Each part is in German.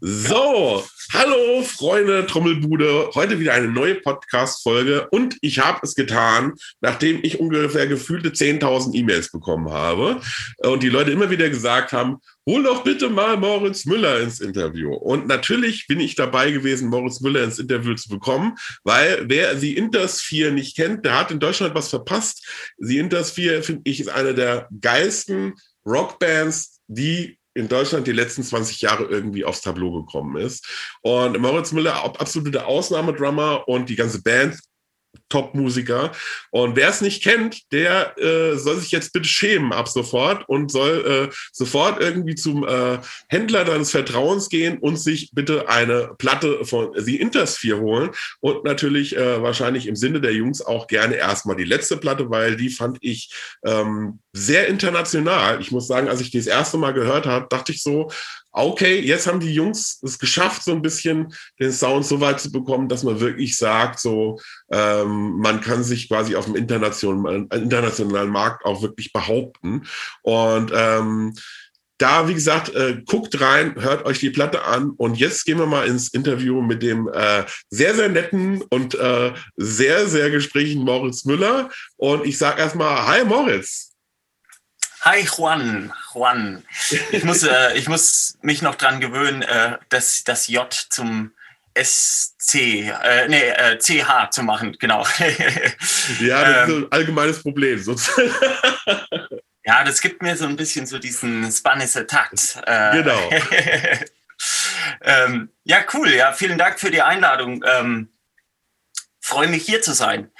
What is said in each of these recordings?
So, hallo Freunde Trommelbude, heute wieder eine neue Podcast-Folge und ich habe es getan, nachdem ich ungefähr gefühlte 10.000 E-Mails bekommen habe und die Leute immer wieder gesagt haben, hol doch bitte mal Moritz Müller ins Interview. Und natürlich bin ich dabei gewesen, Moritz Müller ins Interview zu bekommen, weil wer The Intersphere nicht kennt, der hat in Deutschland was verpasst. The Intersphere, finde ich, ist eine der geilsten Rockbands, die in Deutschland die letzten 20 Jahre irgendwie aufs Tableau gekommen ist. Und Moritz Müller, absoluter Ausnahmedrummer und die ganze Band Top-Musiker. Und wer es nicht kennt, der äh, soll sich jetzt bitte schämen ab sofort und soll äh, sofort irgendwie zum äh, Händler deines Vertrauens gehen und sich bitte eine Platte von The Intersphere holen. Und natürlich äh, wahrscheinlich im Sinne der Jungs auch gerne erstmal die letzte Platte, weil die fand ich ähm, sehr international. Ich muss sagen, als ich die das erste Mal gehört habe, dachte ich so, okay, jetzt haben die Jungs es geschafft, so ein bisschen den Sound so weit zu bekommen, dass man wirklich sagt, so ähm, man kann sich quasi auf dem internationalen, internationalen Markt auch wirklich behaupten. Und ähm, da, wie gesagt, äh, guckt rein, hört euch die Platte an und jetzt gehen wir mal ins Interview mit dem äh, sehr, sehr netten und äh, sehr, sehr gesprächigen Moritz Müller. Und ich sage erstmal, hi Moritz. Hi Juan, Juan. Ich muss, äh, ich muss mich noch dran gewöhnen, äh, das, das J zum SC, äh, nee, äh, CH zu machen, genau. ja, das ähm, ist ein allgemeines Problem sozusagen. ja, das gibt mir so ein bisschen so diesen Spanish Takt. Äh, genau. ähm, ja, cool, ja, vielen Dank für die Einladung. Ähm, Freue mich hier zu sein.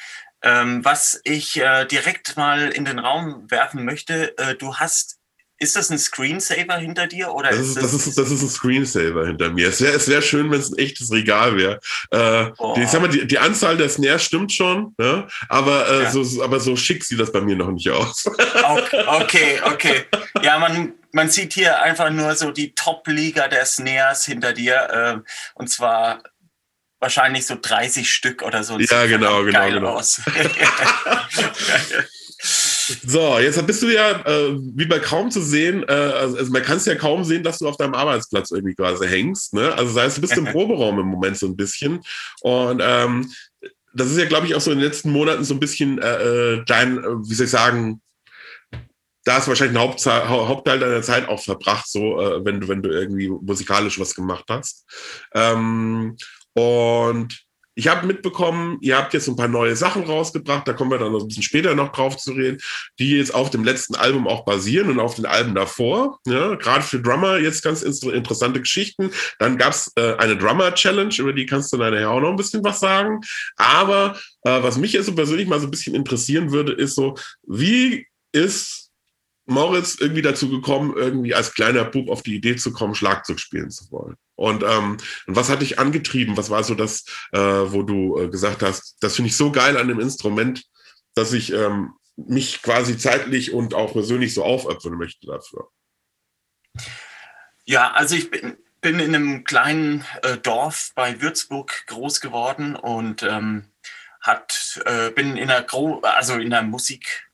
Ähm, was ich äh, direkt mal in den Raum werfen möchte, äh, du hast, ist das ein Screensaver hinter dir? Oder das, ist, das, ist, das ist ein Screensaver hinter mir. Es wäre es wär schön, wenn es ein echtes Regal wäre. Äh, oh. die, mal, die, die, Anzahl der Snares stimmt schon, ne? aber, äh, ja. so, aber so schick sieht das bei mir noch nicht aus. okay, okay. Ja, man, man sieht hier einfach nur so die Top-Liga der Snares hinter dir. Äh, und zwar wahrscheinlich so 30 Stück oder so. Ja, genau, genau, genau. So, jetzt bist du ja, äh, wie bei kaum zu sehen, äh, also, also man kann es ja kaum sehen, dass du auf deinem Arbeitsplatz irgendwie quasi hängst. Ne? Also das heißt, du bist im Proberaum im Moment so ein bisschen. Und ähm, das ist ja, glaube ich, auch so in den letzten Monaten so ein bisschen äh, äh dein, äh, wie soll ich sagen, da ist wahrscheinlich ein Hauptteil, Hauptteil deiner Zeit auch verbracht, so äh, wenn du, wenn du irgendwie musikalisch was gemacht hast. Ähm, und ich habe mitbekommen, ihr habt jetzt ein paar neue Sachen rausgebracht, da kommen wir dann noch ein bisschen später noch drauf zu reden, die jetzt auf dem letzten Album auch basieren und auf den Alben davor. Ja, Gerade für Drummer jetzt ganz interessante Geschichten. Dann gab es äh, eine Drummer-Challenge, über die kannst du nachher auch noch ein bisschen was sagen. Aber äh, was mich jetzt so persönlich mal so ein bisschen interessieren würde, ist so, wie ist Moritz irgendwie dazu gekommen, irgendwie als kleiner Bub auf die Idee zu kommen, Schlagzeug spielen zu wollen? Und, ähm, was hat dich angetrieben? Was war so das, äh, wo du äh, gesagt hast, das finde ich so geil an dem Instrument, dass ich ähm, mich quasi zeitlich und auch persönlich so aufopfern möchte dafür? Ja, also ich bin, bin in einem kleinen äh, Dorf bei Würzburg groß geworden und ähm, hat, äh, bin in einer, Gro also in einer Musik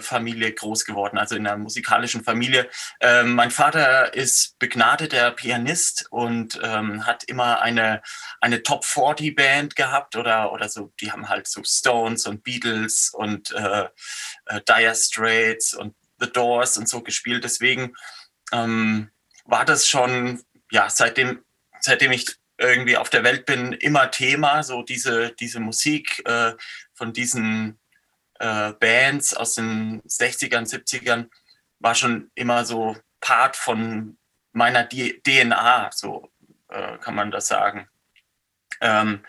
Familie groß geworden, also in einer musikalischen Familie. Ähm, mein Vater ist begnadeter Pianist und ähm, hat immer eine, eine Top 40 Band gehabt oder, oder so, die haben halt so Stones und Beatles und äh, äh, Dire Straits und The Doors und so gespielt. Deswegen ähm, war das schon, ja, seitdem, seitdem ich irgendwie auf der Welt bin, immer Thema, so diese, diese Musik äh, von diesen äh, Bands aus den 60ern, 70ern war schon immer so Part von meiner DNA, so äh, kann man das sagen. Ähm,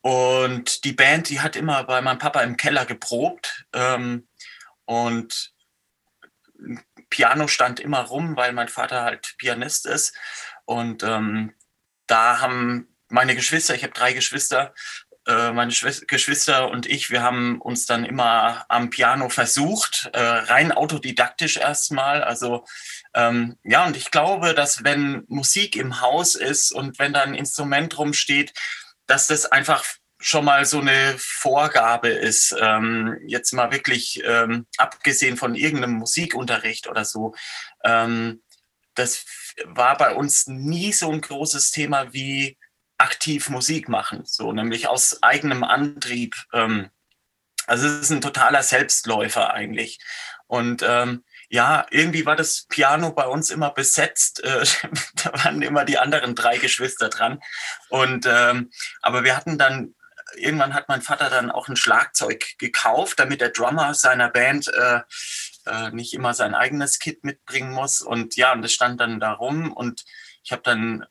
und die Band, die hat immer bei meinem Papa im Keller geprobt ähm, und Piano stand immer rum, weil mein Vater halt Pianist ist. Und ähm, da haben meine Geschwister, ich habe drei Geschwister, meine Geschwister und ich, wir haben uns dann immer am Piano versucht, äh, rein autodidaktisch erstmal. Also ähm, ja, und ich glaube, dass wenn Musik im Haus ist und wenn da ein Instrument rumsteht, dass das einfach schon mal so eine Vorgabe ist, ähm, jetzt mal wirklich ähm, abgesehen von irgendeinem Musikunterricht oder so, ähm, das war bei uns nie so ein großes Thema wie aktiv Musik machen, so nämlich aus eigenem Antrieb. Ähm, also es ist ein totaler Selbstläufer eigentlich. Und ähm, ja, irgendwie war das Piano bei uns immer besetzt. Äh, da waren immer die anderen drei Geschwister dran. Und ähm, aber wir hatten dann irgendwann hat mein Vater dann auch ein Schlagzeug gekauft, damit der Drummer seiner Band äh, äh, nicht immer sein eigenes Kit mitbringen muss. Und ja, und das stand dann da rum. Und ich habe dann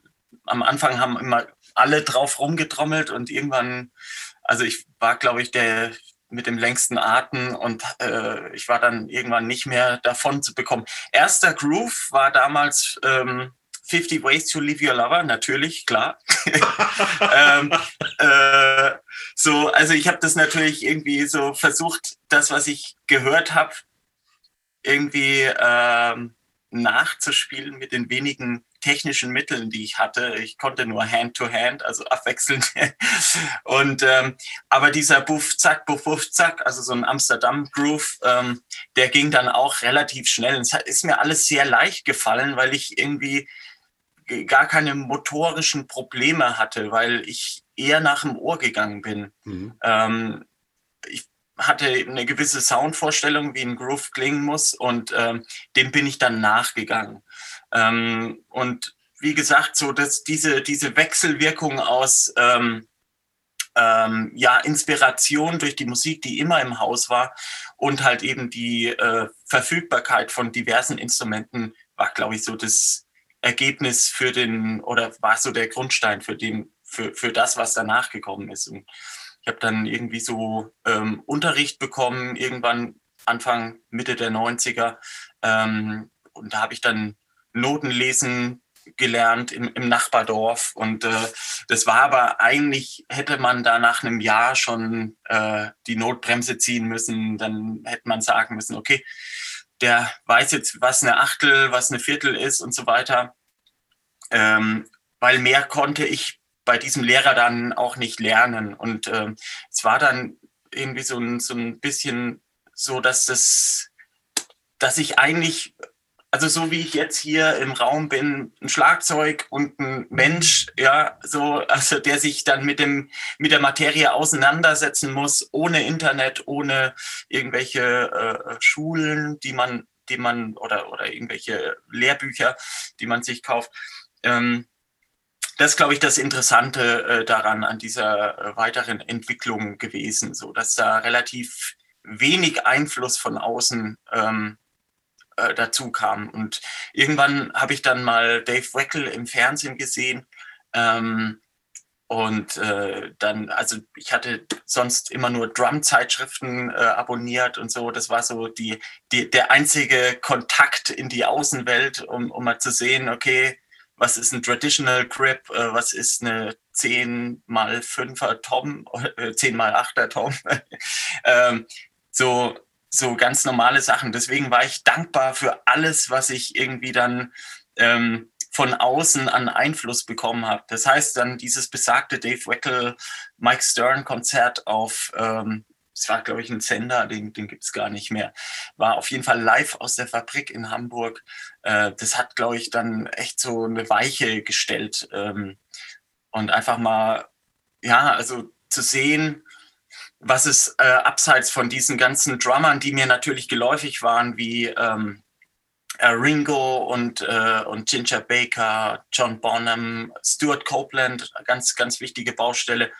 am Anfang haben immer alle drauf rumgetrommelt und irgendwann, also ich war, glaube ich, der mit dem längsten Atem und äh, ich war dann irgendwann nicht mehr davon zu bekommen. Erster Groove war damals ähm, 50 Ways to Leave Your Lover, natürlich, klar. ähm, äh, so, also ich habe das natürlich irgendwie so versucht, das, was ich gehört habe, irgendwie ähm, nachzuspielen mit den wenigen technischen Mitteln, die ich hatte. Ich konnte nur Hand-to-Hand, -hand, also abwechselnd. Und ähm, aber dieser Buff Zack, Buff Buff Zack, also so ein Amsterdam Groove, ähm, der ging dann auch relativ schnell. Und es ist mir alles sehr leicht gefallen, weil ich irgendwie gar keine motorischen Probleme hatte, weil ich eher nach dem Ohr gegangen bin. Mhm. Ähm, ich hatte eine gewisse Soundvorstellung, wie ein Groove klingen muss und ähm, dem bin ich dann nachgegangen. Ähm, und wie gesagt, so dass diese, diese Wechselwirkung aus ähm, ähm, ja, Inspiration durch die Musik, die immer im Haus war und halt eben die äh, Verfügbarkeit von diversen Instrumenten war, glaube ich, so das Ergebnis für den oder war so der Grundstein für den, für, für das, was danach gekommen ist. Und ich habe dann irgendwie so ähm, Unterricht bekommen, irgendwann Anfang, Mitte der 90er. Ähm, und da habe ich dann Noten lesen gelernt im, im Nachbardorf. Und äh, das war aber eigentlich, hätte man da nach einem Jahr schon äh, die Notbremse ziehen müssen. Dann hätte man sagen müssen, okay, der weiß jetzt, was eine Achtel, was eine Viertel ist und so weiter. Ähm, weil mehr konnte ich bei diesem Lehrer dann auch nicht lernen. Und äh, es war dann irgendwie so ein, so ein bisschen so, dass das, dass ich eigentlich, also so wie ich jetzt hier im Raum bin, ein Schlagzeug und ein Mensch, ja, so, also der sich dann mit dem, mit der Materie auseinandersetzen muss, ohne Internet, ohne irgendwelche äh, Schulen, die man, die man, oder, oder irgendwelche Lehrbücher, die man sich kauft. Ähm, das glaube ich, das Interessante äh, daran, an dieser äh, weiteren Entwicklung gewesen, so dass da relativ wenig Einfluss von außen ähm, äh, dazu kam. Und irgendwann habe ich dann mal Dave Weckel im Fernsehen gesehen. Ähm, und äh, dann, also ich hatte sonst immer nur Drum-Zeitschriften äh, abonniert und so. Das war so die, die, der einzige Kontakt in die Außenwelt, um, um mal zu sehen, okay, was ist ein Traditional Grip, äh, was ist eine 10 mal 5er Tom, äh, 10 mal 8er Tom. ähm, so, so ganz normale Sachen. Deswegen war ich dankbar für alles, was ich irgendwie dann ähm, von außen an Einfluss bekommen habe. Das heißt dann dieses besagte Dave Weckel Mike Stern Konzert auf ähm, es war, glaube ich, ein Sender, den, den gibt es gar nicht mehr. War auf jeden Fall live aus der Fabrik in Hamburg. Äh, das hat, glaube ich, dann echt so eine Weiche gestellt. Ähm, und einfach mal, ja, also zu sehen, was es äh, abseits von diesen ganzen Drummern, die mir natürlich geläufig waren, wie ähm, äh, Ringo und, äh, und Ginger Baker, John Bonham, Stuart Copeland, ganz, ganz wichtige Baustelle.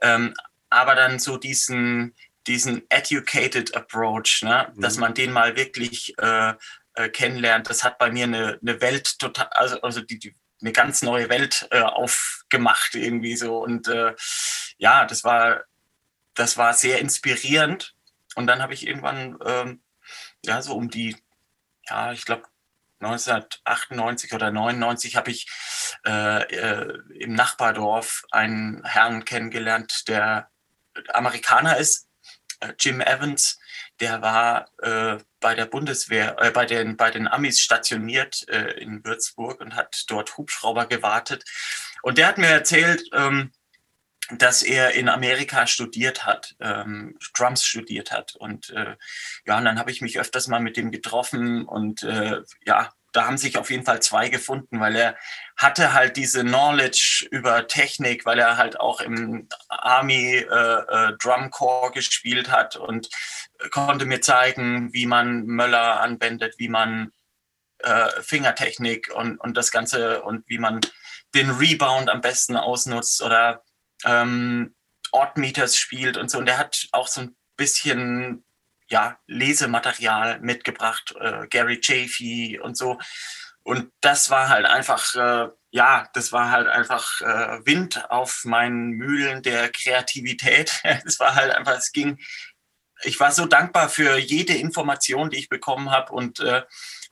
Ähm, aber dann so diesen, diesen educated approach, ne? Mhm. dass man den mal wirklich äh, äh, kennenlernt. Das hat bei mir eine, eine Welt total, also, also die, die eine ganz neue Welt äh, aufgemacht irgendwie so und äh, ja, das war das war sehr inspirierend und dann habe ich irgendwann ähm, ja so um die ja ich glaube 1998 oder 99 habe ich äh, äh, im Nachbardorf einen Herrn kennengelernt, der Amerikaner ist äh, Jim Evans, der war äh, bei der Bundeswehr, äh, bei, den, bei den Amis stationiert äh, in Würzburg und hat dort Hubschrauber gewartet. Und der hat mir erzählt, ähm, dass er in Amerika studiert hat, ähm, Drums studiert hat. Und äh, ja, und dann habe ich mich öfters mal mit dem getroffen und äh, ja, da haben sich auf jeden Fall zwei gefunden, weil er hatte halt diese Knowledge über Technik, weil er halt auch im Army äh, äh, Drum Corps gespielt hat und konnte mir zeigen, wie man Möller anwendet, wie man äh, Fingertechnik und, und das Ganze und wie man den Rebound am besten ausnutzt oder ähm, Oddmeters spielt und so. Und er hat auch so ein bisschen ja, Lesematerial mitgebracht, äh, Gary Chafee und so. Und das war halt einfach, äh, ja, das war halt einfach äh, Wind auf meinen Mühlen der Kreativität. es war halt einfach, es ging, ich war so dankbar für jede Information, die ich bekommen habe und äh,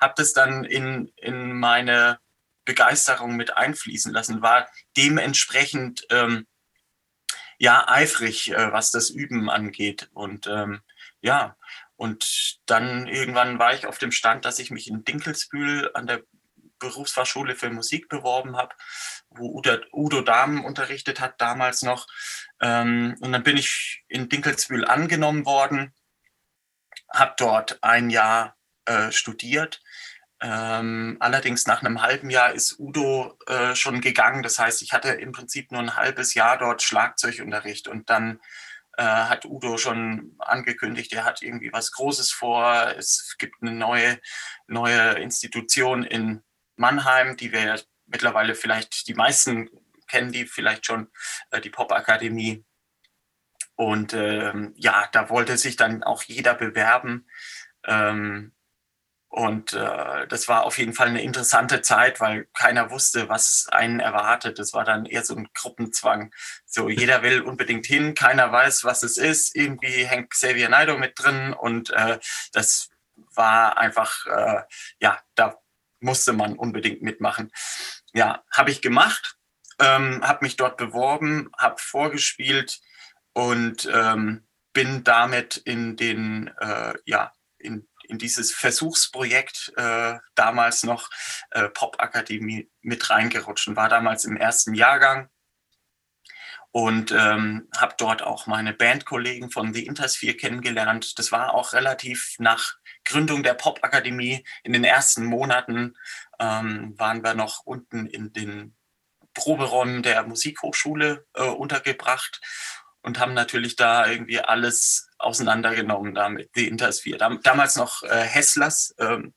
habe das dann in, in meine Begeisterung mit einfließen lassen, war dementsprechend ähm, ja eifrig, äh, was das Üben angeht. Und ähm, ja, und dann irgendwann war ich auf dem Stand, dass ich mich in Dinkelsbühl an der Berufsfachschule für Musik beworben habe, wo Udo, Dahmen unterrichtet hat damals noch. Ähm, und dann bin ich in Dinkelsbühl angenommen worden, habe dort ein Jahr äh, studiert. Ähm, allerdings nach einem halben Jahr ist Udo äh, schon gegangen. Das heißt, ich hatte im Prinzip nur ein halbes Jahr dort Schlagzeugunterricht und dann äh, hat Udo schon angekündigt, er hat irgendwie was Großes vor. Es gibt eine neue, neue Institution in Mannheim, die wir mittlerweile vielleicht, die meisten kennen die vielleicht schon, äh, die Popakademie. Und ähm, ja, da wollte sich dann auch jeder bewerben. Ähm, und äh, das war auf jeden Fall eine interessante Zeit, weil keiner wusste, was einen erwartet. Das war dann eher so ein Gruppenzwang. So, jeder will unbedingt hin, keiner weiß, was es ist. Irgendwie hängt Xavier Naidoo mit drin und äh, das war einfach, äh, ja, da musste man unbedingt mitmachen. Ja, habe ich gemacht, ähm, habe mich dort beworben, habe vorgespielt und ähm, bin damit in den, äh, ja, in dieses Versuchsprojekt äh, damals noch äh, Popakademie mit reingerutscht und war damals im ersten Jahrgang und ähm, habe dort auch meine Bandkollegen von The Intersphere kennengelernt. Das war auch relativ nach Gründung der Popakademie. In den ersten Monaten ähm, waren wir noch unten in den Proberäumen der Musikhochschule äh, untergebracht und haben natürlich da irgendwie alles auseinandergenommen damit, die Intersphere. Dam damals noch äh, Hesslers. Ähm,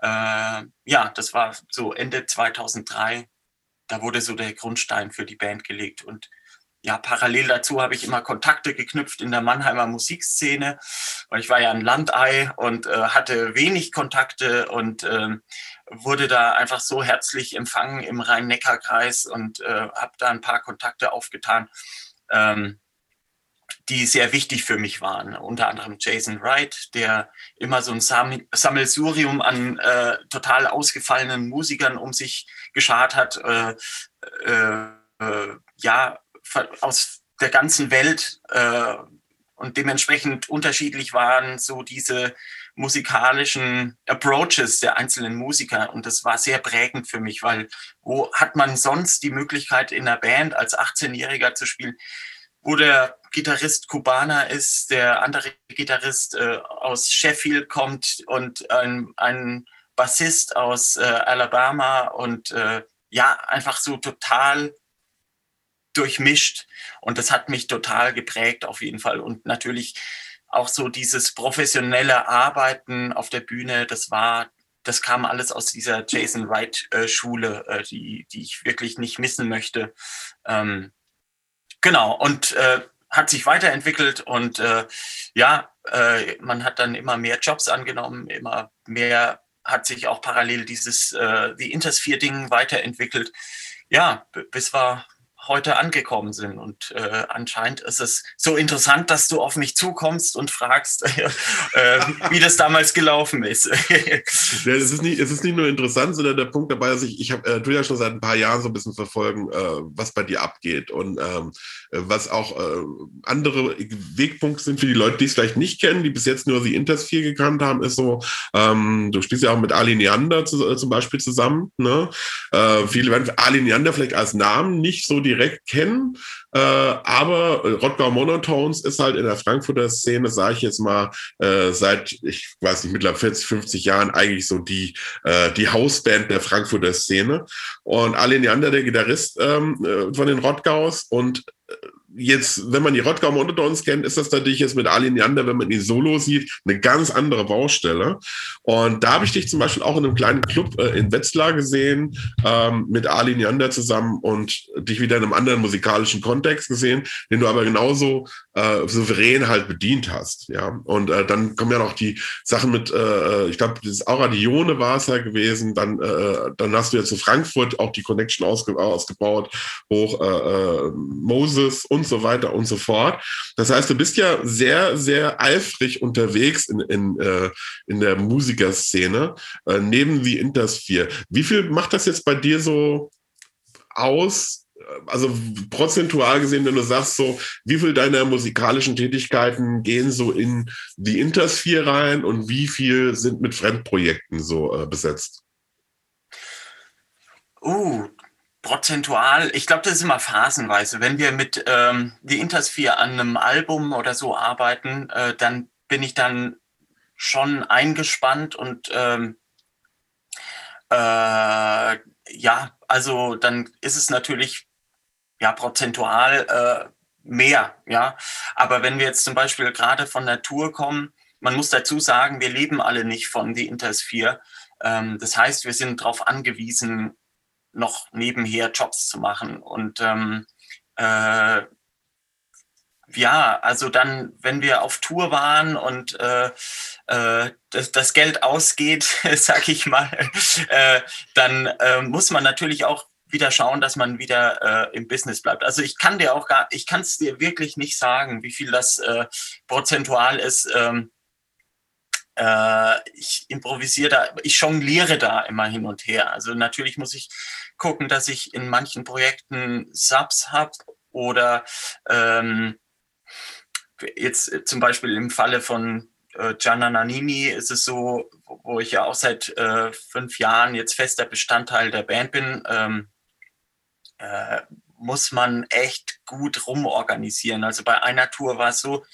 äh, ja, das war so Ende 2003. Da wurde so der Grundstein für die Band gelegt. Und ja, parallel dazu habe ich immer Kontakte geknüpft in der Mannheimer Musikszene, weil ich war ja ein Landei und äh, hatte wenig Kontakte und äh, wurde da einfach so herzlich empfangen im Rhein-Neckar-Kreis und äh, habe da ein paar Kontakte aufgetan. Ähm, die sehr wichtig für mich waren. Unter anderem Jason Wright, der immer so ein Sammelsurium an äh, total ausgefallenen Musikern um sich geschart hat. Äh, äh, äh ja, aus der ganzen Welt äh, und dementsprechend unterschiedlich waren so diese musikalischen Approaches der einzelnen Musiker. Und das war sehr prägend für mich, weil wo hat man sonst die Möglichkeit in einer Band als 18-Jähriger zu spielen? wo der Gitarrist Kubaner ist, der andere Gitarrist äh, aus Sheffield kommt und ein, ein Bassist aus äh, Alabama und äh, ja, einfach so total durchmischt. Und das hat mich total geprägt auf jeden Fall. Und natürlich auch so dieses professionelle Arbeiten auf der Bühne, das war, das kam alles aus dieser Jason Wright äh, Schule, äh, die, die ich wirklich nicht missen möchte. Ähm, Genau, und äh, hat sich weiterentwickelt und äh, ja, äh, man hat dann immer mehr Jobs angenommen, immer mehr hat sich auch parallel dieses äh, The Intersphere-Ding weiterentwickelt. Ja, bis wir heute angekommen sind. Und äh, anscheinend ist es so interessant, dass du auf mich zukommst und fragst, äh, wie das damals gelaufen ist. ja, es, ist nicht, es ist nicht nur interessant, sondern der Punkt dabei, dass ich, ich habe äh, ja schon seit ein paar Jahren so ein bisschen verfolgen, äh, was bei dir abgeht und ähm, was auch äh, andere Wegpunkte sind für die Leute, die es vielleicht nicht kennen, die bis jetzt nur die Intersphere gekannt haben, ist so, ähm, du spielst ja auch mit Ali Neander zu, äh, zum Beispiel zusammen. Ne? Viele werden Ali Neander vielleicht als Namen nicht so die direkt kennen, äh, aber Rottgau Monotones ist halt in der Frankfurter Szene, sage ich jetzt mal, äh, seit, ich weiß nicht, mittlerweile 40, 50 Jahren eigentlich so die, äh, die Hausband der Frankfurter Szene. Und Alin Jander, der Gitarrist ähm, äh, von den Rottgaus und äh, jetzt, wenn man die Rottgau Monotones kennt, ist das natürlich jetzt mit Ali Neander, wenn man ihn solo sieht, eine ganz andere Baustelle. Und da habe ich dich zum Beispiel auch in einem kleinen Club äh, in Wetzlar gesehen, ähm, mit Ali Neander zusammen und dich wieder in einem anderen musikalischen Kontext gesehen, den du aber genauso äh, souverän halt bedient hast. Ja. Und äh, dann kommen ja noch die Sachen mit, äh, ich glaube, das Auradione war es ja gewesen, dann, äh, dann hast du ja zu Frankfurt auch die Connection ausge ausgebaut, hoch äh, äh, Moses und und so weiter und so fort. Das heißt, du bist ja sehr, sehr eifrig unterwegs in, in, äh, in der Musikerszene, äh, neben die Intersphere. Wie viel macht das jetzt bei dir so aus? Also prozentual gesehen, wenn du sagst, so, wie viel deiner musikalischen Tätigkeiten gehen so in die Intersphere rein und wie viel sind mit Fremdprojekten so äh, besetzt? Uh, prozentual, ich glaube, das ist immer phasenweise. Wenn wir mit ähm, die Intersphere an einem Album oder so arbeiten, äh, dann bin ich dann schon eingespannt und ähm, äh, ja, also dann ist es natürlich ja prozentual äh, mehr, ja. Aber wenn wir jetzt zum Beispiel gerade von Tour kommen, man muss dazu sagen, wir leben alle nicht von die Intersphere. Ähm, das heißt, wir sind darauf angewiesen, noch nebenher Jobs zu machen. Und ähm, äh, ja, also dann, wenn wir auf Tour waren und äh, äh, das, das, Geld ausgeht, sag ich mal, äh, dann äh, muss man natürlich auch wieder schauen, dass man wieder äh, im Business bleibt. Also ich kann dir auch gar, ich kann es dir wirklich nicht sagen, wie viel das äh, prozentual ist. Ähm, äh, ich improvisiere da, ich jongliere da immer hin und her. Also natürlich muss ich gucken, dass ich in manchen Projekten Subs habe oder ähm, jetzt zum Beispiel im Falle von äh, Gianna Nannini ist es so, wo ich ja auch seit äh, fünf Jahren jetzt fester Bestandteil der Band bin, ähm, äh, muss man echt gut rumorganisieren. Also bei einer Tour war es so,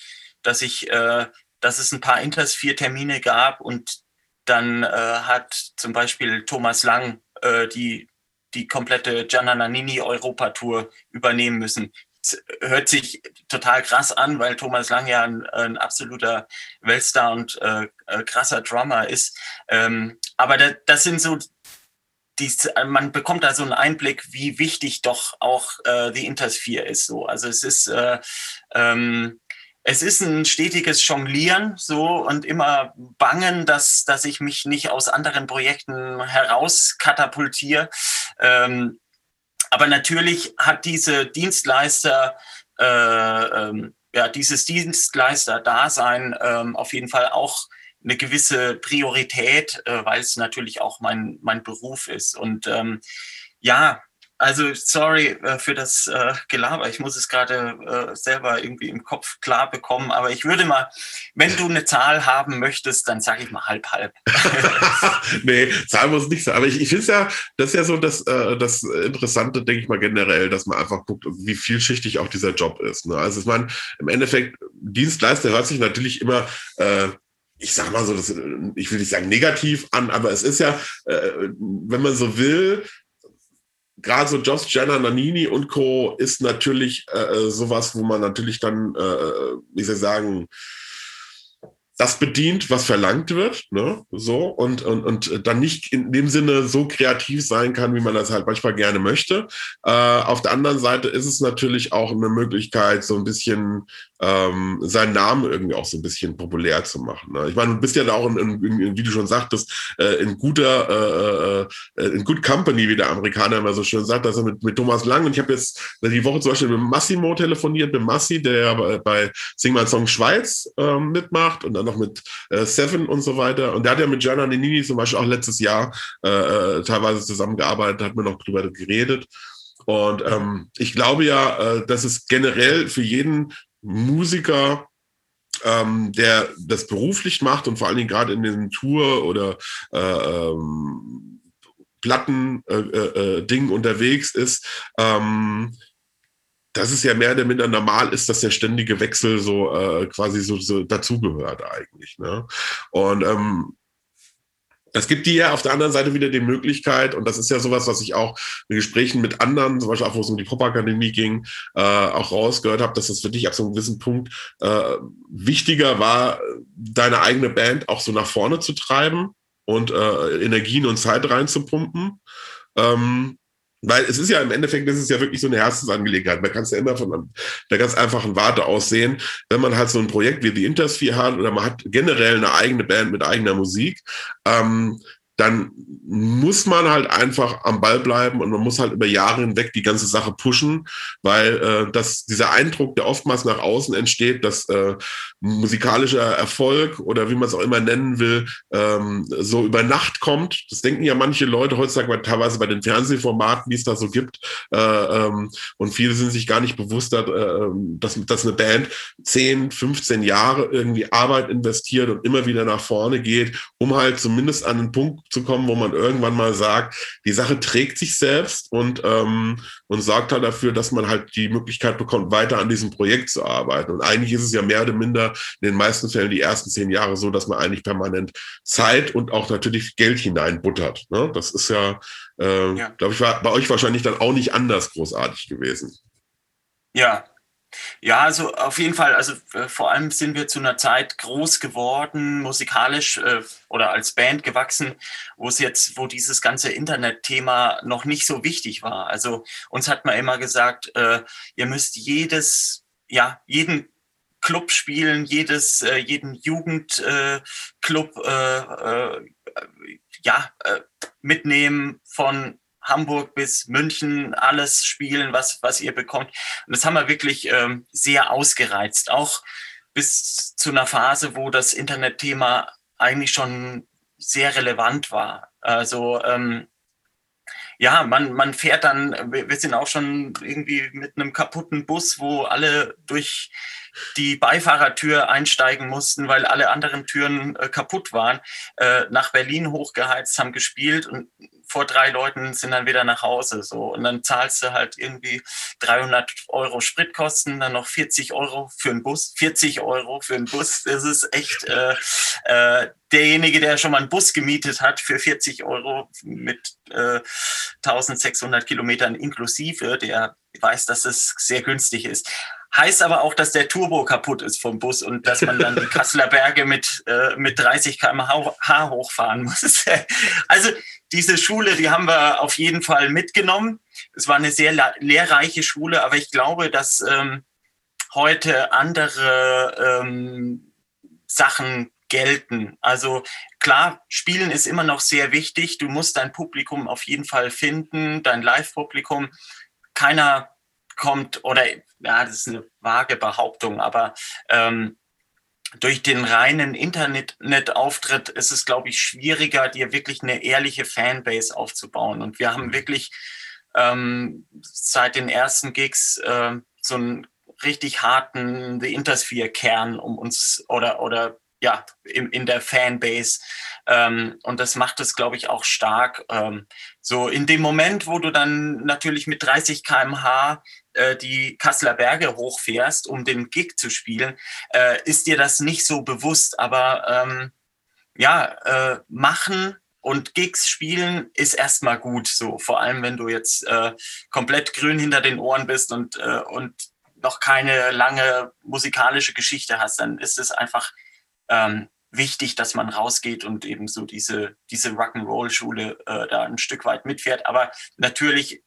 dass ich äh, dass es ein paar Inters vier Termine gab und dann äh, hat zum Beispiel Thomas Lang äh, die, die komplette Gianna Nannini Europa-Tour übernehmen müssen. Das hört sich total krass an, weil Thomas Lang ja ein, ein absoluter Weltstar und äh, äh krasser Drummer ist. Ähm, aber da, das sind so die, man bekommt da so einen Einblick, wie wichtig doch auch äh, die Intersphere ist. So, also es ist äh, ähm, es ist ein stetiges Jonglieren so und immer bangen, dass, dass ich mich nicht aus anderen Projekten herauskatapultiere. Ähm, aber natürlich hat diese Dienstleister, äh, ähm, ja, dieses Dienstleister-Dasein ähm, auf jeden Fall auch eine gewisse Priorität, äh, weil es natürlich auch mein, mein Beruf ist. Und ähm, ja, also sorry äh, für das äh, Gelaber. Ich muss es gerade äh, selber irgendwie im Kopf klar bekommen. Aber ich würde mal, wenn du eine Zahl haben möchtest, dann sage ich mal halb halb. nee, Zahl muss nicht sein. Aber ich, ich finde es ja, das ist ja so das, äh, das Interessante, denke ich mal generell, dass man einfach guckt, wie vielschichtig auch dieser Job ist. Ne? Also ich meine, im Endeffekt, Dienstleister hört sich natürlich immer äh, ich sag mal so, das, ich will nicht sagen negativ an, aber es ist ja, äh, wenn man so will, gerade so Josh Jenner, Nanini und Co. ist natürlich äh, äh, sowas, wo man natürlich dann, äh, wie soll ich sagen, das bedient, was verlangt wird, ne? So, und, und, und dann nicht in dem Sinne so kreativ sein kann, wie man das halt manchmal gerne möchte. Äh, auf der anderen Seite ist es natürlich auch eine Möglichkeit, so ein bisschen ähm, seinen Namen irgendwie auch so ein bisschen populär zu machen. Ne? Ich meine, du bist ja da auch, in, in, wie du schon sagtest, äh, in guter, äh, äh, in good company, wie der Amerikaner immer so schön sagt, also mit, mit Thomas Lang. Und ich habe jetzt die Woche zum Beispiel mit Massimo telefoniert, mit Massi, der bei, bei Sing My Song Schweiz ähm, mitmacht und dann noch mit äh, Seven und so weiter. Und der hat ja mit Gianna Nini zum Beispiel auch letztes Jahr äh, äh, teilweise zusammengearbeitet, hat mir noch drüber geredet. Und ähm, ich glaube ja, äh, dass es generell für jeden Musiker, ähm, der das beruflich macht und vor allen Dingen gerade in den Tour- oder äh, ähm, Platten-Ding äh, äh, unterwegs ist, ähm, das ist ja mehr oder minder normal ist, dass der ständige Wechsel so äh, quasi so, so dazugehört eigentlich. Ne? Und ähm, es gibt dir ja auf der anderen Seite wieder die Möglichkeit, und das ist ja sowas, was ich auch in Gesprächen mit anderen, zum Beispiel auch wo es um die Popakademie ging, äh, auch rausgehört habe, dass das für dich ab so einem gewissen Punkt äh, wichtiger war, deine eigene Band auch so nach vorne zu treiben und äh, Energien und Zeit reinzupumpen. Ähm, weil es ist ja im Endeffekt, das ist ja wirklich so eine Herzensangelegenheit. Man kann es ja immer von der ganz einfachen Warte aus sehen, wenn man halt so ein Projekt wie The Intersphere hat oder man hat generell eine eigene Band mit eigener Musik, ähm, dann muss man halt einfach am Ball bleiben und man muss halt über Jahre hinweg die ganze Sache pushen, weil äh, das, dieser Eindruck, der oftmals nach außen entsteht, dass äh, musikalischer Erfolg oder wie man es auch immer nennen will, ähm, so über Nacht kommt. Das denken ja manche Leute heutzutage teilweise bei den Fernsehformaten, die es da so gibt. Äh, ähm, und viele sind sich gar nicht bewusst, dass, äh, dass, dass eine Band 10, 15 Jahre irgendwie Arbeit investiert und immer wieder nach vorne geht, um halt zumindest an einen Punkt zu kommen, wo man irgendwann mal sagt, die Sache trägt sich selbst und, ähm, und sorgt halt dafür, dass man halt die Möglichkeit bekommt, weiter an diesem Projekt zu arbeiten. Und eigentlich ist es ja mehr oder minder in den meisten Fällen die ersten zehn Jahre so, dass man eigentlich permanent Zeit und auch natürlich Geld hineinbuttert. Ne? Das ist ja, äh, ja. glaube ich, war bei euch wahrscheinlich dann auch nicht anders großartig gewesen. Ja, ja, also auf jeden Fall, also äh, vor allem sind wir zu einer Zeit groß geworden, musikalisch äh, oder als Band gewachsen, wo es jetzt, wo dieses ganze Internetthema noch nicht so wichtig war. Also uns hat man immer gesagt, äh, ihr müsst jedes, ja, jeden Club spielen, jedes, äh, jeden Jugendclub äh, äh, ja, mitnehmen von Hamburg bis München alles spielen, was, was ihr bekommt. Und das haben wir wirklich ähm, sehr ausgereizt, auch bis zu einer Phase, wo das Internetthema eigentlich schon sehr relevant war. Also ähm, ja, man, man fährt dann, wir sind auch schon irgendwie mit einem kaputten Bus, wo alle durch die Beifahrertür einsteigen mussten, weil alle anderen Türen äh, kaputt waren, äh, nach Berlin hochgeheizt, haben gespielt und vor drei Leuten sind dann wieder nach Hause. So. Und dann zahlst du halt irgendwie 300 Euro Spritkosten, dann noch 40 Euro für einen Bus. 40 Euro für einen Bus, das ist echt äh, äh, derjenige, der schon mal einen Bus gemietet hat für 40 Euro mit äh, 1600 Kilometern inklusive, der weiß, dass es sehr günstig ist. Heißt aber auch, dass der Turbo kaputt ist vom Bus und dass man dann die Kasseler Berge mit, äh, mit 30 km/h hochfahren muss. also diese Schule, die haben wir auf jeden Fall mitgenommen. Es war eine sehr lehrreiche Schule, aber ich glaube, dass ähm, heute andere ähm, Sachen gelten. Also klar, Spielen ist immer noch sehr wichtig. Du musst dein Publikum auf jeden Fall finden, dein Live-Publikum. Keiner kommt oder ja, das ist eine vage Behauptung, aber ähm, durch den reinen Internetauftritt ist es, glaube ich, schwieriger, dir wirklich eine ehrliche Fanbase aufzubauen. Und wir haben mhm. wirklich ähm, seit den ersten Gigs äh, so einen richtig harten The Intersphere-Kern um uns oder, oder ja, in, in der Fanbase. Ähm, und das macht es, glaube ich, auch stark. Ähm, so in dem Moment, wo du dann natürlich mit 30 kmh äh, die Kasseler Berge hochfährst, um den Gig zu spielen, äh, ist dir das nicht so bewusst. Aber ähm, ja, äh, machen und Gigs spielen ist erstmal gut. So, vor allem, wenn du jetzt äh, komplett grün hinter den Ohren bist und, äh, und noch keine lange musikalische Geschichte hast, dann ist es einfach ähm, wichtig, dass man rausgeht und eben so diese, diese Rock'n'Roll-Schule äh, da ein Stück weit mitfährt. Aber natürlich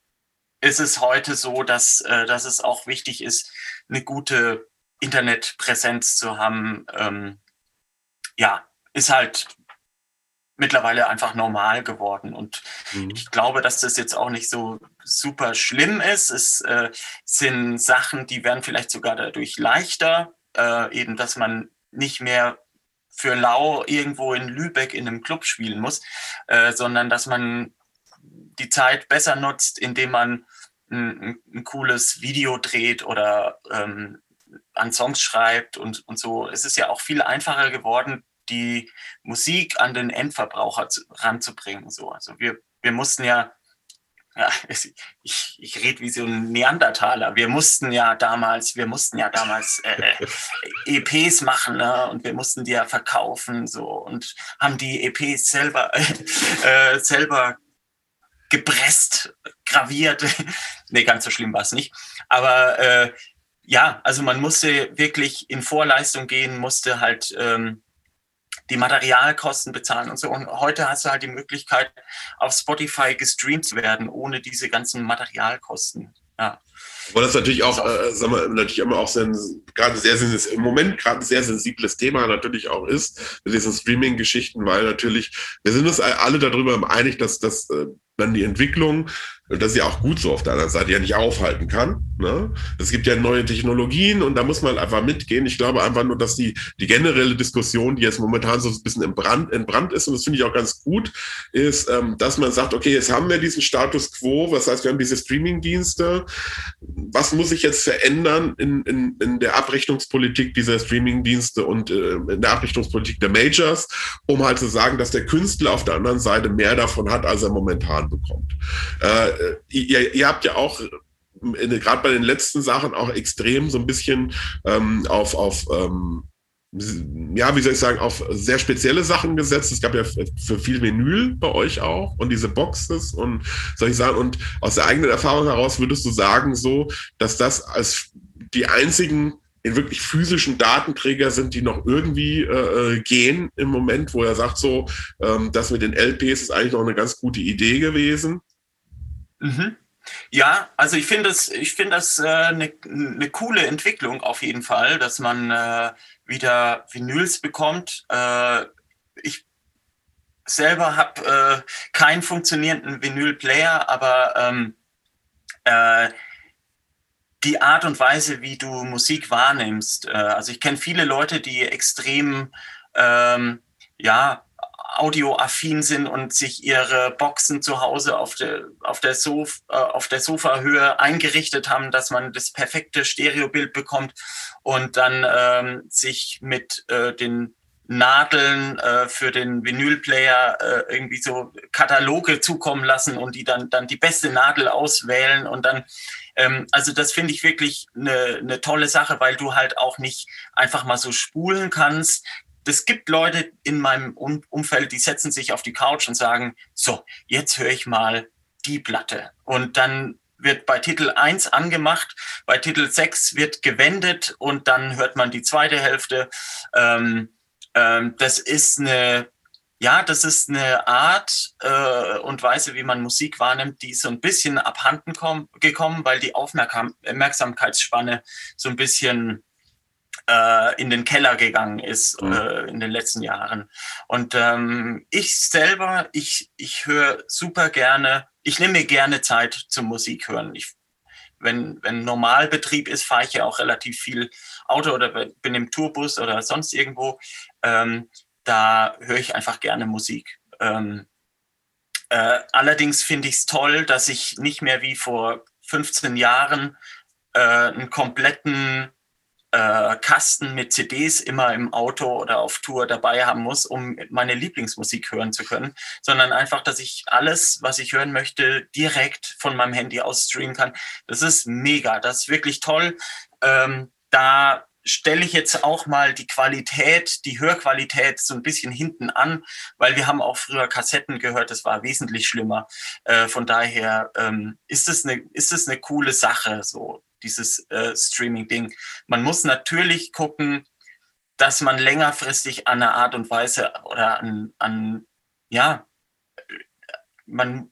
ist es heute so, dass, äh, dass es auch wichtig ist, eine gute Internetpräsenz zu haben. Ähm, ja, ist halt mittlerweile einfach normal geworden. Und mhm. ich glaube, dass das jetzt auch nicht so super schlimm ist. Es äh, sind Sachen, die werden vielleicht sogar dadurch leichter, äh, eben, dass man nicht mehr für Lau irgendwo in Lübeck in einem Club spielen muss, äh, sondern dass man die Zeit besser nutzt, indem man ein, ein cooles Video dreht oder ähm, an Songs schreibt und, und so. Es ist ja auch viel einfacher geworden, die Musik an den Endverbraucher zu, ranzubringen. So. Also wir, wir mussten ja ja, ich, ich rede wie so ein Neandertaler. Wir mussten ja damals, wir mussten ja damals äh, äh EPs machen ne? und wir mussten die ja verkaufen so und haben die EPs selber äh, selber gepresst, graviert. nee, ganz so schlimm war es nicht. Aber äh, ja, also man musste wirklich in Vorleistung gehen, musste halt ähm, die Materialkosten bezahlen und so. Und heute hast du halt die Möglichkeit, auf Spotify gestreamt zu werden, ohne diese ganzen Materialkosten. Ja. Aber das ist natürlich auch, äh, sagen wir, natürlich immer auch sehr, gerade sehr, im Moment gerade ein sehr sensibles Thema natürlich auch ist, mit diesen Streaming-Geschichten, weil natürlich, wir sind uns alle darüber einig, dass das dann die Entwicklung das ist ja auch gut so auf der anderen Seite, ja nicht aufhalten kann. Ne? Es gibt ja neue Technologien und da muss man einfach mitgehen. Ich glaube einfach nur, dass die, die generelle Diskussion, die jetzt momentan so ein bisschen in Brand ist, und das finde ich auch ganz gut, ist, ähm, dass man sagt, okay, jetzt haben wir diesen Status quo, was heißt, wir haben diese Streaming-Dienste. Was muss sich jetzt verändern in, in, in der Abrechnungspolitik dieser Streaming-Dienste und äh, in der Abrechnungspolitik der Majors, um halt zu sagen, dass der Künstler auf der anderen Seite mehr davon hat, als er momentan bekommt. Äh, ihr, ihr habt ja auch äh, gerade bei den letzten Sachen auch extrem so ein bisschen ähm, auf, auf ähm, ja, wie soll ich sagen, auf sehr spezielle Sachen gesetzt. Es gab ja für viel Vinyl bei euch auch und diese Boxes und soll ich sagen, und aus der eigenen Erfahrung heraus würdest du sagen so, dass das als die einzigen in wirklich physischen Datenträger sind, die noch irgendwie äh, äh gehen im Moment, wo er sagt so, ähm, das mit den LPs ist eigentlich noch eine ganz gute Idee gewesen. Mhm. Ja, also ich finde das, ich finde das äh, eine, eine coole Entwicklung auf jeden Fall, dass man äh, wieder Vinyls bekommt. Äh, ich selber habe äh, keinen funktionierenden Vinyl-Player, aber ähm, äh, die Art und Weise, wie du Musik wahrnimmst. Äh, also ich kenne viele Leute, die extrem ähm, ja audioaffin sind und sich ihre Boxen zu Hause auf der, auf der, Sof, äh, auf der Sofahöhe eingerichtet haben, dass man das perfekte Stereobild bekommt und dann ähm, sich mit äh, den Nadeln äh, für den Vinylplayer äh, irgendwie so Kataloge zukommen lassen und die dann, dann die beste Nadel auswählen und dann ähm, also das finde ich wirklich eine, eine tolle Sache, weil du halt auch nicht einfach mal so spulen kannst es gibt Leute in meinem Umfeld, die setzen sich auf die Couch und sagen, so, jetzt höre ich mal die Platte. Und dann wird bei Titel 1 angemacht, bei Titel 6 wird gewendet und dann hört man die zweite Hälfte. Ähm, ähm, das ist eine, ja, das ist eine Art äh, und Weise, wie man Musik wahrnimmt, die ist so ein bisschen abhanden gekommen, weil die Aufmerksamkeitsspanne so ein bisschen äh, in den Keller gegangen ist mhm. äh, in den letzten Jahren. Und ähm, ich selber, ich, ich höre super gerne, ich nehme mir gerne Zeit zum Musik hören. Ich, wenn, wenn Normalbetrieb ist, fahre ich ja auch relativ viel Auto oder bin im Tourbus oder sonst irgendwo. Ähm, da höre ich einfach gerne Musik. Ähm, äh, allerdings finde ich es toll, dass ich nicht mehr wie vor 15 Jahren äh, einen kompletten äh, Kasten mit CDs immer im Auto oder auf Tour dabei haben muss, um meine Lieblingsmusik hören zu können, sondern einfach, dass ich alles, was ich hören möchte, direkt von meinem Handy aus streamen kann. Das ist mega, das ist wirklich toll. Ähm, da stelle ich jetzt auch mal die Qualität, die Hörqualität so ein bisschen hinten an, weil wir haben auch früher Kassetten gehört, das war wesentlich schlimmer. Äh, von daher ähm, ist es eine, ist es eine coole Sache, so dieses äh, Streaming-Ding. Man muss natürlich gucken, dass man längerfristig an einer Art und Weise oder an, an ja, man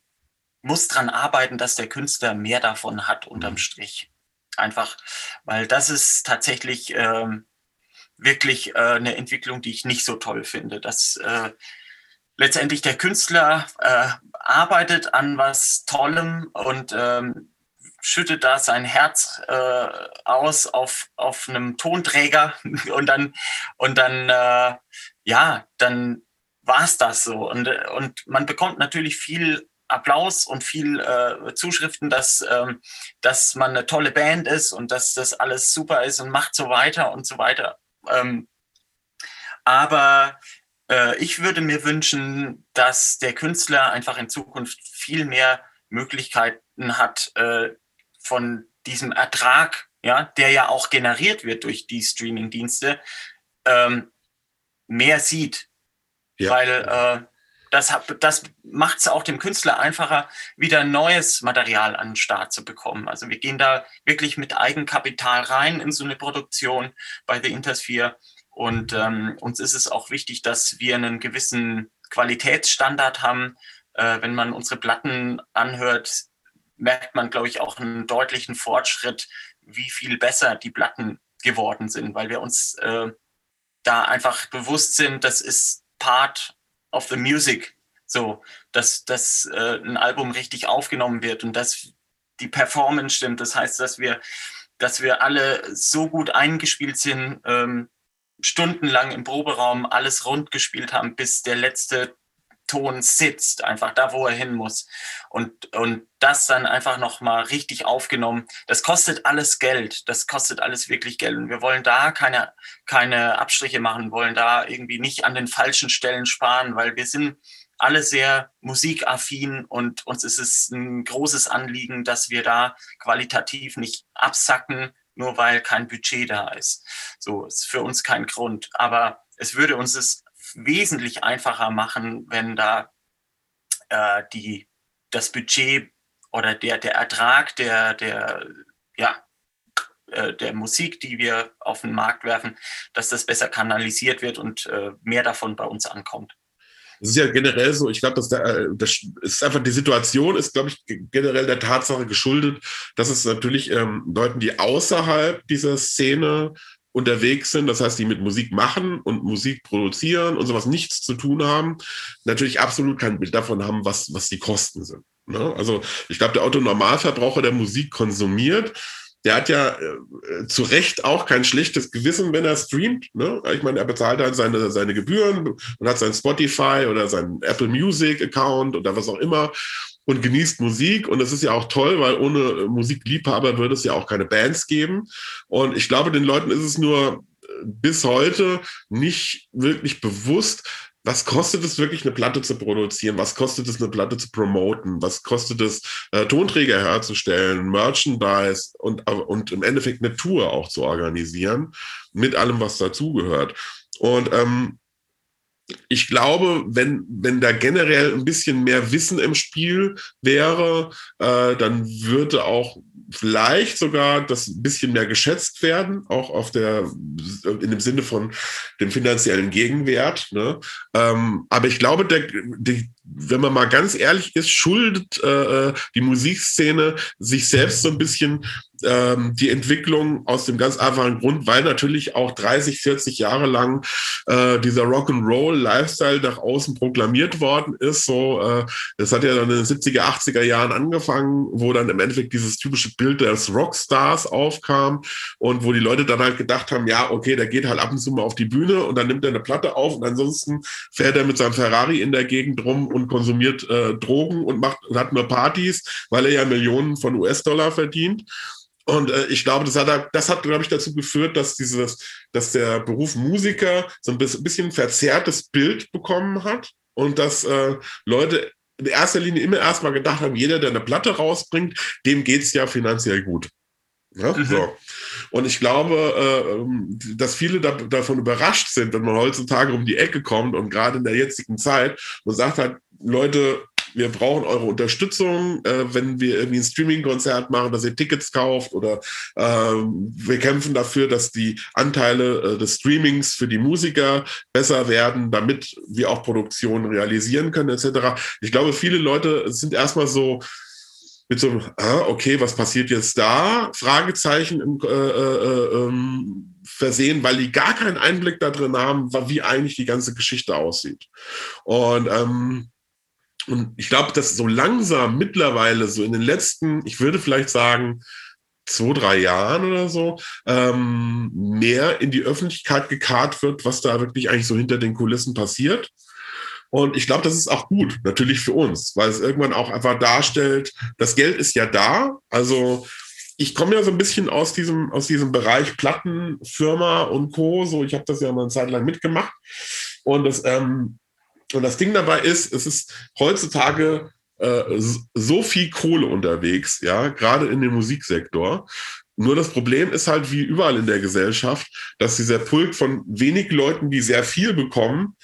muss dran arbeiten, dass der Künstler mehr davon hat unterm mhm. Strich. Einfach, weil das ist tatsächlich ähm, wirklich äh, eine Entwicklung, die ich nicht so toll finde, dass äh, letztendlich der Künstler äh, arbeitet an was Tollem und ähm, schüttet da sein Herz äh, aus auf, auf einem Tonträger und dann, und dann äh, ja, dann war es das so. Und, und man bekommt natürlich viel Applaus und viel äh, Zuschriften, dass, ähm, dass man eine tolle Band ist und dass das alles super ist und macht so weiter und so weiter. Ähm, aber äh, ich würde mir wünschen, dass der Künstler einfach in Zukunft viel mehr Möglichkeiten hat, äh, von diesem Ertrag, ja, der ja auch generiert wird durch die Streaming-Dienste, ähm, mehr sieht. Ja. Weil äh, das, das macht es auch dem Künstler einfacher, wieder neues Material an den Start zu bekommen. Also wir gehen da wirklich mit Eigenkapital rein in so eine Produktion bei The Intersphere. Und ähm, uns ist es auch wichtig, dass wir einen gewissen Qualitätsstandard haben. Äh, wenn man unsere Platten anhört, merkt man, glaube ich, auch einen deutlichen Fortschritt, wie viel besser die Platten geworden sind, weil wir uns äh, da einfach bewusst sind, das ist Part of the Music. So, dass, dass äh, ein Album richtig aufgenommen wird und dass die Performance stimmt. Das heißt, dass wir, dass wir alle so gut eingespielt sind, ähm, stundenlang im Proberaum alles rund gespielt haben, bis der letzte Ton sitzt, einfach da, wo er hin muss. Und, und das dann einfach nochmal richtig aufgenommen. Das kostet alles Geld. Das kostet alles wirklich Geld. Und wir wollen da keine, keine Abstriche machen, wollen da irgendwie nicht an den falschen Stellen sparen, weil wir sind alle sehr musikaffin und uns ist es ein großes Anliegen, dass wir da qualitativ nicht absacken, nur weil kein Budget da ist. So ist für uns kein Grund. Aber es würde uns es wesentlich einfacher machen, wenn da äh, die, das Budget oder der, der Ertrag der, der, ja, äh, der Musik, die wir auf den Markt werfen, dass das besser kanalisiert wird und äh, mehr davon bei uns ankommt. Es ist ja generell so, ich glaube, dass da, äh, das ist einfach die Situation ist, glaube ich, generell der Tatsache geschuldet, dass es natürlich ähm, Leuten, die außerhalb dieser Szene unterwegs sind, das heißt, die mit Musik machen und Musik produzieren und sowas nichts zu tun haben, natürlich absolut kein Bild davon haben, was, was die Kosten sind. Ne? Also ich glaube, der Autonormalverbraucher, der Musik konsumiert, der hat ja äh, zu Recht auch kein schlechtes Gewissen, wenn er streamt. Ne? Ich meine, er bezahlt halt seine, seine Gebühren und hat sein Spotify oder sein Apple Music Account oder was auch immer und genießt Musik. Und das ist ja auch toll, weil ohne Musikliebhaber würde es ja auch keine Bands geben. Und ich glaube, den Leuten ist es nur äh, bis heute nicht wirklich bewusst, was kostet es wirklich, eine Platte zu produzieren? Was kostet es, eine Platte zu promoten? Was kostet es, äh, Tonträger herzustellen, Merchandise und, und im Endeffekt eine Tour auch zu organisieren, mit allem, was dazugehört? Und ähm, ich glaube, wenn, wenn da generell ein bisschen mehr Wissen im Spiel wäre, äh, dann würde auch vielleicht sogar das ein bisschen mehr geschätzt werden, auch auf der, in dem Sinne von dem finanziellen Gegenwert. Ne? Ähm, aber ich glaube, der, die, wenn man mal ganz ehrlich ist, schuldet äh, äh die Musikszene sich selbst so ein bisschen ähm, die Entwicklung aus dem ganz einfachen Grund, weil natürlich auch 30, 40 Jahre lang äh, dieser Rock'n'Roll-Lifestyle nach außen proklamiert worden ist. So, äh, das hat ja dann in den 70er, 80er Jahren angefangen, wo dann im Endeffekt dieses typische Bild des Rockstars aufkam und wo die Leute dann halt gedacht haben, ja, okay, der geht halt ab und zu mal auf die Bühne und dann nimmt er eine Platte auf und ansonsten fährt er mit seinem Ferrari in der Gegend rum und konsumiert äh, Drogen und macht und hat nur Partys, weil er ja Millionen von US-Dollar verdient. Und äh, ich glaube, das hat, das hat, glaube ich, dazu geführt, dass dieses, dass der Beruf Musiker so ein bisschen verzerrtes Bild bekommen hat und dass äh, Leute in erster Linie immer erstmal gedacht haben, jeder, der eine Platte rausbringt, dem geht es ja finanziell gut. Ja, mhm. so. Und ich glaube, äh, ähm, dass viele da, davon überrascht sind, wenn man heutzutage um die Ecke kommt und gerade in der jetzigen Zeit und sagt halt, Leute, wir brauchen eure Unterstützung, äh, wenn wir irgendwie ein Streaming-Konzert machen, dass ihr Tickets kauft oder äh, wir kämpfen dafür, dass die Anteile äh, des Streamings für die Musiker besser werden, damit wir auch Produktionen realisieren können etc. Ich glaube, viele Leute sind erstmal so mit so einem, ah, okay, was passiert jetzt da? Fragezeichen im, äh, äh, ähm, versehen, weil die gar keinen Einblick da drin haben, wie eigentlich die ganze Geschichte aussieht. Und ähm, und ich glaube, dass so langsam mittlerweile, so in den letzten, ich würde vielleicht sagen, zwei, drei Jahren oder so, ähm, mehr in die Öffentlichkeit gekarrt wird, was da wirklich eigentlich so hinter den Kulissen passiert. Und ich glaube, das ist auch gut, natürlich für uns, weil es irgendwann auch einfach darstellt, das Geld ist ja da. Also ich komme ja so ein bisschen aus diesem, aus diesem Bereich Plattenfirma und Co. So, ich habe das ja mal eine Zeit lang mitgemacht. Und das, ähm, und das Ding dabei ist, es ist heutzutage äh, so viel Kohle unterwegs, ja, gerade in dem Musiksektor. Nur das Problem ist halt wie überall in der Gesellschaft, dass dieser Pulk von wenig Leuten, die sehr viel bekommen,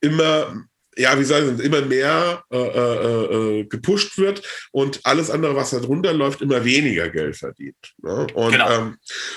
immer ja, wie ich immer mehr äh, äh, äh, gepusht wird und alles andere, was da drunter läuft, immer weniger Geld verdient. Ne? Und, genau. ähm,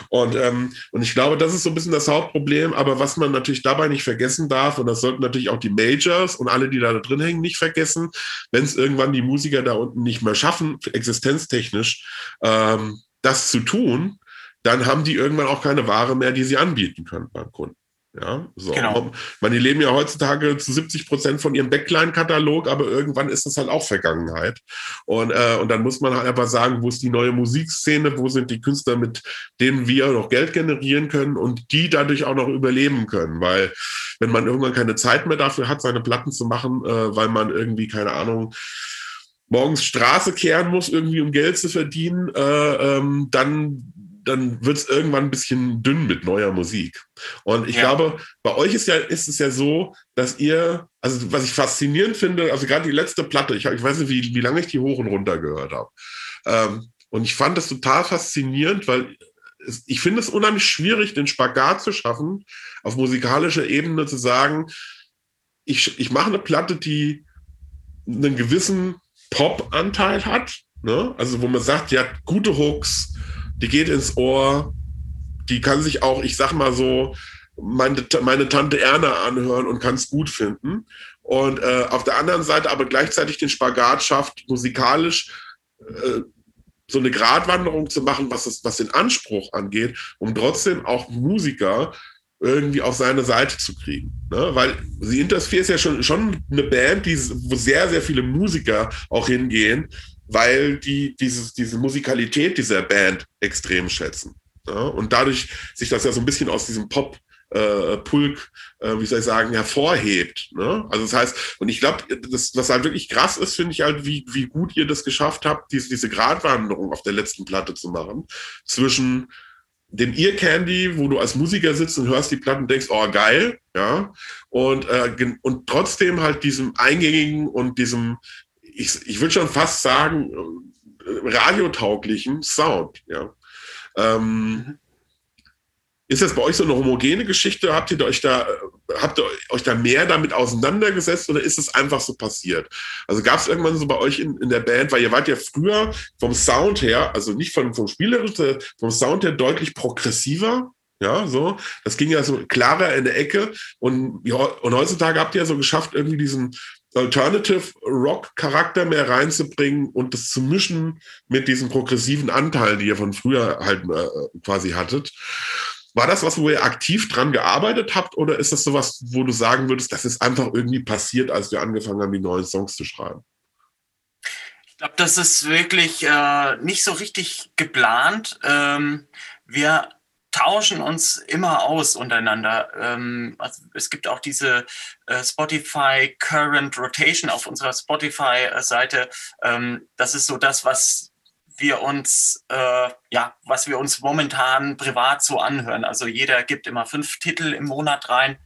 und, ähm, und ich glaube, das ist so ein bisschen das Hauptproblem. Aber was man natürlich dabei nicht vergessen darf, und das sollten natürlich auch die Majors und alle, die da drin hängen, nicht vergessen, wenn es irgendwann die Musiker da unten nicht mehr schaffen, existenztechnisch ähm, das zu tun, dann haben die irgendwann auch keine Ware mehr, die sie anbieten können beim Kunden. Ja, so. Genau. Man, die leben ja heutzutage zu 70 Prozent von ihrem Backline-Katalog, aber irgendwann ist das halt auch Vergangenheit. Und, äh, und dann muss man halt einfach sagen, wo ist die neue Musikszene, wo sind die Künstler, mit denen wir noch Geld generieren können und die dadurch auch noch überleben können. Weil wenn man irgendwann keine Zeit mehr dafür hat, seine Platten zu machen, äh, weil man irgendwie, keine Ahnung, morgens Straße kehren muss, irgendwie um Geld zu verdienen, äh, ähm, dann dann wird es irgendwann ein bisschen dünn mit neuer Musik. Und ich ja. glaube, bei euch ist ja ist es ja so, dass ihr, also was ich faszinierend finde, also gerade die letzte Platte, ich, ich weiß nicht, wie, wie lange ich die hoch und runter gehört habe. Ähm, und ich fand das total faszinierend, weil es, ich finde es unheimlich schwierig, den Spagat zu schaffen, auf musikalischer Ebene zu sagen, ich, ich mache eine Platte, die einen gewissen Pop-Anteil hat, ne? also wo man sagt, die hat gute Hooks, die geht ins Ohr, die kann sich auch, ich sag mal so, meine, meine Tante Erna anhören und kann es gut finden. Und äh, auf der anderen Seite aber gleichzeitig den Spagat schafft, musikalisch äh, so eine Gratwanderung zu machen, was, das, was den Anspruch angeht, um trotzdem auch Musiker irgendwie auf seine Seite zu kriegen. Ne? Weil The Intersphere ist ja schon, schon eine Band, die, wo sehr, sehr viele Musiker auch hingehen, weil die dieses, diese Musikalität dieser Band extrem schätzen. Ja? Und dadurch sich das ja so ein bisschen aus diesem Pop äh, Pulk, äh, wie soll ich sagen, hervorhebt. Ne? Also das heißt, und ich glaube, das, was halt wirklich krass ist, finde ich halt, wie, wie gut ihr das geschafft habt, diese, diese Gratwanderung auf der letzten Platte zu machen, zwischen dem Ear Candy, wo du als Musiker sitzt und hörst die Platten und denkst, oh geil, ja, und, äh, und trotzdem halt diesem eingängigen und diesem ich, ich würde schon fast sagen, äh, radiotauglichen Sound. Ja. Ähm, ist das bei euch so eine homogene Geschichte? Habt ihr euch da, habt ihr euch da mehr damit auseinandergesetzt oder ist es einfach so passiert? Also gab es irgendwann so bei euch in, in der Band, weil ihr wart ja früher vom Sound her, also nicht von, vom Spielerischen, vom Sound her deutlich progressiver. Ja, so. Das ging ja so klarer in der Ecke. Und, und heutzutage habt ihr ja so geschafft, irgendwie diesen, Alternative Rock Charakter mehr reinzubringen und das zu mischen mit diesen progressiven Anteilen, die ihr von früher halt äh, quasi hattet. War das was, wo ihr aktiv dran gearbeitet habt oder ist das sowas, wo du sagen würdest, das ist einfach irgendwie passiert, als wir angefangen haben, die neuen Songs zu schreiben? Ich glaube, das ist wirklich äh, nicht so richtig geplant. Ähm, wir tauschen uns immer aus untereinander. Ähm, also es gibt auch diese äh, Spotify Current Rotation auf unserer Spotify-Seite. Ähm, das ist so das, was wir uns, äh, ja, was wir uns momentan privat so anhören. Also jeder gibt immer fünf Titel im Monat rein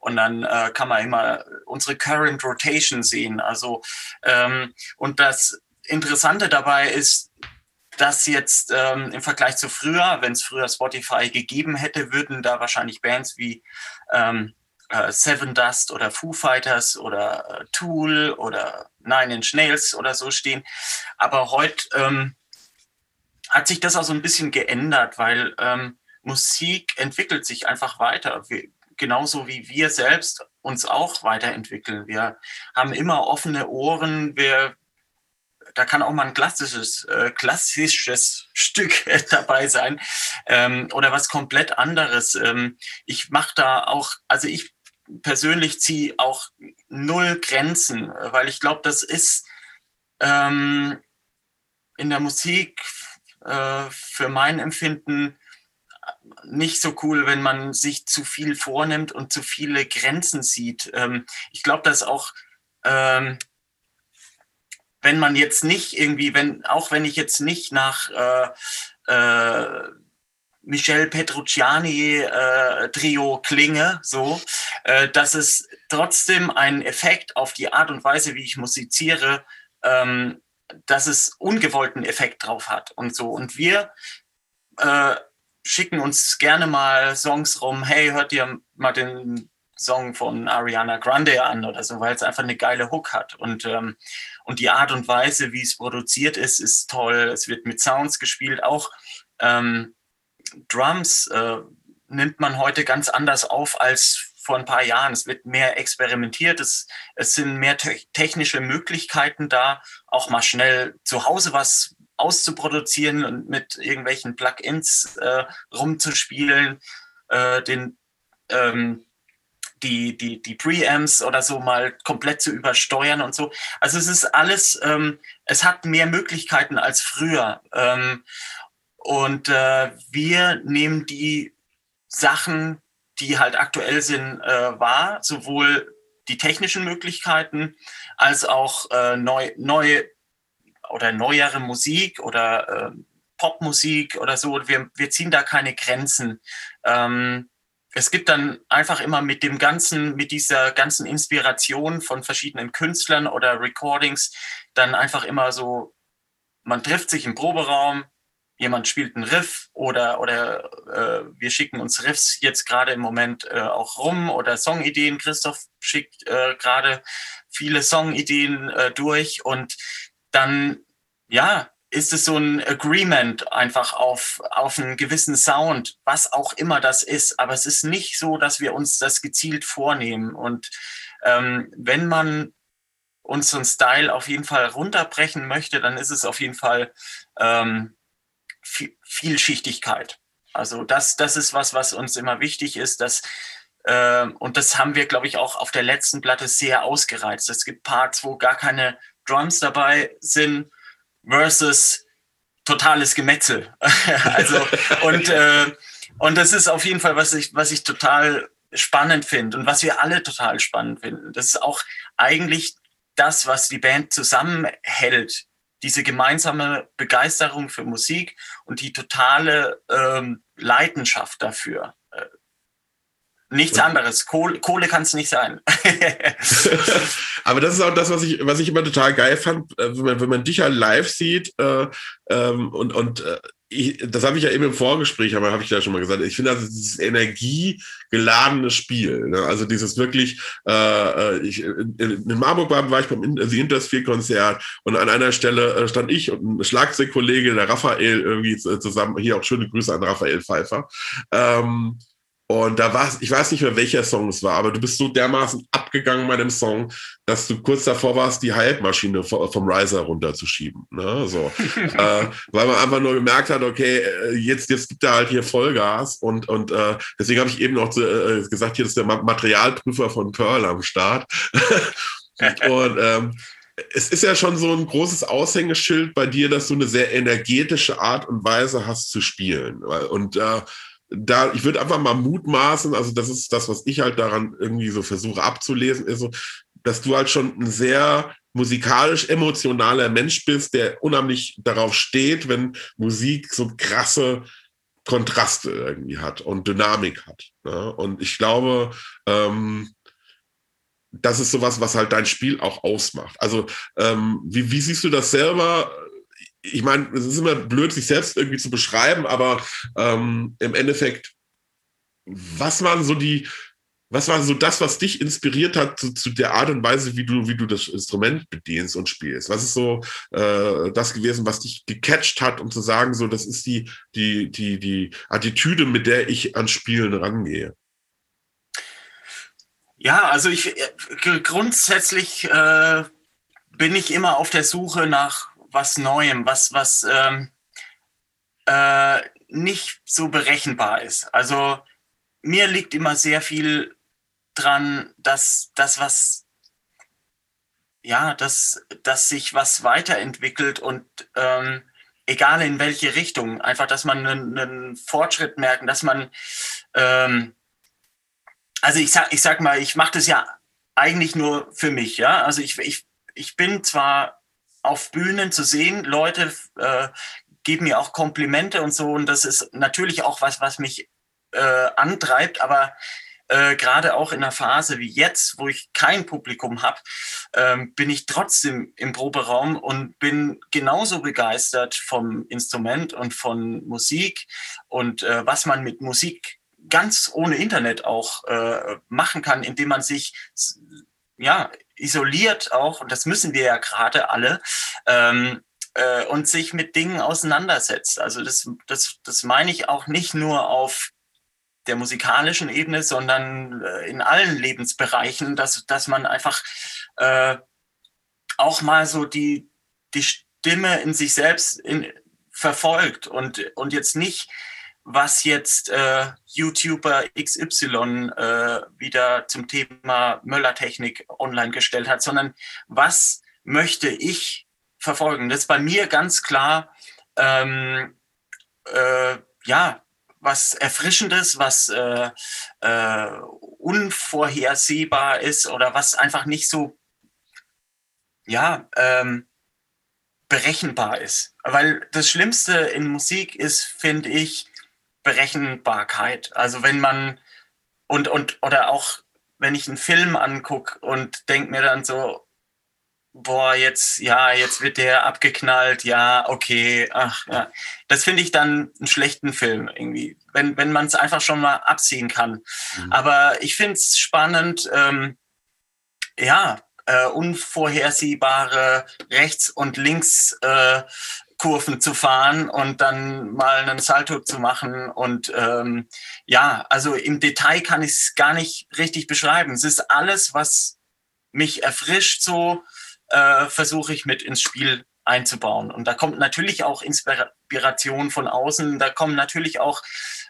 und dann äh, kann man immer unsere Current Rotation sehen. Also ähm, und das Interessante dabei ist, dass jetzt ähm, im Vergleich zu früher, wenn es früher Spotify gegeben hätte, würden da wahrscheinlich Bands wie ähm, äh, Seven Dust oder Foo Fighters oder äh, Tool oder Nine Inch Nails oder so stehen. Aber heute ähm, hat sich das auch so ein bisschen geändert, weil ähm, Musik entwickelt sich einfach weiter. Wir, genauso wie wir selbst uns auch weiterentwickeln. Wir haben immer offene Ohren, wir da kann auch mal ein klassisches, äh, klassisches Stück dabei sein ähm, oder was komplett anderes. Ähm, ich mache da auch, also ich persönlich ziehe auch null Grenzen, weil ich glaube, das ist ähm, in der Musik äh, für mein Empfinden nicht so cool, wenn man sich zu viel vornimmt und zu viele Grenzen sieht. Ähm, ich glaube, dass auch ähm, wenn man jetzt nicht irgendwie, wenn, auch wenn ich jetzt nicht nach äh, äh, Michel Petrucciani äh, Trio klinge, so, äh, dass es trotzdem einen Effekt auf die Art und Weise, wie ich musiziere, ähm, dass es ungewollten Effekt drauf hat und so. Und wir äh, schicken uns gerne mal Songs rum, hey, hört ihr mal den Song von Ariana Grande an oder so, weil es einfach eine geile Hook hat. Und, ähm, und die Art und Weise, wie es produziert ist, ist toll. Es wird mit Sounds gespielt. Auch ähm, Drums äh, nimmt man heute ganz anders auf als vor ein paar Jahren. Es wird mehr experimentiert. Es, es sind mehr te technische Möglichkeiten da, auch mal schnell zu Hause was auszuproduzieren und mit irgendwelchen Plugins äh, rumzuspielen, äh, den ähm, die, die, die Preamps oder so mal komplett zu übersteuern und so. Also es ist alles, ähm, es hat mehr Möglichkeiten als früher. Ähm, und äh, wir nehmen die Sachen, die halt aktuell sind, äh, wahr, sowohl die technischen Möglichkeiten als auch äh, neu, neue oder neuere Musik oder äh, Popmusik oder so. Wir, wir ziehen da keine Grenzen. Ähm, es gibt dann einfach immer mit dem ganzen, mit dieser ganzen Inspiration von verschiedenen Künstlern oder Recordings dann einfach immer so, man trifft sich im Proberaum, jemand spielt einen Riff oder, oder äh, wir schicken uns Riffs jetzt gerade im Moment äh, auch rum oder Songideen. Christoph schickt äh, gerade viele Songideen äh, durch und dann, ja, ist es so ein Agreement einfach auf, auf einen gewissen Sound, was auch immer das ist. Aber es ist nicht so, dass wir uns das gezielt vornehmen. Und ähm, wenn man unseren Style auf jeden Fall runterbrechen möchte, dann ist es auf jeden Fall ähm, Vielschichtigkeit. Also das, das ist was, was uns immer wichtig ist, dass äh, und das haben wir, glaube ich, auch auf der letzten Platte sehr ausgereizt. Es gibt Parts, wo gar keine Drums dabei sind versus totales Gemetzel. also und äh, und das ist auf jeden Fall was ich was ich total spannend finde und was wir alle total spannend finden. Das ist auch eigentlich das, was die Band zusammenhält diese gemeinsame Begeisterung für Musik und die totale ähm, Leidenschaft dafür. Nichts anderes. Kohle, Kohle kann es nicht sein. Aber das ist auch das, was ich, was ich immer total geil fand, äh, wenn man, wenn man dich halt live sieht äh, ähm, und, und äh, ich, das habe ich ja eben im Vorgespräch, aber habe ich ja schon mal gesagt. Ich finde also dieses energiegeladene Spiel, ne? also dieses wirklich. Äh, äh ich, in, in Marburg war, war ich beim The Intersphere Konzert und an einer Stelle äh, stand ich und ein Schlagzeugkollege, der Raphael irgendwie zusammen. Hier auch schöne Grüße an Raphael Pfeiffer. Ähm, und da war ich weiß nicht mehr, welcher Song es war, aber du bist so dermaßen abgegangen bei dem Song, dass du kurz davor warst, die Halbmaschine vom Riser runterzuschieben. Ne? So. äh, weil man einfach nur gemerkt hat, okay, äh, jetzt, jetzt gibt er halt hier Vollgas und, und äh, deswegen habe ich eben noch zu, äh, gesagt, hier ist der Materialprüfer von Pearl am Start. und ähm, es ist ja schon so ein großes Aushängeschild bei dir, dass du eine sehr energetische Art und Weise hast zu spielen. Und äh, da, ich würde einfach mal mutmaßen, also das ist das, was ich halt daran irgendwie so versuche abzulesen, ist so, dass du halt schon ein sehr musikalisch emotionaler Mensch bist, der unheimlich darauf steht, wenn Musik so krasse Kontraste irgendwie hat und Dynamik hat. Ne? Und ich glaube, ähm, das ist sowas, was halt dein Spiel auch ausmacht. Also, ähm, wie, wie siehst du das selber? Ich meine, es ist immer blöd, sich selbst irgendwie zu beschreiben, aber ähm, im Endeffekt, was waren so die, was war so das, was dich inspiriert hat zu, zu, der Art und Weise, wie du, wie du das Instrument bedienst und spielst? Was ist so äh, das gewesen, was dich gecatcht hat, um zu sagen, so, das ist die, die, die, die Attitüde, mit der ich an Spielen rangehe? Ja, also ich äh, grundsätzlich äh, bin ich immer auf der Suche nach was Neuem, was, was ähm, äh, nicht so berechenbar ist. Also mir liegt immer sehr viel dran, dass das, was ja, dass, dass sich was weiterentwickelt und ähm, egal in welche Richtung, einfach, dass man einen, einen Fortschritt merken, dass man, ähm, also ich sag, ich sag mal, ich mache das ja eigentlich nur für mich, ja. Also ich, ich, ich bin zwar auf Bühnen zu sehen. Leute äh, geben mir auch Komplimente und so. Und das ist natürlich auch was, was mich äh, antreibt. Aber äh, gerade auch in einer Phase wie jetzt, wo ich kein Publikum habe, ähm, bin ich trotzdem im Proberaum und bin genauso begeistert vom Instrument und von Musik und äh, was man mit Musik ganz ohne Internet auch äh, machen kann, indem man sich ja isoliert auch, und das müssen wir ja gerade alle, ähm, äh, und sich mit Dingen auseinandersetzt. Also das, das, das meine ich auch nicht nur auf der musikalischen Ebene, sondern äh, in allen Lebensbereichen, dass, dass man einfach äh, auch mal so die, die Stimme in sich selbst in, verfolgt und, und jetzt nicht, was jetzt äh, YouTuber XY äh, wieder zum Thema Möllertechnik online gestellt hat, sondern was möchte ich verfolgen. Das ist bei mir ganz klar, ähm, äh, ja, was Erfrischendes, was äh, äh, unvorhersehbar ist oder was einfach nicht so, ja, ähm, berechenbar ist. Weil das Schlimmste in Musik ist, finde ich, Berechenbarkeit. Also wenn man und, und oder auch wenn ich einen Film angucke und denke mir dann so, boah, jetzt, ja, jetzt wird der abgeknallt, ja, okay, ach, ja. Das finde ich dann einen schlechten Film irgendwie, wenn, wenn man es einfach schon mal abziehen kann. Mhm. Aber ich finde es spannend, ähm, ja, äh, unvorhersehbare Rechts- und Links äh, Kurven zu fahren und dann mal einen Salto zu machen. Und ähm, ja, also im Detail kann ich es gar nicht richtig beschreiben. Es ist alles, was mich erfrischt, so äh, versuche ich mit ins Spiel einzubauen. Und da kommt natürlich auch Inspiration von außen, da kommen natürlich auch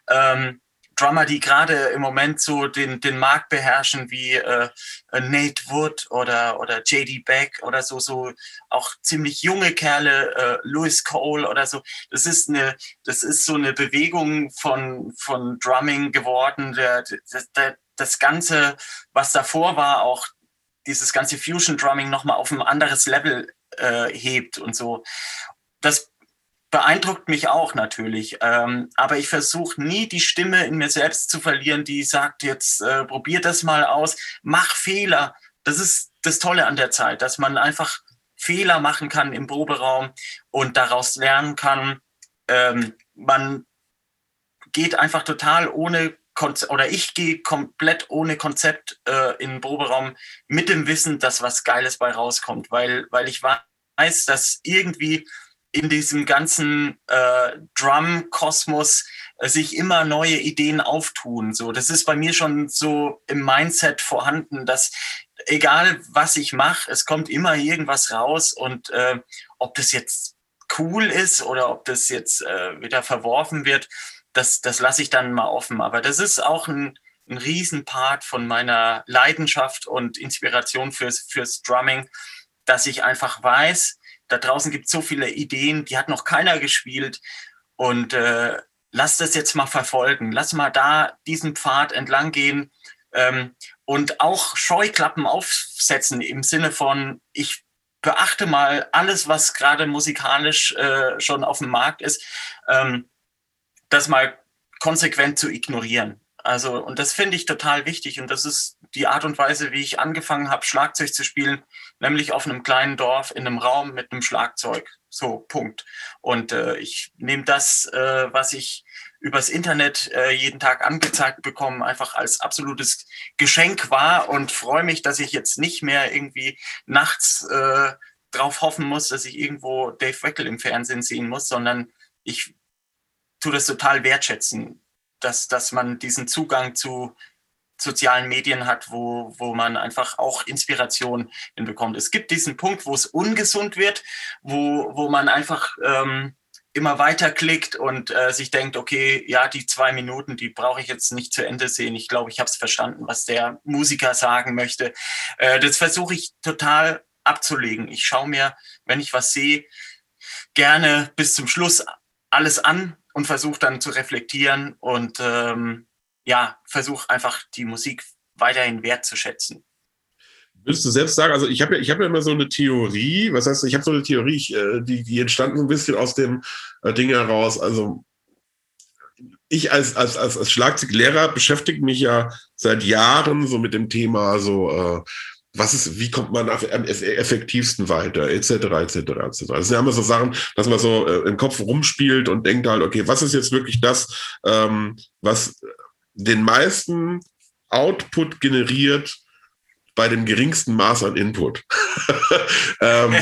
ähm, Drummer, die gerade im Moment so den, den Markt beherrschen, wie äh, Nate Wood oder, oder JD Beck oder so, so auch ziemlich junge Kerle, äh, Louis Cole oder so. Das ist eine, das ist so eine Bewegung von, von Drumming geworden. Der, das, der, das Ganze, was davor war, auch dieses ganze Fusion Drumming nochmal auf ein anderes Level äh, hebt und so. Das beeindruckt mich auch natürlich. Ähm, aber ich versuche nie die Stimme in mir selbst zu verlieren, die sagt, jetzt äh, probier das mal aus, mach Fehler. Das ist das Tolle an der Zeit, dass man einfach Fehler machen kann im Proberaum und daraus lernen kann. Ähm, man geht einfach total ohne Konzept, oder ich gehe komplett ohne Konzept äh, in den Proberaum mit dem Wissen, dass was Geiles bei rauskommt, weil, weil ich weiß, dass irgendwie in diesem ganzen äh, Drum-Kosmos äh, sich immer neue Ideen auftun. So, das ist bei mir schon so im Mindset vorhanden, dass egal was ich mache, es kommt immer irgendwas raus und äh, ob das jetzt cool ist oder ob das jetzt äh, wieder verworfen wird, das, das lasse ich dann mal offen. Aber das ist auch ein, ein Riesenpart von meiner Leidenschaft und Inspiration fürs, fürs Drumming, dass ich einfach weiß, da draußen gibt es so viele Ideen, die hat noch keiner gespielt. Und äh, lass das jetzt mal verfolgen. Lass mal da diesen Pfad entlang gehen ähm, und auch Scheuklappen aufsetzen im Sinne von, ich beachte mal alles, was gerade musikalisch äh, schon auf dem Markt ist, ähm, das mal konsequent zu ignorieren. Also, und das finde ich total wichtig. Und das ist die Art und Weise, wie ich angefangen habe, Schlagzeug zu spielen, nämlich auf einem kleinen Dorf in einem Raum mit einem Schlagzeug. So, Punkt. Und äh, ich nehme das, äh, was ich übers Internet äh, jeden Tag angezeigt bekomme, einfach als absolutes Geschenk wahr und freue mich, dass ich jetzt nicht mehr irgendwie nachts äh, drauf hoffen muss, dass ich irgendwo Dave Weckel im Fernsehen sehen muss, sondern ich tue das total wertschätzen, dass, dass man diesen Zugang zu sozialen Medien hat, wo, wo man einfach auch Inspiration hinbekommt. Es gibt diesen Punkt, wo es ungesund wird, wo, wo man einfach ähm, immer weiter klickt und äh, sich denkt, okay, ja, die zwei Minuten, die brauche ich jetzt nicht zu Ende sehen. Ich glaube, ich habe es verstanden, was der Musiker sagen möchte. Äh, das versuche ich total abzulegen. Ich schaue mir, wenn ich was sehe, gerne bis zum Schluss alles an und versuche dann zu reflektieren und ähm, ja, versuche einfach die Musik weiterhin wertzuschätzen. Würdest du selbst sagen, also ich habe ja, hab ja immer so eine Theorie, was heißt, ich habe so eine Theorie, ich, äh, die, die entstanden so ein bisschen aus dem äh, Ding heraus, also ich als, als, als, als Schlagzeuglehrer beschäftige mich ja seit Jahren so mit dem Thema so, äh, was ist, wie kommt man am effektivsten weiter, etc., etc., etc. Das sind ja immer so Sachen, dass man so äh, im Kopf rumspielt und denkt halt, okay, was ist jetzt wirklich das, ähm, was den meisten Output generiert, bei dem geringsten Maß an Input. ähm,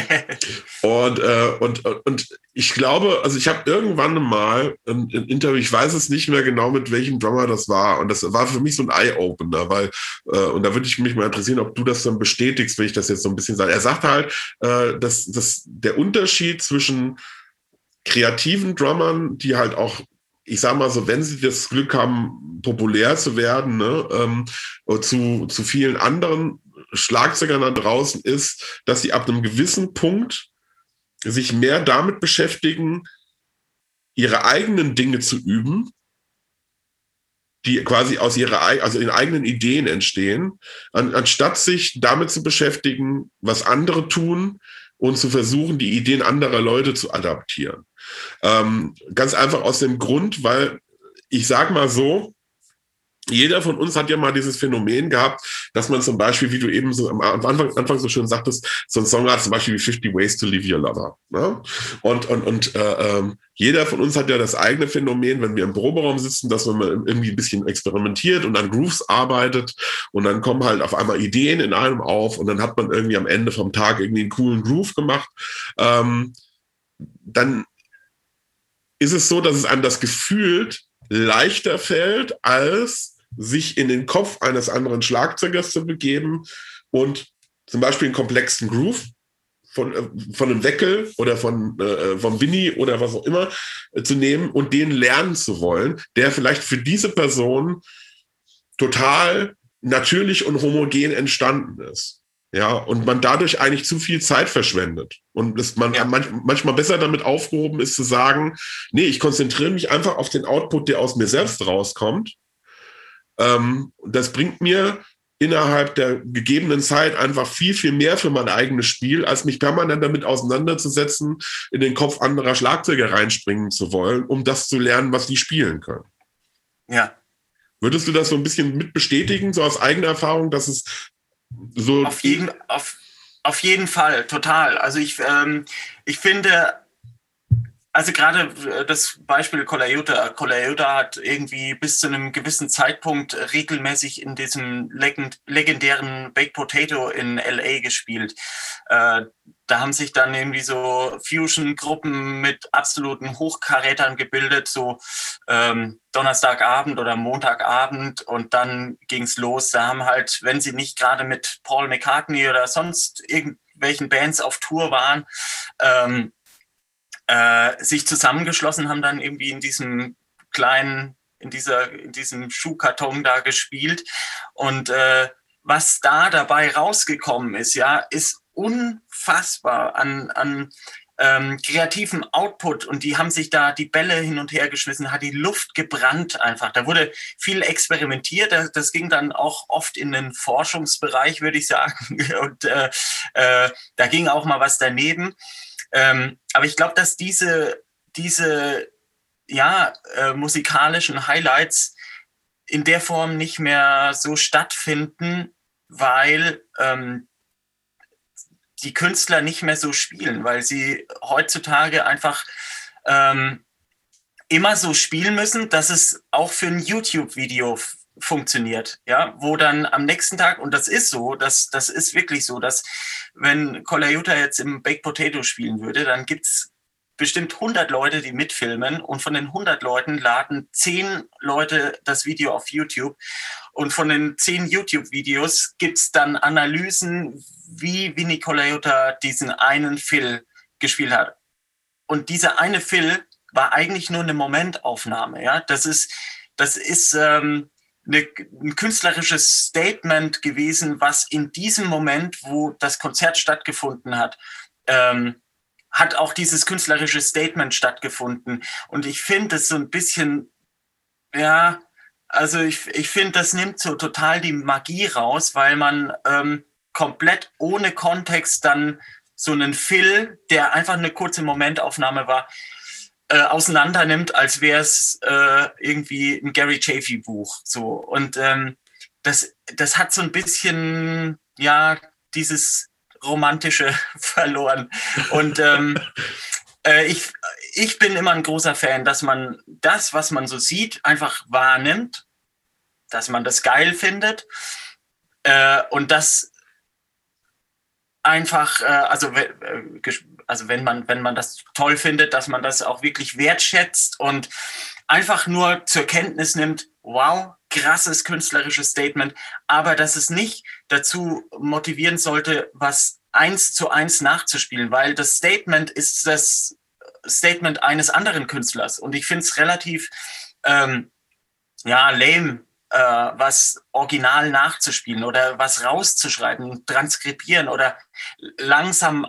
und, äh, und, und ich glaube, also ich habe irgendwann mal ein, ein, Interview, ich weiß es nicht mehr genau, mit welchem Drummer das war. Und das war für mich so ein Eye-Opener, weil, äh, und da würde ich mich mal interessieren, ob du das dann bestätigst, wenn ich das jetzt so ein bisschen sage. Er sagt halt, äh, dass, dass der Unterschied zwischen kreativen Drummern, die halt auch ich sag mal so, wenn sie das Glück haben, populär zu werden, ne, ähm, zu, zu vielen anderen Schlagzeugern da draußen ist, dass sie ab einem gewissen Punkt sich mehr damit beschäftigen, ihre eigenen Dinge zu üben, die quasi aus ihrer also in eigenen Ideen entstehen, an, anstatt sich damit zu beschäftigen, was andere tun und zu versuchen, die Ideen anderer Leute zu adaptieren. Ähm, ganz einfach aus dem Grund, weil ich sag mal so, jeder von uns hat ja mal dieses Phänomen gehabt, dass man zum Beispiel, wie du eben so am Anfang, Anfang so schön sagtest, so ein Song hat zum Beispiel wie 50 Ways to Leave Your Lover. Ne? Und, und, und äh, ähm, jeder von uns hat ja das eigene Phänomen, wenn wir im Proberaum sitzen, dass man irgendwie ein bisschen experimentiert und an Grooves arbeitet und dann kommen halt auf einmal Ideen in einem auf und dann hat man irgendwie am Ende vom Tag irgendwie einen coolen Groove gemacht. Ähm, dann ist es so, dass es einem das gefühlt leichter fällt, als sich in den Kopf eines anderen Schlagzeugers zu begeben und zum Beispiel einen komplexen Groove von, äh, von einem Weckel oder von, äh, vom Winnie oder was auch immer äh, zu nehmen und den lernen zu wollen, der vielleicht für diese Person total natürlich und homogen entstanden ist. Ja, und man dadurch eigentlich zu viel Zeit verschwendet. Und dass man ja. manch, manchmal besser damit aufgehoben ist zu sagen, nee, ich konzentriere mich einfach auf den Output, der aus mir selbst rauskommt ähm, das bringt mir innerhalb der gegebenen Zeit einfach viel, viel mehr für mein eigenes Spiel, als mich permanent damit auseinanderzusetzen, in den Kopf anderer Schlagzeuger reinspringen zu wollen, um das zu lernen, was die spielen können. Ja. Würdest du das so ein bisschen mit bestätigen, so aus eigener Erfahrung, dass es so. Auf jeden, auf, auf jeden Fall, total. Also ich, ähm, ich finde, also gerade äh, das Beispiel Kolayuta. Kolayuta hat irgendwie bis zu einem gewissen Zeitpunkt regelmäßig in diesem legendären Baked Potato in LA gespielt. Äh, da haben sich dann irgendwie so Fusion-Gruppen mit absoluten Hochkarätern gebildet, so ähm, Donnerstagabend oder Montagabend und dann ging's los. Da haben halt, wenn sie nicht gerade mit Paul McCartney oder sonst irgendwelchen Bands auf Tour waren, ähm, äh, sich zusammengeschlossen haben, dann irgendwie in diesem kleinen, in dieser, in diesem Schuhkarton da gespielt. Und äh, was da dabei rausgekommen ist, ja, ist unfassbar an, an ähm, kreativen Output und die haben sich da die Bälle hin und her geschmissen, hat die Luft gebrannt einfach. Da wurde viel experimentiert, das, das ging dann auch oft in den Forschungsbereich, würde ich sagen. Und äh, äh, da ging auch mal was daneben. Ähm, aber ich glaube, dass diese, diese ja, äh, musikalischen Highlights in der Form nicht mehr so stattfinden, weil ähm, die Künstler nicht mehr so spielen, weil sie heutzutage einfach ähm, immer so spielen müssen, dass es auch für ein YouTube-Video funktioniert, ja, wo dann am nächsten Tag, und das ist so, das, das ist wirklich so, dass wenn Kolayuta jetzt im Baked Potato spielen würde, dann gibt's bestimmt 100 Leute, die mitfilmen und von den 100 Leuten laden 10 Leute das Video auf YouTube und von den 10 YouTube-Videos gibt's dann Analysen, wie Vinny Kolayuta diesen einen Fill gespielt hat. Und dieser eine Fill war eigentlich nur eine Momentaufnahme, ja, das ist, das ist, ähm, eine, ein künstlerisches Statement gewesen, was in diesem Moment, wo das Konzert stattgefunden hat, ähm, hat auch dieses künstlerische Statement stattgefunden. Und ich finde es so ein bisschen, ja, also ich, ich finde, das nimmt so total die Magie raus, weil man ähm, komplett ohne Kontext dann so einen Phil, der einfach eine kurze Momentaufnahme war, äh, auseinander nimmt, als wäre es äh, irgendwie ein Gary Chafee Buch. So. Und ähm, das, das hat so ein bisschen, ja, dieses romantische verloren. Und ähm, äh, ich, ich bin immer ein großer Fan, dass man das, was man so sieht, einfach wahrnimmt, dass man das geil findet äh, und das einfach, äh, also, also wenn man, wenn man das toll findet, dass man das auch wirklich wertschätzt und einfach nur zur Kenntnis nimmt, wow, krasses künstlerisches Statement, aber dass es nicht dazu motivieren sollte, was eins zu eins nachzuspielen, weil das Statement ist das Statement eines anderen Künstlers. Und ich finde es relativ ähm, ja lame, äh, was original nachzuspielen oder was rauszuschreiben, transkribieren oder langsam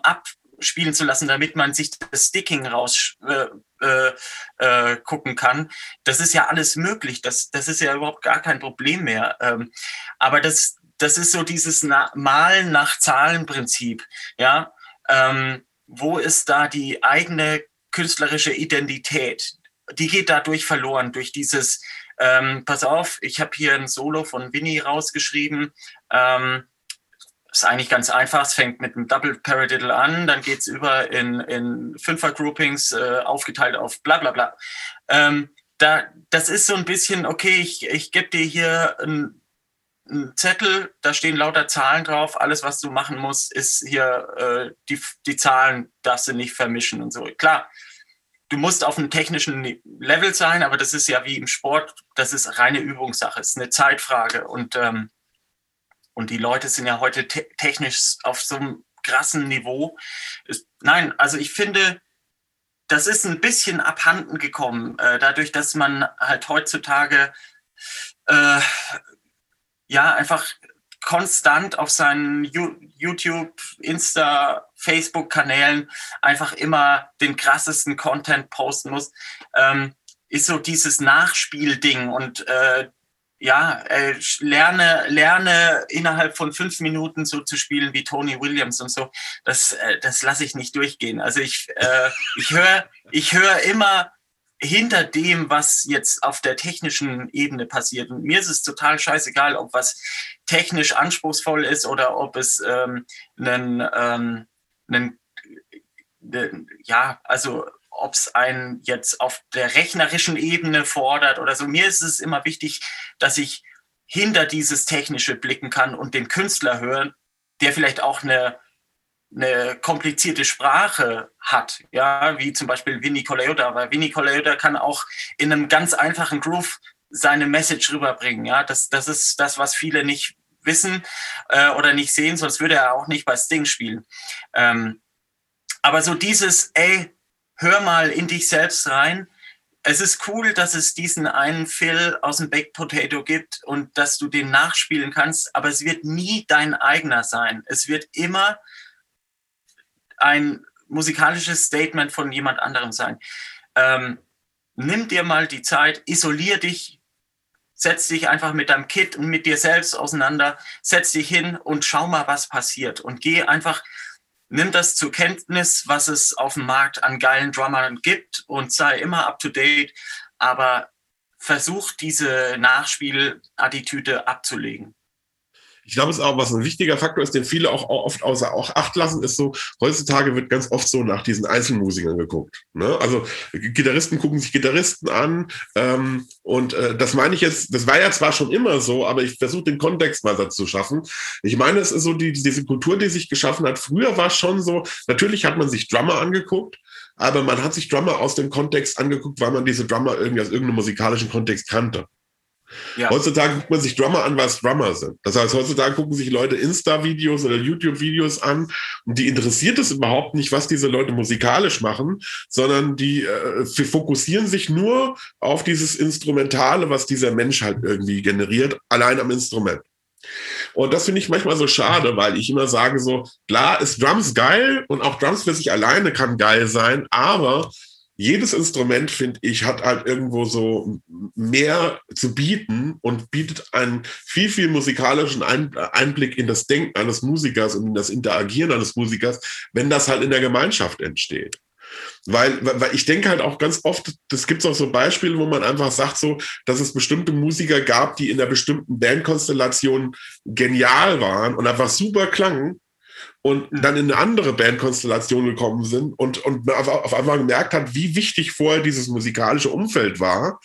abspielen zu lassen, damit man sich das Sticking raus äh, äh, äh, gucken kann. Das ist ja alles möglich. Das, das ist ja überhaupt gar kein Problem mehr. Ähm, aber das, das ist so dieses Na Malen nach Zahlenprinzip. Ja, ähm, wo ist da die eigene künstlerische Identität? Die geht dadurch verloren durch dieses. Ähm, pass auf, ich habe hier ein Solo von Winnie rausgeschrieben. Ähm, ist eigentlich ganz einfach. Es fängt mit einem Double Paradiddle an, dann geht es über in, in Fünfer-Groupings, äh, aufgeteilt auf bla bla bla. Ähm, da, das ist so ein bisschen, okay, ich, ich gebe dir hier einen Zettel, da stehen lauter Zahlen drauf. Alles, was du machen musst, ist hier äh, die, die Zahlen darfst du nicht vermischen und so. Klar, du musst auf einem technischen Level sein, aber das ist ja wie im Sport, das ist reine Übungssache, es ist eine Zeitfrage. Und ähm, und die Leute sind ja heute te technisch auf so einem krassen Niveau. Ist, nein, also ich finde, das ist ein bisschen abhanden gekommen, äh, dadurch, dass man halt heutzutage äh, ja einfach konstant auf seinen YouTube, Insta, Facebook-Kanälen einfach immer den krassesten Content posten muss, ähm, ist so dieses Nachspielding und äh, ja, äh, lerne, lerne innerhalb von fünf Minuten so zu spielen wie Tony Williams und so. Das, äh, das lasse ich nicht durchgehen. Also ich, äh, ich höre ich hör immer hinter dem, was jetzt auf der technischen Ebene passiert. Und mir ist es total scheißegal, ob was technisch anspruchsvoll ist oder ob es ähm, einen, ähm, einen, äh, ja, also ob es einen jetzt auf der rechnerischen Ebene fordert oder so. Mir ist es immer wichtig, dass ich hinter dieses Technische blicken kann und den Künstler hören, der vielleicht auch eine, eine komplizierte Sprache hat, ja, wie zum Beispiel Vinny Colaiuta, weil Vinny Colaiuta kann auch in einem ganz einfachen Groove seine Message rüberbringen, ja, das, das ist das, was viele nicht wissen äh, oder nicht sehen, sonst würde er auch nicht bei Sting spielen. Ähm, aber so dieses, ey, hör mal in dich selbst rein. Es ist cool, dass es diesen einen Phil aus dem Baked Potato gibt und dass du den nachspielen kannst, aber es wird nie dein eigener sein. Es wird immer ein musikalisches Statement von jemand anderem sein. Ähm, nimm dir mal die Zeit, isolier dich, setz dich einfach mit deinem Kit und mit dir selbst auseinander, setz dich hin und schau mal, was passiert und geh einfach nimm das zur Kenntnis, was es auf dem Markt an geilen Drummern gibt und sei immer up to date, aber versuch diese Nachspielattitüde abzulegen ich glaube, es ist auch, was ein wichtiger Faktor ist, den viele auch oft außer auch Acht lassen, ist so, heutzutage wird ganz oft so nach diesen Einzelmusikern geguckt. Ne? Also Gitarristen gucken sich Gitarristen an ähm, und äh, das meine ich jetzt, das war ja zwar schon immer so, aber ich versuche den Kontext mal dazu zu schaffen. Ich meine, es ist so die, diese Kultur, die sich geschaffen hat. Früher war es schon so, natürlich hat man sich Drummer angeguckt, aber man hat sich Drummer aus dem Kontext angeguckt, weil man diese Drummer irgendwie aus irgendeinem musikalischen Kontext kannte. Ja. Heutzutage guckt man sich Drummer an, was Drummer sind. Das heißt, heutzutage gucken sich Leute Insta-Videos oder YouTube-Videos an und die interessiert es überhaupt nicht, was diese Leute musikalisch machen, sondern die äh, fokussieren sich nur auf dieses Instrumentale, was dieser Mensch halt irgendwie generiert, allein am Instrument. Und das finde ich manchmal so schade, weil ich immer sage so, klar ist Drums geil und auch Drums für sich alleine kann geil sein, aber jedes Instrument, finde ich, hat halt irgendwo so mehr zu bieten und bietet einen viel, viel musikalischen Einblick in das Denken eines Musikers und in das Interagieren eines Musikers, wenn das halt in der Gemeinschaft entsteht. Weil, weil ich denke halt auch ganz oft, das gibt es auch so Beispiele, wo man einfach sagt, so, dass es bestimmte Musiker gab, die in einer bestimmten Bandkonstellation genial waren und einfach super klangen und dann in eine andere Bandkonstellation gekommen sind und, und auf, auf einmal gemerkt hat, wie wichtig vorher dieses musikalische Umfeld war.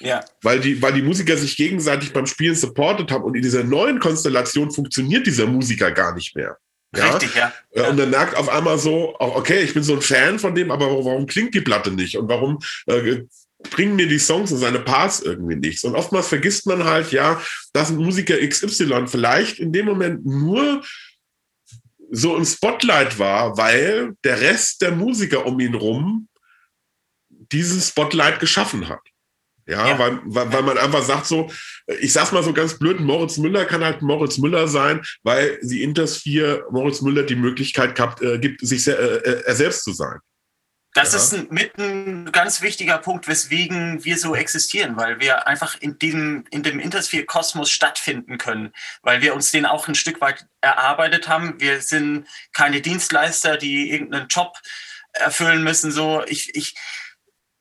Ja. Weil, die, weil die Musiker sich gegenseitig beim Spielen supportet haben und in dieser neuen Konstellation funktioniert dieser Musiker gar nicht mehr. Ja? Richtig, ja. Äh, und dann merkt auf einmal so, okay, ich bin so ein Fan von dem, aber warum klingt die Platte nicht? Und warum äh, bringen mir die Songs und seine Parts irgendwie nichts? Und oftmals vergisst man halt, ja, dass ein Musiker XY vielleicht in dem Moment nur so im Spotlight war, weil der Rest der Musiker um ihn rum dieses Spotlight geschaffen hat. Ja, ja. Weil, weil, weil man einfach sagt so, ich sag's mal so ganz blöd, Moritz Müller kann halt Moritz Müller sein, weil sie Intersphere Moritz Müller die Möglichkeit gehabt, äh, gibt, sich sehr, äh, äh, er selbst zu sein. Das ja. ist ein, mit ein ganz wichtiger Punkt, weswegen wir so existieren, weil wir einfach in dem, in dem Intersphere-Kosmos stattfinden können, weil wir uns den auch ein Stück weit erarbeitet haben. Wir sind keine Dienstleister, die irgendeinen Job erfüllen müssen. So, ich, ich,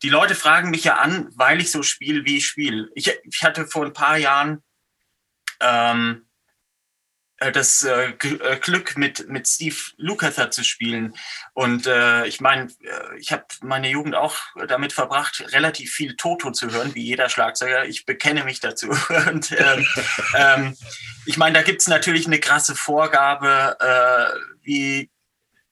die Leute fragen mich ja an, weil ich so spiele, wie ich spiele. Ich, ich hatte vor ein paar Jahren ähm, äh, das äh, äh, Glück, mit, mit Steve Lukather zu spielen. Und äh, ich meine, äh, ich habe meine Jugend auch damit verbracht, relativ viel Toto zu hören, wie jeder Schlagzeuger. Ich bekenne mich dazu. Und ähm, ähm, ich meine, da gibt es natürlich eine krasse Vorgabe, äh, wie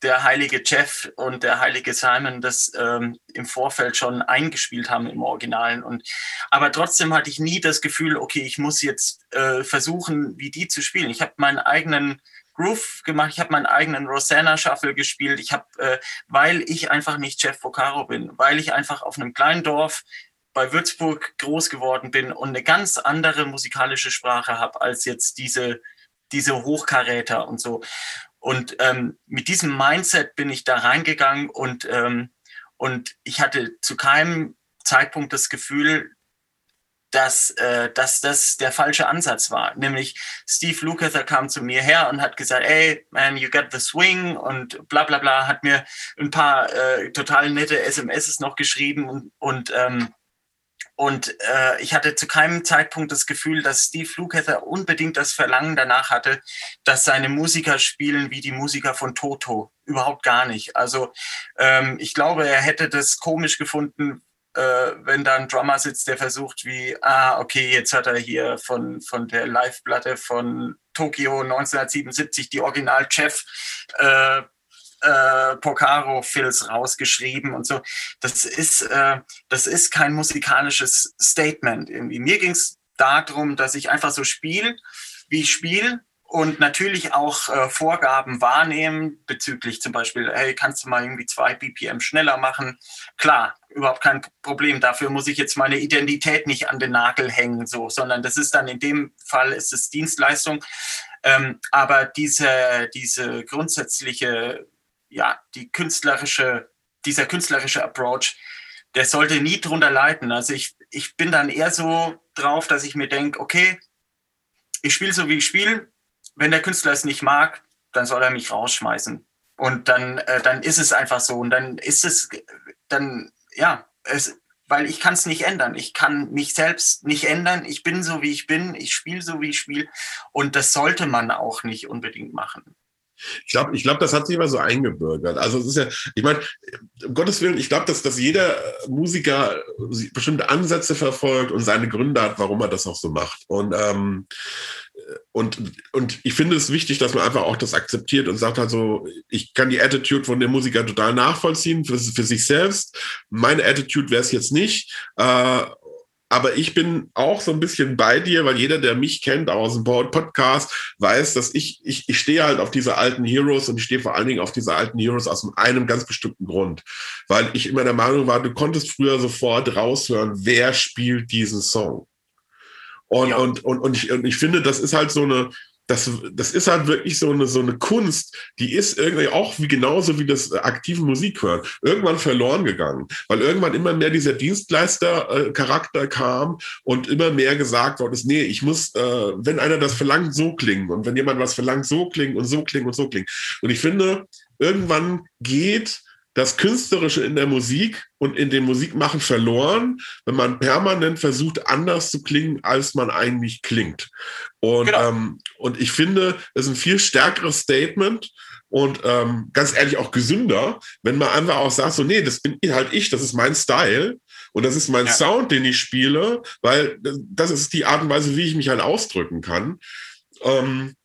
der heilige Jeff und der heilige Simon das ähm, im Vorfeld schon eingespielt haben im Originalen. Und, aber trotzdem hatte ich nie das Gefühl, okay, ich muss jetzt äh, versuchen, wie die zu spielen. Ich habe meinen eigenen Groove gemacht, ich habe meinen eigenen Rosanna Shuffle gespielt. Ich habe, äh, weil ich einfach nicht Jeff Vocaro bin, weil ich einfach auf einem kleinen Dorf bei Würzburg groß geworden bin und eine ganz andere musikalische Sprache habe als jetzt diese diese Hochkaräter und so. Und ähm, mit diesem Mindset bin ich da reingegangen und, ähm, und ich hatte zu keinem Zeitpunkt das Gefühl, dass, äh, dass das der falsche Ansatz war. Nämlich Steve Lukather kam zu mir her und hat gesagt, hey, man, you got the swing und bla bla bla, hat mir ein paar äh, total nette SMSs noch geschrieben und, und ähm, und äh, ich hatte zu keinem Zeitpunkt das Gefühl, dass Steve Lukather unbedingt das Verlangen danach hatte, dass seine Musiker spielen wie die Musiker von Toto. Überhaupt gar nicht. Also ähm, ich glaube, er hätte das komisch gefunden, äh, wenn da ein Drummer sitzt, der versucht wie, ah, okay, jetzt hat er hier von, von der Live-Platte von Tokio 1977 die Original-Chef äh, äh, Pocaro-Fills rausgeschrieben und so. Das ist, äh, das ist kein musikalisches Statement irgendwie. Mir ging es darum, dass ich einfach so spiele, wie ich spiele und natürlich auch äh, Vorgaben wahrnehmen bezüglich zum Beispiel, hey, kannst du mal irgendwie zwei BPM schneller machen? Klar, überhaupt kein Problem. Dafür muss ich jetzt meine Identität nicht an den Nagel hängen, so, sondern das ist dann in dem Fall ist es Dienstleistung. Ähm, aber diese, diese grundsätzliche ja, die künstlerische, dieser künstlerische Approach, der sollte nie drunter leiden. Also ich, ich bin dann eher so drauf, dass ich mir denke, okay, ich spiele so, wie ich spiele. Wenn der Künstler es nicht mag, dann soll er mich rausschmeißen. Und dann, äh, dann ist es einfach so. Und dann ist es, dann, ja, es, weil ich kann es nicht ändern. Ich kann mich selbst nicht ändern. Ich bin so, wie ich bin. Ich spiele so, wie ich spiele. Und das sollte man auch nicht unbedingt machen. Ich glaube, ich glaub, das hat sich immer so eingebürgert. Also es ist ja, ich meine, um Gottes Willen, ich glaube, dass, dass jeder Musiker bestimmte Ansätze verfolgt und seine Gründe hat, warum er das auch so macht. Und, ähm, und, und ich finde es wichtig, dass man einfach auch das akzeptiert und sagt also, ich kann die Attitude von dem Musiker total nachvollziehen für, für sich selbst. Meine Attitude wäre es jetzt nicht. Äh, aber ich bin auch so ein bisschen bei dir, weil jeder, der mich kennt, auch aus dem Podcast, weiß, dass ich, ich, ich stehe halt auf diese alten Heroes und ich stehe vor allen Dingen auf diese alten Heroes aus einem ganz bestimmten Grund. Weil ich immer der Meinung war, du konntest früher sofort raushören, wer spielt diesen Song. Und, ja. und, und, und, ich, und ich finde, das ist halt so eine, das, das ist halt wirklich so eine, so eine Kunst, die ist irgendwie auch wie genauso wie das aktive Musik hören, irgendwann verloren gegangen, weil irgendwann immer mehr dieser Dienstleister-Charakter kam und immer mehr gesagt worden ist, nee, ich muss, äh, wenn einer das verlangt, so klingen und wenn jemand was verlangt, so klingen und so klingen und so klingen. Und ich finde, irgendwann geht das Künstlerische in der Musik und in dem Musikmachen verloren, wenn man permanent versucht, anders zu klingen, als man eigentlich klingt. Und, genau. ähm, und ich finde, es ist ein viel stärkeres Statement und ähm, ganz ehrlich auch gesünder, wenn man einfach auch sagt, so, nee, das bin halt ich, das ist mein Style. Und das ist mein ja. Sound, den ich spiele, weil das ist die Art und Weise, wie ich mich halt ausdrücken kann. Ähm,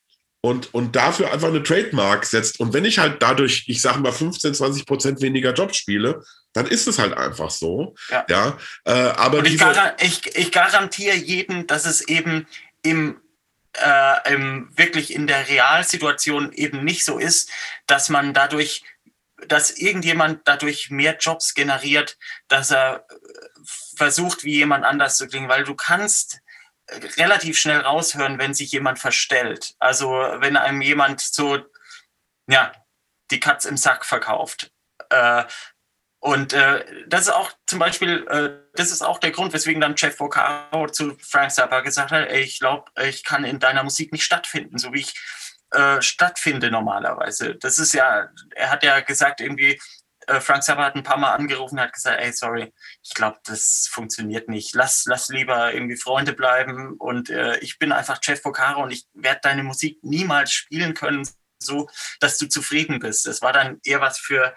und, und dafür einfach eine Trademark setzt. Und wenn ich halt dadurch, ich sage mal, 15, 20 Prozent weniger Jobs spiele, dann ist es halt einfach so. Ja. ja äh, aber ich, gar, ich, ich garantiere jedem, dass es eben im äh, im, wirklich in der Realsituation eben nicht so ist, dass man dadurch, dass irgendjemand dadurch mehr Jobs generiert, dass er äh, versucht, wie jemand anders zu klingen, weil du kannst relativ schnell raushören, wenn sich jemand verstellt. Also wenn einem jemand so, ja, die Katz im Sack verkauft. Äh, und äh, das ist auch zum Beispiel, äh, das ist auch der Grund, weswegen dann Jeff Vocaro zu Frank Zappa gesagt hat, ey, ich glaube, ich kann in deiner Musik nicht stattfinden, so wie ich äh, stattfinde normalerweise. Das ist ja, er hat ja gesagt, irgendwie, äh, Frank Zappa hat ein paar Mal angerufen hat gesagt, ey, sorry, ich glaube, das funktioniert nicht. Lass, lass lieber irgendwie Freunde bleiben. Und äh, ich bin einfach Jeff Vocaro und ich werde deine Musik niemals spielen können, so dass du zufrieden bist. Das war dann eher was für,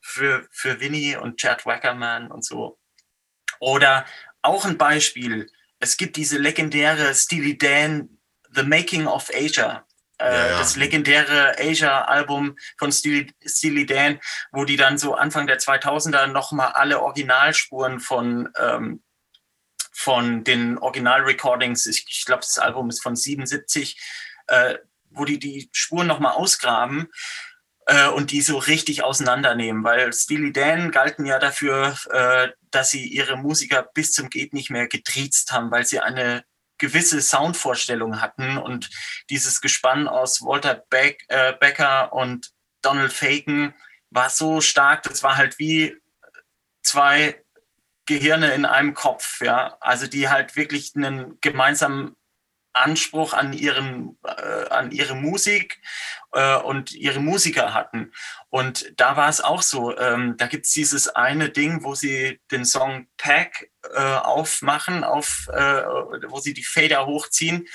für, für Winnie und Chad Wackerman und so. Oder auch ein Beispiel. Es gibt diese legendäre Steely Dan The Making of Asia. Äh, ja, ja. das legendäre Asia-Album von Steely, Steely, Dan, wo die dann so Anfang der 2000er nochmal alle Originalspuren von, ähm, von den Original-Recordings, ich, ich glaube, das Album ist von 77, äh, wo die die Spuren nochmal ausgraben äh, und die so richtig auseinandernehmen, weil Steely Dan galten ja dafür, äh, dass sie ihre Musiker bis zum geht nicht mehr getriezt haben, weil sie eine gewisse Soundvorstellungen hatten und dieses Gespann aus Walter Beck, äh, Becker und Donald Fagan war so stark, das war halt wie zwei Gehirne in einem Kopf, ja, also die halt wirklich einen gemeinsamen Anspruch an ihren äh, an ihre Musik äh, und ihre Musiker hatten. Und da war es auch so. Ähm, da gibt es dieses eine Ding, wo sie den Song Pack äh, aufmachen, auf, äh, wo sie die Fader hochziehen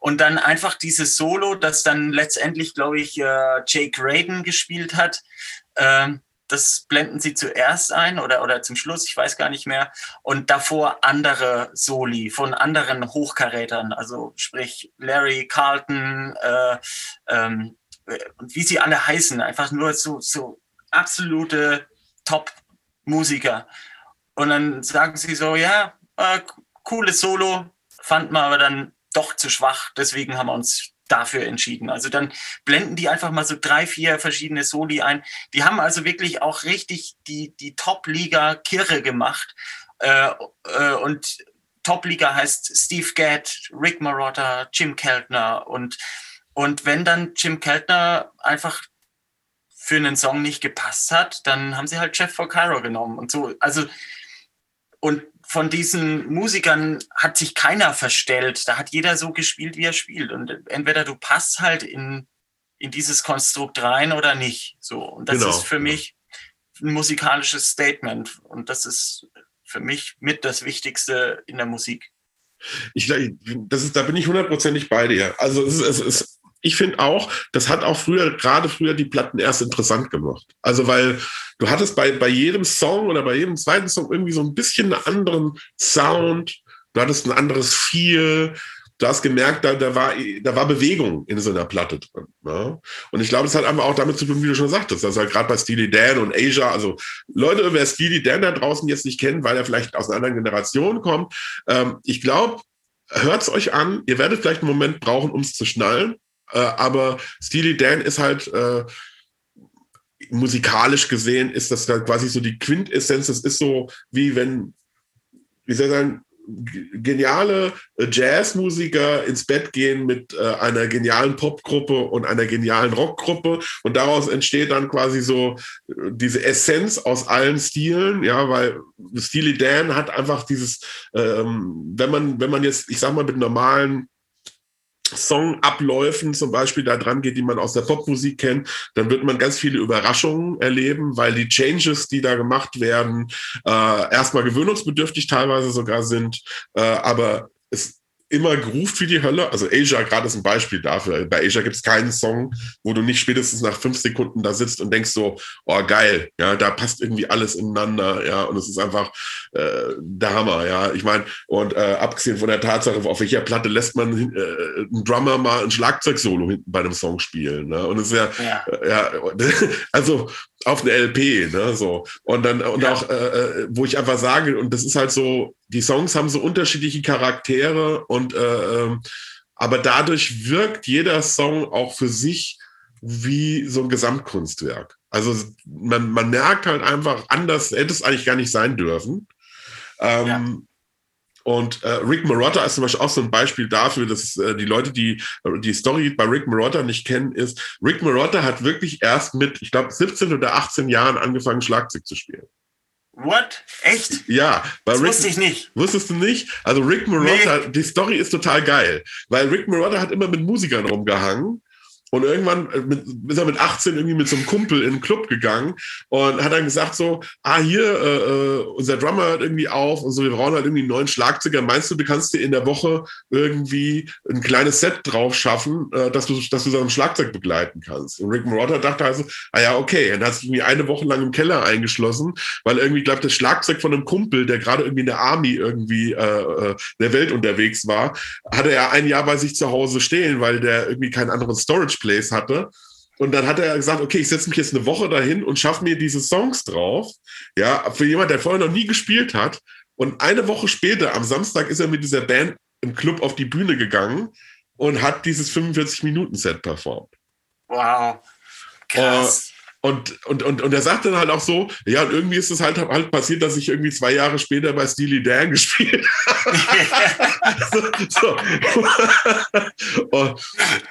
und dann einfach dieses Solo, das dann letztendlich, glaube ich, äh, Jake Raden gespielt hat. Ähm, das blenden sie zuerst ein oder, oder zum Schluss, ich weiß gar nicht mehr. Und davor andere Soli von anderen Hochkarätern, also sprich Larry Carlton äh, ähm, und wie sie alle heißen, einfach nur so, so absolute Top-Musiker. Und dann sagen sie so, ja, äh, cooles Solo, fanden wir aber dann doch zu schwach, deswegen haben wir uns dafür entschieden. Also dann blenden die einfach mal so drei, vier verschiedene Soli ein. Die haben also wirklich auch richtig die, die Top-Liga Kirre gemacht. Äh, äh, und Top-Liga heißt Steve Gadd, Rick Marotta, Jim Keltner. Und, und wenn dann Jim Keltner einfach für einen Song nicht gepasst hat, dann haben sie halt Jeff Cairo genommen und so. Also, und von diesen Musikern hat sich keiner verstellt. Da hat jeder so gespielt, wie er spielt. Und entweder du passt halt in, in dieses Konstrukt rein oder nicht. So. Und das genau. ist für mich ein musikalisches Statement. Und das ist für mich mit das Wichtigste in der Musik. Ich, das ist, da bin ich hundertprozentig bei dir. Also es ist, es ist ich finde auch, das hat auch früher, gerade früher die Platten erst interessant gemacht. Also weil du hattest bei, bei jedem Song oder bei jedem zweiten Song irgendwie so ein bisschen einen anderen Sound, du hattest ein anderes Feel, du hast gemerkt, da, da, war, da war Bewegung in so einer Platte drin. Ja? Und ich glaube, das hat einfach auch damit zu tun, wie du schon sagtest, dass halt gerade bei Steely Dan und Asia, also Leute, wer Steely Dan da draußen jetzt nicht kennt, weil er vielleicht aus einer anderen Generation kommt, ähm, ich glaube, hört es euch an, ihr werdet vielleicht einen Moment brauchen, um es zu schnallen. Äh, aber Steely Dan ist halt äh, musikalisch gesehen, ist das halt quasi so die Quintessenz. Das ist so wie wenn, wie soll ich sagen, geniale Jazzmusiker ins Bett gehen mit äh, einer genialen Popgruppe und einer genialen Rockgruppe und daraus entsteht dann quasi so äh, diese Essenz aus allen Stilen, ja, weil Steely Dan hat einfach dieses, ähm, wenn man, wenn man jetzt, ich sag mal, mit normalen Songabläufen zum Beispiel da dran geht, die man aus der Popmusik kennt, dann wird man ganz viele Überraschungen erleben, weil die Changes, die da gemacht werden, äh, erstmal gewöhnungsbedürftig teilweise sogar sind, äh, aber es immer geruft wie die Hölle. Also Asia gerade ist ein Beispiel dafür. Bei Asia gibt es keinen Song, wo du nicht spätestens nach fünf Sekunden da sitzt und denkst so, oh geil, ja, da passt irgendwie alles ineinander, ja, und es ist einfach äh, der Hammer, ja. Ich meine, und äh, abgesehen von der Tatsache, auf welcher Platte lässt man äh, einen Drummer mal ein Schlagzeugsolo hinten bei einem Song spielen, ne? Und es ist ja, ja, ja also auf eine LP, ne, so. Und dann, und ja. auch, äh, äh, wo ich einfach sage, und das ist halt so, die Songs haben so unterschiedliche Charaktere und, äh, ähm, aber dadurch wirkt jeder Song auch für sich wie so ein Gesamtkunstwerk. Also man, man merkt halt einfach, anders hätte es eigentlich gar nicht sein dürfen. Ähm. Und äh, Rick Marotta ist zum Beispiel auch so ein Beispiel dafür, dass äh, die Leute, die äh, die Story bei Rick Marotta nicht kennen, ist, Rick Marotta hat wirklich erst mit, ich glaube, 17 oder 18 Jahren angefangen, Schlagzeug zu spielen. What? Echt? Ja. das Rick, wusste ich nicht. Wusstest du nicht? Also Rick Marotta, nee. die Story ist total geil, weil Rick Marotta hat immer mit Musikern rumgehangen und irgendwann äh, mit, ist er mit 18 irgendwie mit so einem Kumpel in den Club gegangen und hat dann gesagt so, ah hier, äh, äh, unser Drummer hört irgendwie auf und so, wir brauchen halt irgendwie einen neuen Schlagzeuger. Meinst du, du kannst dir in der Woche irgendwie ein kleines Set drauf schaffen, äh, dass du, dass du so ein Schlagzeug begleiten kannst? Und Rick Morotta dachte also, ah ja, okay. Und dann hat sich irgendwie eine Woche lang im Keller eingeschlossen, weil irgendwie, glaube das Schlagzeug von einem Kumpel, der gerade irgendwie in der Army irgendwie äh, äh, der Welt unterwegs war, hatte er ein Jahr bei sich zu Hause stehen, weil der irgendwie keinen anderen Storage Place hatte. Und dann hat er gesagt, okay, ich setze mich jetzt eine Woche dahin und schaffe mir diese Songs drauf. Ja, für jemand, der vorher noch nie gespielt hat. Und eine Woche später, am Samstag, ist er mit dieser Band im Club auf die Bühne gegangen und hat dieses 45-Minuten-Set performt. Wow. Krass. Und, und, und, und er sagt dann halt auch so, ja, und irgendwie ist es halt, halt passiert, dass ich irgendwie zwei Jahre später bei Steely Dan gespielt habe. so, so. und,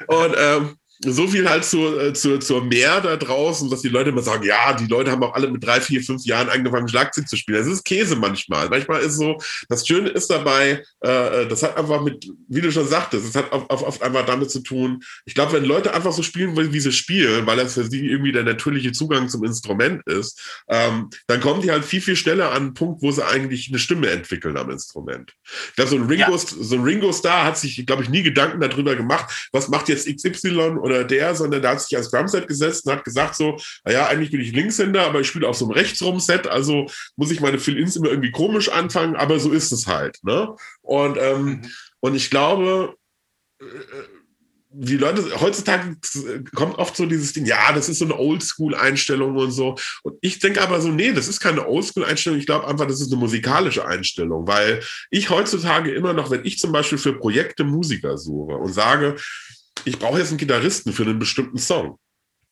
und ähm, so viel halt zur, äh, zur, zur Mehr da draußen, dass die Leute immer sagen, ja, die Leute haben auch alle mit drei, vier, fünf Jahren angefangen, Schlagzeug zu spielen. Das ist Käse manchmal. Manchmal ist so, das Schöne ist dabei, äh, das hat einfach mit, wie du schon sagtest, es hat oft, einfach damit zu tun, ich glaube, wenn Leute einfach so spielen, wie sie spielen, weil das für sie irgendwie der natürliche Zugang zum Instrument ist, ähm, dann kommen die halt viel, viel schneller an einen Punkt, wo sie eigentlich eine Stimme entwickeln am Instrument. Ich glaube, so ein Ringo, ja. so ein Ringo Star hat sich, glaube ich, nie Gedanken darüber gemacht, was macht jetzt XY oder oder der, sondern der hat sich als Drumset gesetzt und hat gesagt so, naja, eigentlich bin ich Linkshänder, aber ich spiele auf so einem Rechtsrum-Set, also muss ich meine Fill-Ins immer irgendwie komisch anfangen, aber so ist es halt. Ne? Und, ähm, mhm. und ich glaube, äh, die Leute, heutzutage kommt oft so dieses Ding, ja, das ist so eine Oldschool-Einstellung und so. Und ich denke aber so, nee, das ist keine Oldschool-Einstellung. Ich glaube einfach, das ist eine musikalische Einstellung, weil ich heutzutage immer noch, wenn ich zum Beispiel für Projekte Musiker suche und sage, ich brauche jetzt einen Gitarristen für einen bestimmten Song.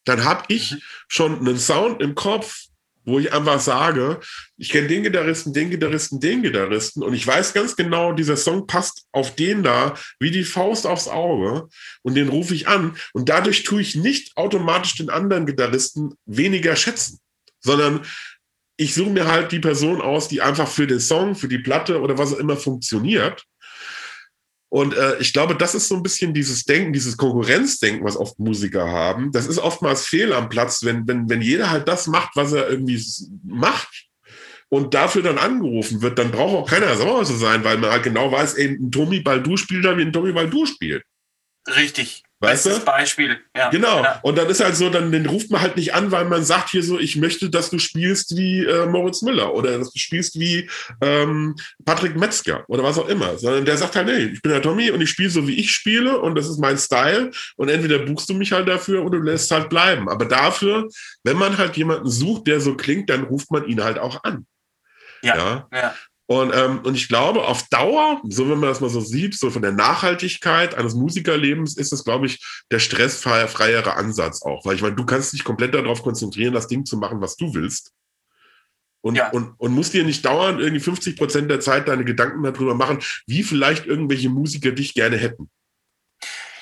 Dann habe ich mhm. schon einen Sound im Kopf, wo ich einfach sage, ich kenne den Gitarristen, den Gitarristen, den Gitarristen und ich weiß ganz genau, dieser Song passt auf den da wie die Faust aufs Auge und den rufe ich an und dadurch tue ich nicht automatisch den anderen Gitarristen weniger schätzen, sondern ich suche mir halt die Person aus, die einfach für den Song, für die Platte oder was auch immer funktioniert und äh, ich glaube, das ist so ein bisschen dieses Denken, dieses Konkurrenzdenken, was oft Musiker haben. Das ist oftmals fehl am Platz, wenn, wenn, wenn jeder halt das macht, was er irgendwie macht und dafür dann angerufen wird, dann braucht auch keiner sauer zu sein, weil man halt genau weiß, ey, ein Tommy Baldu spielt da, wie ein Tommy Baldu spielt. Richtig. Weißt Bestes du? Beispiel. Ja. Genau. Ja. Und dann ist halt so, dann den ruft man halt nicht an, weil man sagt hier so, ich möchte, dass du spielst wie äh, Moritz Müller oder dass du spielst wie ähm, Patrick Metzger oder was auch immer. Sondern der sagt halt, nee, ich bin der Tommy und ich spiele so, wie ich spiele und das ist mein Style. Und entweder buchst du mich halt dafür oder du lässt halt bleiben. Aber dafür, wenn man halt jemanden sucht, der so klingt, dann ruft man ihn halt auch an. Ja. ja. Und, ähm, und ich glaube, auf Dauer, so wenn man das mal so sieht, so von der Nachhaltigkeit eines Musikerlebens, ist es, glaube ich, der stressfreiere Ansatz auch. Weil ich meine, du kannst dich komplett darauf konzentrieren, das Ding zu machen, was du willst. Und, ja. und, und musst dir nicht dauernd irgendwie 50 Prozent der Zeit deine Gedanken darüber machen, wie vielleicht irgendwelche Musiker dich gerne hätten.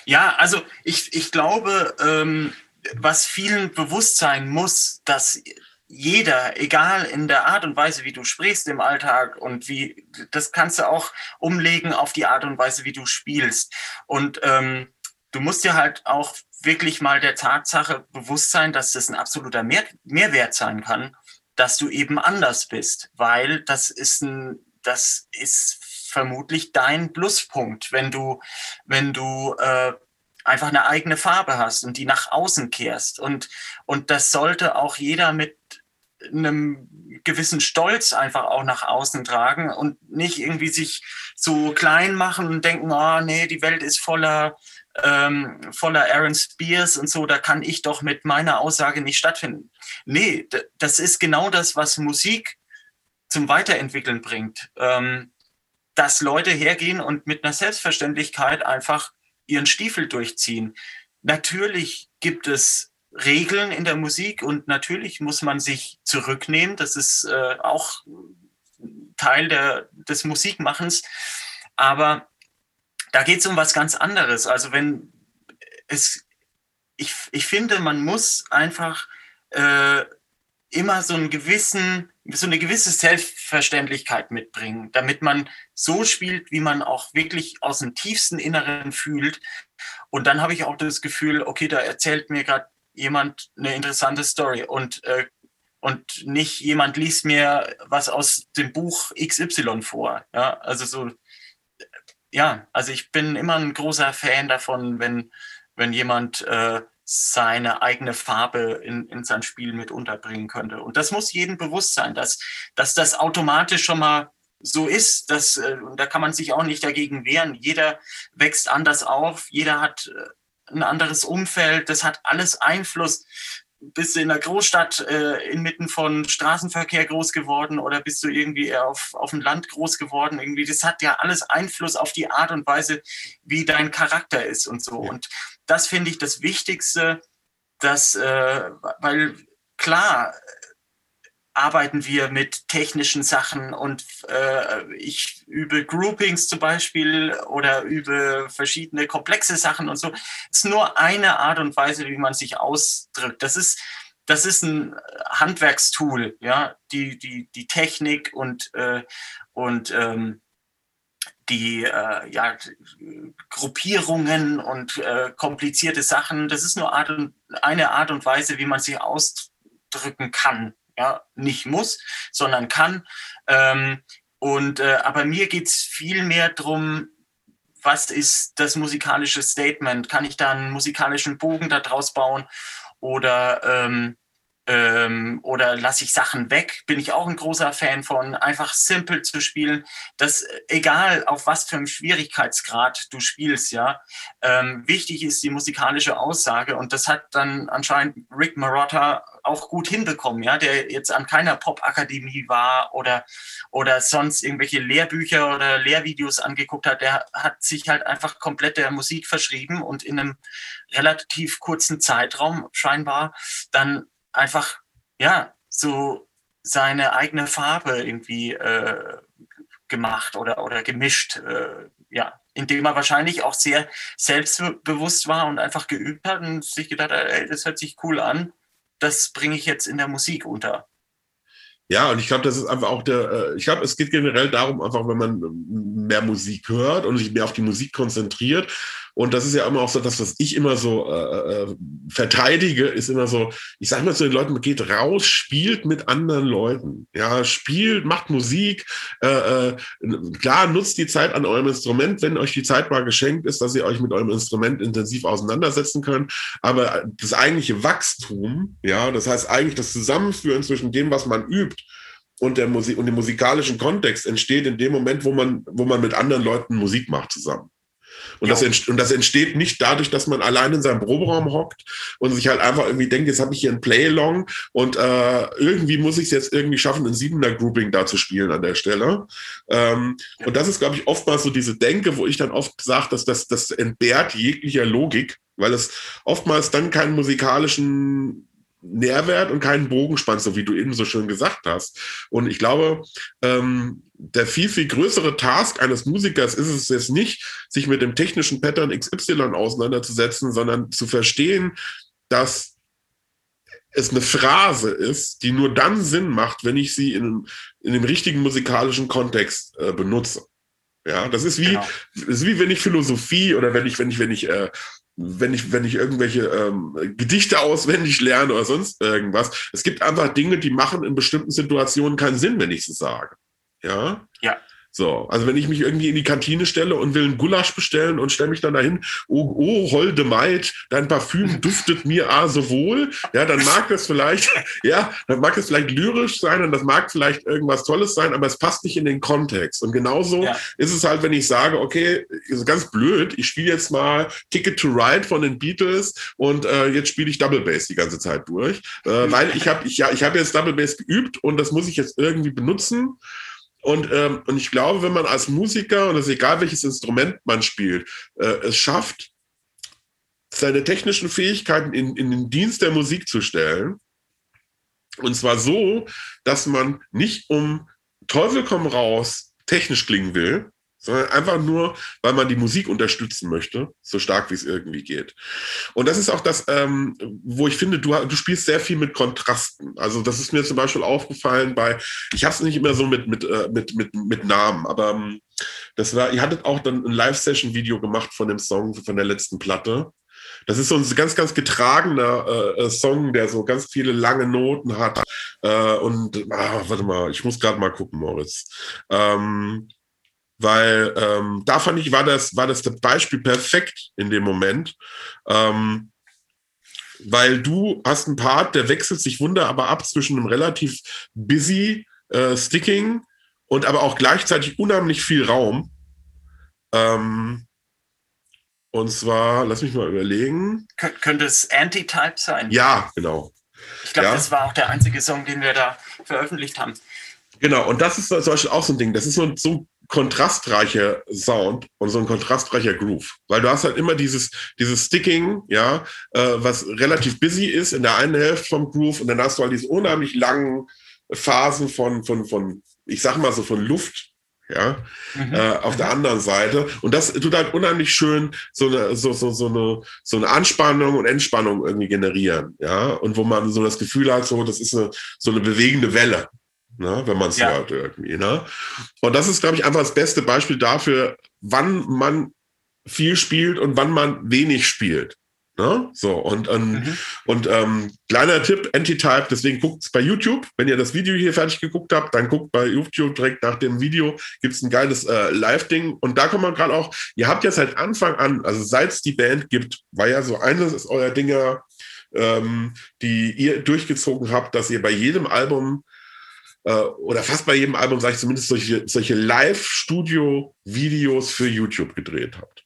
Ja, also ich, ich glaube, ähm, was vielen bewusst sein muss, dass jeder, egal in der Art und Weise, wie du sprichst im Alltag und wie, das kannst du auch umlegen auf die Art und Weise, wie du spielst. Und ähm, du musst dir halt auch wirklich mal der Tatsache bewusst sein, dass das ein absoluter Mehr Mehrwert sein kann, dass du eben anders bist, weil das ist ein, das ist vermutlich dein Pluspunkt, wenn du, wenn du äh, einfach eine eigene Farbe hast und die nach außen kehrst. Und, und das sollte auch jeder mit einem gewissen Stolz einfach auch nach außen tragen und nicht irgendwie sich so klein machen und denken, oh nee, die Welt ist voller ähm, voller Aaron Spears und so, da kann ich doch mit meiner Aussage nicht stattfinden. Nee, das ist genau das, was Musik zum Weiterentwickeln bringt. Ähm, dass Leute hergehen und mit einer Selbstverständlichkeit einfach ihren Stiefel durchziehen. Natürlich gibt es Regeln in der Musik und natürlich muss man sich zurücknehmen. Das ist äh, auch Teil der, des Musikmachens. Aber da geht es um was ganz anderes. Also wenn es, ich, ich finde, man muss einfach äh, immer so einen gewissen, so eine gewisse Selbstverständlichkeit mitbringen, damit man so spielt, wie man auch wirklich aus dem tiefsten Inneren fühlt. Und dann habe ich auch das Gefühl, okay, da erzählt mir gerade jemand eine interessante Story und äh, und nicht jemand liest mir was aus dem Buch XY vor. Ja, also so ja, also ich bin immer ein großer Fan davon, wenn, wenn jemand äh, seine eigene Farbe in, in sein Spiel mit unterbringen könnte. Und das muss jedem bewusst sein, dass, dass das automatisch schon mal so ist. Dass, äh, da kann man sich auch nicht dagegen wehren. Jeder wächst anders auf, jeder hat äh, ein anderes Umfeld, das hat alles Einfluss bist du in der Großstadt äh, inmitten von Straßenverkehr groß geworden oder bist du irgendwie auf, auf dem Land groß geworden? Irgendwie, das hat ja alles Einfluss auf die Art und Weise, wie dein Charakter ist und so. Ja. Und das finde ich das Wichtigste, dass, äh, weil klar, arbeiten wir mit technischen Sachen und äh, ich übe Groupings zum Beispiel oder übe verschiedene komplexe Sachen und so. Es ist nur eine Art und Weise, wie man sich ausdrückt. Das ist, das ist ein Handwerkstool, ja, die, die, die Technik und, äh, und ähm, die äh, ja, Gruppierungen und äh, komplizierte Sachen. Das ist nur Art und, eine Art und Weise, wie man sich ausdrücken kann ja, nicht muss, sondern kann. Ähm, und äh, aber mir geht es viel mehr darum, was ist das musikalische Statement? Kann ich da einen musikalischen Bogen daraus bauen? Oder ähm, ähm, oder lasse ich Sachen weg, bin ich auch ein großer Fan von, einfach simpel zu spielen, dass egal auf was für einem Schwierigkeitsgrad du spielst, ja, ähm, wichtig ist die musikalische Aussage und das hat dann anscheinend Rick Marotta auch gut hinbekommen, ja, der jetzt an keiner Popakademie war oder, oder sonst irgendwelche Lehrbücher oder Lehrvideos angeguckt hat, der hat sich halt einfach komplett der Musik verschrieben und in einem relativ kurzen Zeitraum scheinbar dann einfach, ja, so seine eigene Farbe irgendwie äh, gemacht oder, oder gemischt, äh, ja, indem er wahrscheinlich auch sehr selbstbewusst war und einfach geübt hat und sich gedacht hat, ey, das hört sich cool an, das bringe ich jetzt in der Musik unter. Ja, und ich glaube, das ist einfach auch der, äh, ich glaube, es geht generell darum, einfach, wenn man mehr Musik hört und sich mehr auf die Musik konzentriert und das ist ja immer auch so das, was ich immer so äh, äh, verteidige, ist immer so, ich sage mal zu den Leuten, geht raus, spielt mit anderen Leuten. Ja, spielt, macht Musik. Äh, äh, klar, nutzt die Zeit an eurem Instrument, wenn euch die Zeit mal geschenkt ist, dass ihr euch mit eurem Instrument intensiv auseinandersetzen könnt. Aber das eigentliche Wachstum, ja, das heißt eigentlich das Zusammenführen zwischen dem, was man übt, und der Musik und dem musikalischen Kontext entsteht in dem Moment, wo man, wo man mit anderen Leuten Musik macht zusammen. Und, das, entsteht, und das entsteht nicht dadurch, dass man allein in seinem Proberaum hockt und sich halt einfach irgendwie denkt, jetzt habe ich hier ein Play-Along und äh, irgendwie muss ich es jetzt irgendwie schaffen, ein siebener Grouping da zu spielen an der Stelle. Ähm. Und das ist, glaube ich, oftmals so diese Denke, wo ich dann oft sage, dass das, das entbehrt jeglicher Logik, weil es oftmals dann keinen musikalischen Nährwert und keinen Bogen spannt, so wie du eben so schön gesagt hast. Und ich glaube, ähm, der viel, viel größere Task eines Musikers ist es jetzt nicht, sich mit dem technischen Pattern XY auseinanderzusetzen, sondern zu verstehen, dass es eine Phrase ist, die nur dann Sinn macht, wenn ich sie in, in dem richtigen musikalischen Kontext äh, benutze. Ja, das ist wie, genau. ist wie wenn ich Philosophie oder wenn ich, wenn ich, wenn ich, äh, wenn ich, wenn ich irgendwelche ähm, Gedichte auswendig lerne oder sonst irgendwas. Es gibt einfach Dinge, die machen in bestimmten Situationen keinen Sinn, wenn ich sie sage. Ja. Ja. So, also wenn ich mich irgendwie in die Kantine stelle und will einen Gulasch bestellen und stelle mich dann dahin, oh, oh, holde Maid, dein Parfüm duftet mir ah so wohl, ja, dann mag das vielleicht, ja, dann mag es vielleicht lyrisch sein und das mag vielleicht irgendwas Tolles sein, aber es passt nicht in den Kontext. Und genauso ja. ist es halt, wenn ich sage, okay, ist ganz blöd, ich spiele jetzt mal Ticket to Ride von den Beatles und äh, jetzt spiele ich Double Bass die ganze Zeit durch, äh, weil ich habe ich, ja, ich hab jetzt Double Bass geübt und das muss ich jetzt irgendwie benutzen. Und, ähm, und ich glaube, wenn man als Musiker, und es ist egal, welches Instrument man spielt, äh, es schafft, seine technischen Fähigkeiten in, in den Dienst der Musik zu stellen, und zwar so, dass man nicht um Teufel komm raus technisch klingen will, sondern einfach nur, weil man die Musik unterstützen möchte, so stark wie es irgendwie geht. Und das ist auch das, ähm, wo ich finde, du, du spielst sehr viel mit Kontrasten. Also das ist mir zum Beispiel aufgefallen bei, ich habe es nicht immer so mit, mit, äh, mit, mit, mit Namen, aber ähm, das war, ihr hattet auch dann ein Live-Session-Video gemacht von dem Song von der letzten Platte. Das ist so ein ganz, ganz getragener äh, äh Song, der so ganz viele lange Noten hat. Äh, und ah, warte mal, ich muss gerade mal gucken, Moritz. Ähm, weil ähm, da fand ich, war das, war das Beispiel perfekt in dem Moment. Ähm, weil du hast einen Part, der wechselt sich wunderbar ab zwischen einem relativ busy äh, Sticking und aber auch gleichzeitig unheimlich viel Raum. Ähm, und zwar, lass mich mal überlegen. Kön könnte es Anti-Type sein? Ja, genau. Ich glaube, ja. das war auch der einzige Song, den wir da veröffentlicht haben. Genau, und das ist zum Beispiel auch so ein Ding. Das ist so, so kontrastreicher Sound und so ein kontrastreicher Groove. Weil du hast halt immer dieses, dieses Sticking, ja, äh, was relativ busy ist in der einen Hälfte vom Groove und dann hast du halt diese unheimlich langen Phasen von, von, von, ich sag mal so von Luft, ja, mhm. äh, auf der anderen Seite. Und das tut halt unheimlich schön so eine, so, so, so, eine, so eine Anspannung und Entspannung irgendwie generieren, ja. Und wo man so das Gefühl hat, so, das ist eine, so eine bewegende Welle, ne, wenn man es ja. hört irgendwie. Ne? Und das ist, glaube ich, einfach das beste Beispiel dafür, wann man viel spielt und wann man wenig spielt. Ne? So, und, und, mhm. und ähm, kleiner Tipp, Anti-Type, deswegen guckt es bei YouTube. Wenn ihr das Video hier fertig geguckt habt, dann guckt bei YouTube direkt nach dem Video, gibt es ein geiles äh, Live-Ding. Und da kommt man gerade auch, ihr habt ja seit Anfang an, also seit es die Band gibt, war ja so eines euer Dinger, ähm, die ihr durchgezogen habt, dass ihr bei jedem Album äh, oder fast bei jedem Album, sage ich zumindest, solche, solche Live-Studio-Videos für YouTube gedreht habt.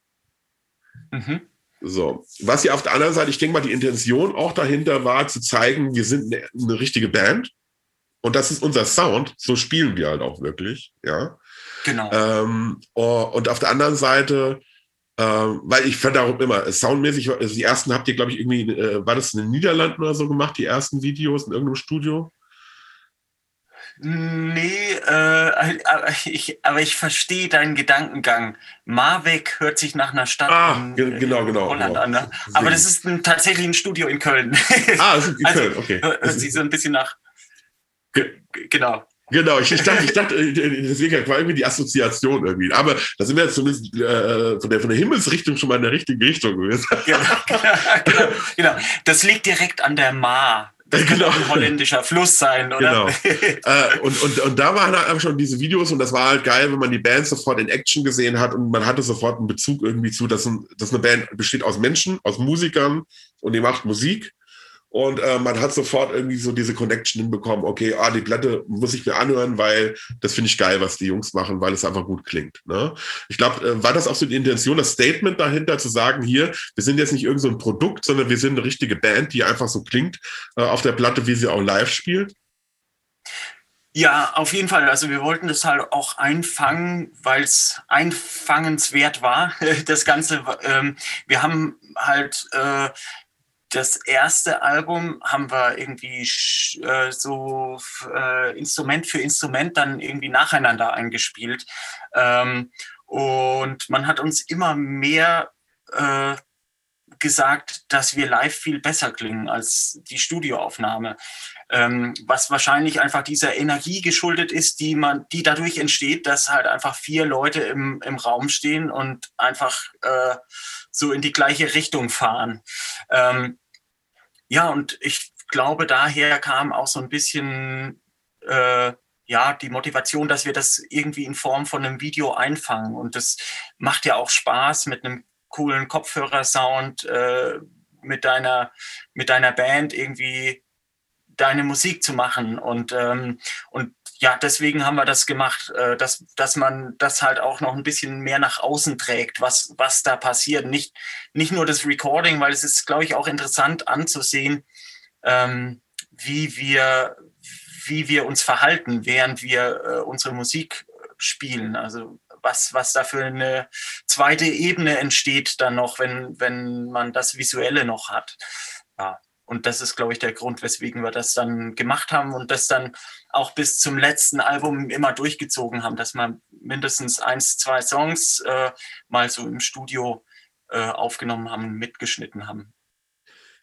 Mhm. So, was ja auf der anderen Seite, ich denke mal, die Intention auch dahinter war, zu zeigen, wir sind eine, eine richtige Band und das ist unser Sound, so spielen wir halt auch wirklich, ja. Genau. Ähm, oh, und auf der anderen Seite, äh, weil ich fand darum immer, soundmäßig, also die ersten habt ihr, glaube ich, irgendwie, äh, war das in den Niederlanden oder so gemacht, die ersten Videos in irgendeinem Studio? Nee, äh, aber, ich, aber ich verstehe deinen Gedankengang. Marweg hört sich nach einer Stadt ah, in, ge genau, genau, Holland genau. an. Ne? Aber das ist ein, tatsächlich ein Studio in Köln. Ah, das ist in also, Köln, okay. Hört sich so ein bisschen nach. Ge genau. Genau, ich, ich, dachte, ich dachte, äh, deswegen war irgendwie die Assoziation irgendwie. Aber da sind wir jetzt zumindest äh, von, der, von der Himmelsrichtung schon mal in der richtigen Richtung gewesen. Genau, genau, genau, genau. Das liegt direkt an der Mar. Das genau. ein holländischer Fluss sein, oder? Genau. äh, und, und, und da waren halt einfach schon diese Videos und das war halt geil, wenn man die Band sofort in Action gesehen hat und man hatte sofort einen Bezug irgendwie zu, dass, ein, dass eine Band besteht aus Menschen, aus Musikern und die macht Musik und äh, man hat sofort irgendwie so diese Connection hinbekommen, okay, ah, die Platte muss ich mir anhören, weil das finde ich geil, was die Jungs machen, weil es einfach gut klingt. Ne? Ich glaube, äh, war das auch so die Intention, das Statement dahinter zu sagen, hier, wir sind jetzt nicht irgendein so Produkt, sondern wir sind eine richtige Band, die einfach so klingt äh, auf der Platte, wie sie auch live spielt? Ja, auf jeden Fall. Also wir wollten das halt auch einfangen, weil es einfangenswert war, das Ganze. Ähm, wir haben halt äh, das erste Album haben wir irgendwie äh, so äh, Instrument für Instrument dann irgendwie nacheinander eingespielt. Ähm, und man hat uns immer mehr äh, gesagt, dass wir live viel besser klingen als die Studioaufnahme. Ähm, was wahrscheinlich einfach dieser Energie geschuldet ist, die man, die dadurch entsteht, dass halt einfach vier Leute im, im Raum stehen und einfach äh, so in die gleiche Richtung fahren. Ähm, ja, und ich glaube, daher kam auch so ein bisschen äh, ja, die Motivation, dass wir das irgendwie in Form von einem Video einfangen. Und das macht ja auch Spaß mit einem coolen Kopfhörersound, äh, mit deiner, mit deiner Band irgendwie deine Musik zu machen. Und, ähm, und ja, deswegen haben wir das gemacht, äh, dass, dass man das halt auch noch ein bisschen mehr nach außen trägt, was, was da passiert. Nicht, nicht nur das Recording, weil es ist, glaube ich, auch interessant anzusehen, ähm, wie wir, wie wir uns verhalten, während wir äh, unsere Musik spielen. Also was, was da für eine zweite Ebene entsteht dann noch, wenn, wenn man das Visuelle noch hat. Ja. Und das ist, glaube ich, der Grund, weswegen wir das dann gemacht haben und das dann auch bis zum letzten Album immer durchgezogen haben, dass wir mindestens eins, zwei Songs äh, mal so im Studio äh, aufgenommen haben, mitgeschnitten haben.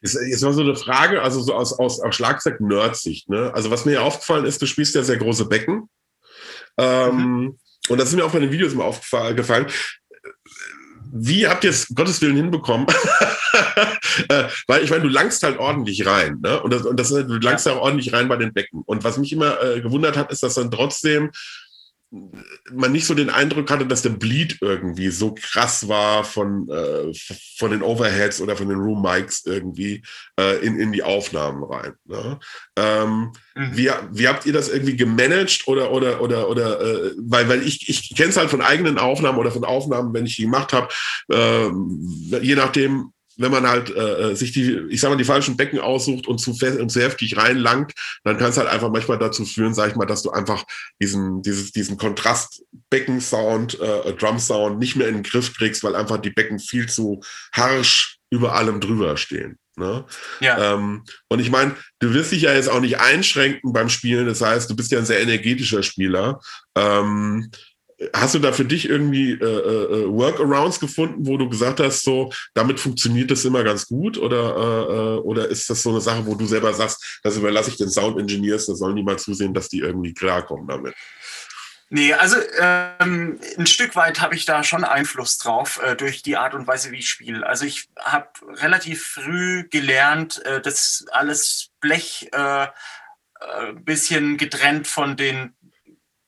Jetzt, jetzt mal so eine Frage, also so aus, aus, aus Schlagzeug-Nerd-Sicht. Ne? Also was mir ja aufgefallen ist, du spielst ja sehr große Becken. Ähm, mhm. Und das ist mir auch bei den Videos immer aufgefallen. Wie habt ihr es Gottes Willen hinbekommen? Äh, weil ich meine, du langst halt ordentlich rein, ne? Und, das, und das, du langst ja auch ordentlich rein bei den Becken. Und was mich immer äh, gewundert hat, ist, dass dann trotzdem man nicht so den Eindruck hatte, dass der Bleed irgendwie so krass war von, äh, von den Overheads oder von den Room Mics irgendwie äh, in, in die Aufnahmen rein. Ne? Ähm, mhm. wie, wie habt ihr das irgendwie gemanagt oder oder oder oder äh, weil weil ich ich kenne es halt von eigenen Aufnahmen oder von Aufnahmen, wenn ich die gemacht habe, äh, je nachdem wenn man halt äh, äh, sich die, ich sag mal, die falschen Becken aussucht und zu, fest, und zu heftig reinlangt, dann kann es halt einfach manchmal dazu führen, sag ich mal, dass du einfach diesen, dieses, diesen Kontrast-Becken-Sound, äh, Drum-Sound nicht mehr in den Griff kriegst, weil einfach die Becken viel zu harsch über allem drüber stehen. Ne? Ja. Ähm, und ich meine, du wirst dich ja jetzt auch nicht einschränken beim Spielen. Das heißt, du bist ja ein sehr energetischer Spieler. Ähm, Hast du da für dich irgendwie äh, äh, Workarounds gefunden, wo du gesagt hast, so damit funktioniert das immer ganz gut? Oder, äh, äh, oder ist das so eine Sache, wo du selber sagst, das überlasse ich den Sound Engineers, da sollen die mal zusehen, dass die irgendwie klarkommen damit? Nee, also ähm, ein Stück weit habe ich da schon Einfluss drauf äh, durch die Art und Weise, wie ich spiele. Also ich habe relativ früh gelernt, äh, das alles Blech äh, äh bisschen getrennt von den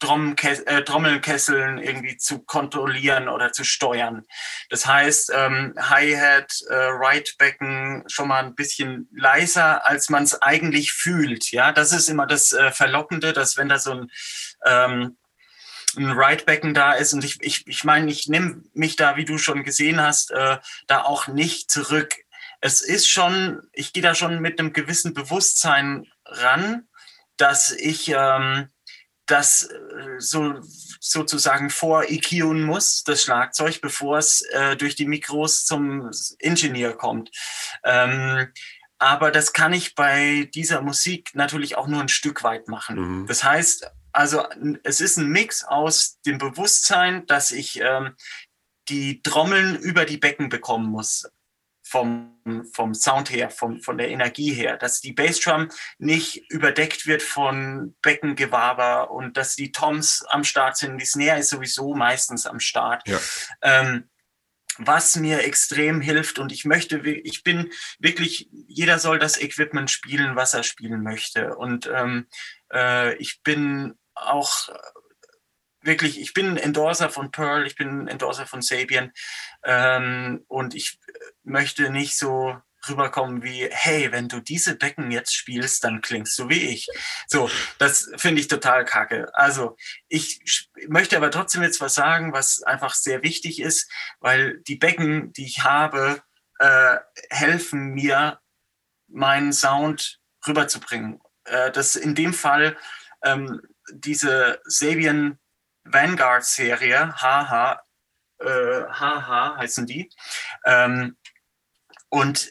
äh, Trommelkesseln irgendwie zu kontrollieren oder zu steuern. Das heißt, ähm, Hi-Hat, äh, Right-Becken schon mal ein bisschen leiser, als man es eigentlich fühlt. Ja, das ist immer das äh, Verlockende, dass wenn da so ein ähm, ein Right-Becken da ist und ich, ich, ich meine, ich nehme mich da, wie du schon gesehen hast, äh, da auch nicht zurück. Es ist schon, ich gehe da schon mit einem gewissen Bewusstsein ran, dass ich ähm, das äh, so sozusagen vor EQen muss, das Schlagzeug, bevor es äh, durch die Mikros zum Ingenieur kommt. Ähm, aber das kann ich bei dieser Musik natürlich auch nur ein Stück weit machen. Mhm. Das heißt, also es ist ein Mix aus dem Bewusstsein, dass ich ähm, die Trommeln über die Becken bekommen muss vom, vom Sound her, vom, von der Energie her, dass die Bassdrum nicht überdeckt wird von Beckengewaber und dass die Toms am Start sind. Die Snare ist sowieso meistens am Start. Ja. Ähm, was mir extrem hilft und ich möchte, ich bin wirklich, jeder soll das Equipment spielen, was er spielen möchte. Und ähm, äh, ich bin auch wirklich, ich bin Endorser von Pearl, ich bin Endorser von Sabian ähm, und ich möchte nicht so rüberkommen wie, hey, wenn du diese Becken jetzt spielst, dann klingst du wie ich. So, das finde ich total kacke. Also ich möchte aber trotzdem jetzt was sagen, was einfach sehr wichtig ist, weil die Becken, die ich habe, äh, helfen mir, meinen Sound rüberzubringen. Äh, das in dem Fall ähm, diese Sabian Vanguard Serie, HH, äh, heißen die. Ähm, und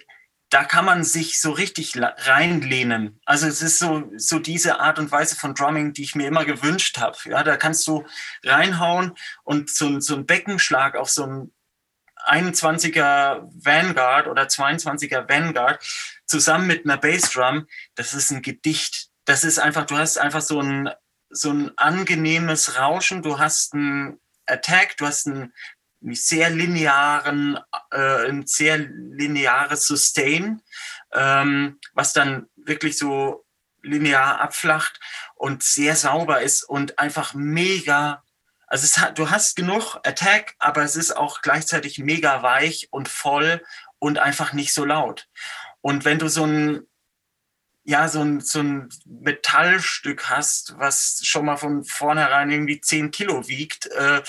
da kann man sich so richtig reinlehnen. Also es ist so, so diese Art und Weise von Drumming, die ich mir immer gewünscht habe. Ja, da kannst du reinhauen und so, so ein Beckenschlag auf so ein 21er Vanguard oder 22er Vanguard zusammen mit einer Bassdrum, das ist ein Gedicht. Das ist einfach, du hast einfach so ein, so ein angenehmes Rauschen, du hast ein Attack, du hast ein sehr linearen, äh, ein sehr lineares Sustain, ähm, was dann wirklich so linear abflacht und sehr sauber ist und einfach mega. Also es hat, du hast genug Attack, aber es ist auch gleichzeitig mega weich und voll und einfach nicht so laut. Und wenn du so ein ja, so ein, so ein Metallstück hast, was schon mal von vornherein irgendwie 10 Kilo wiegt äh,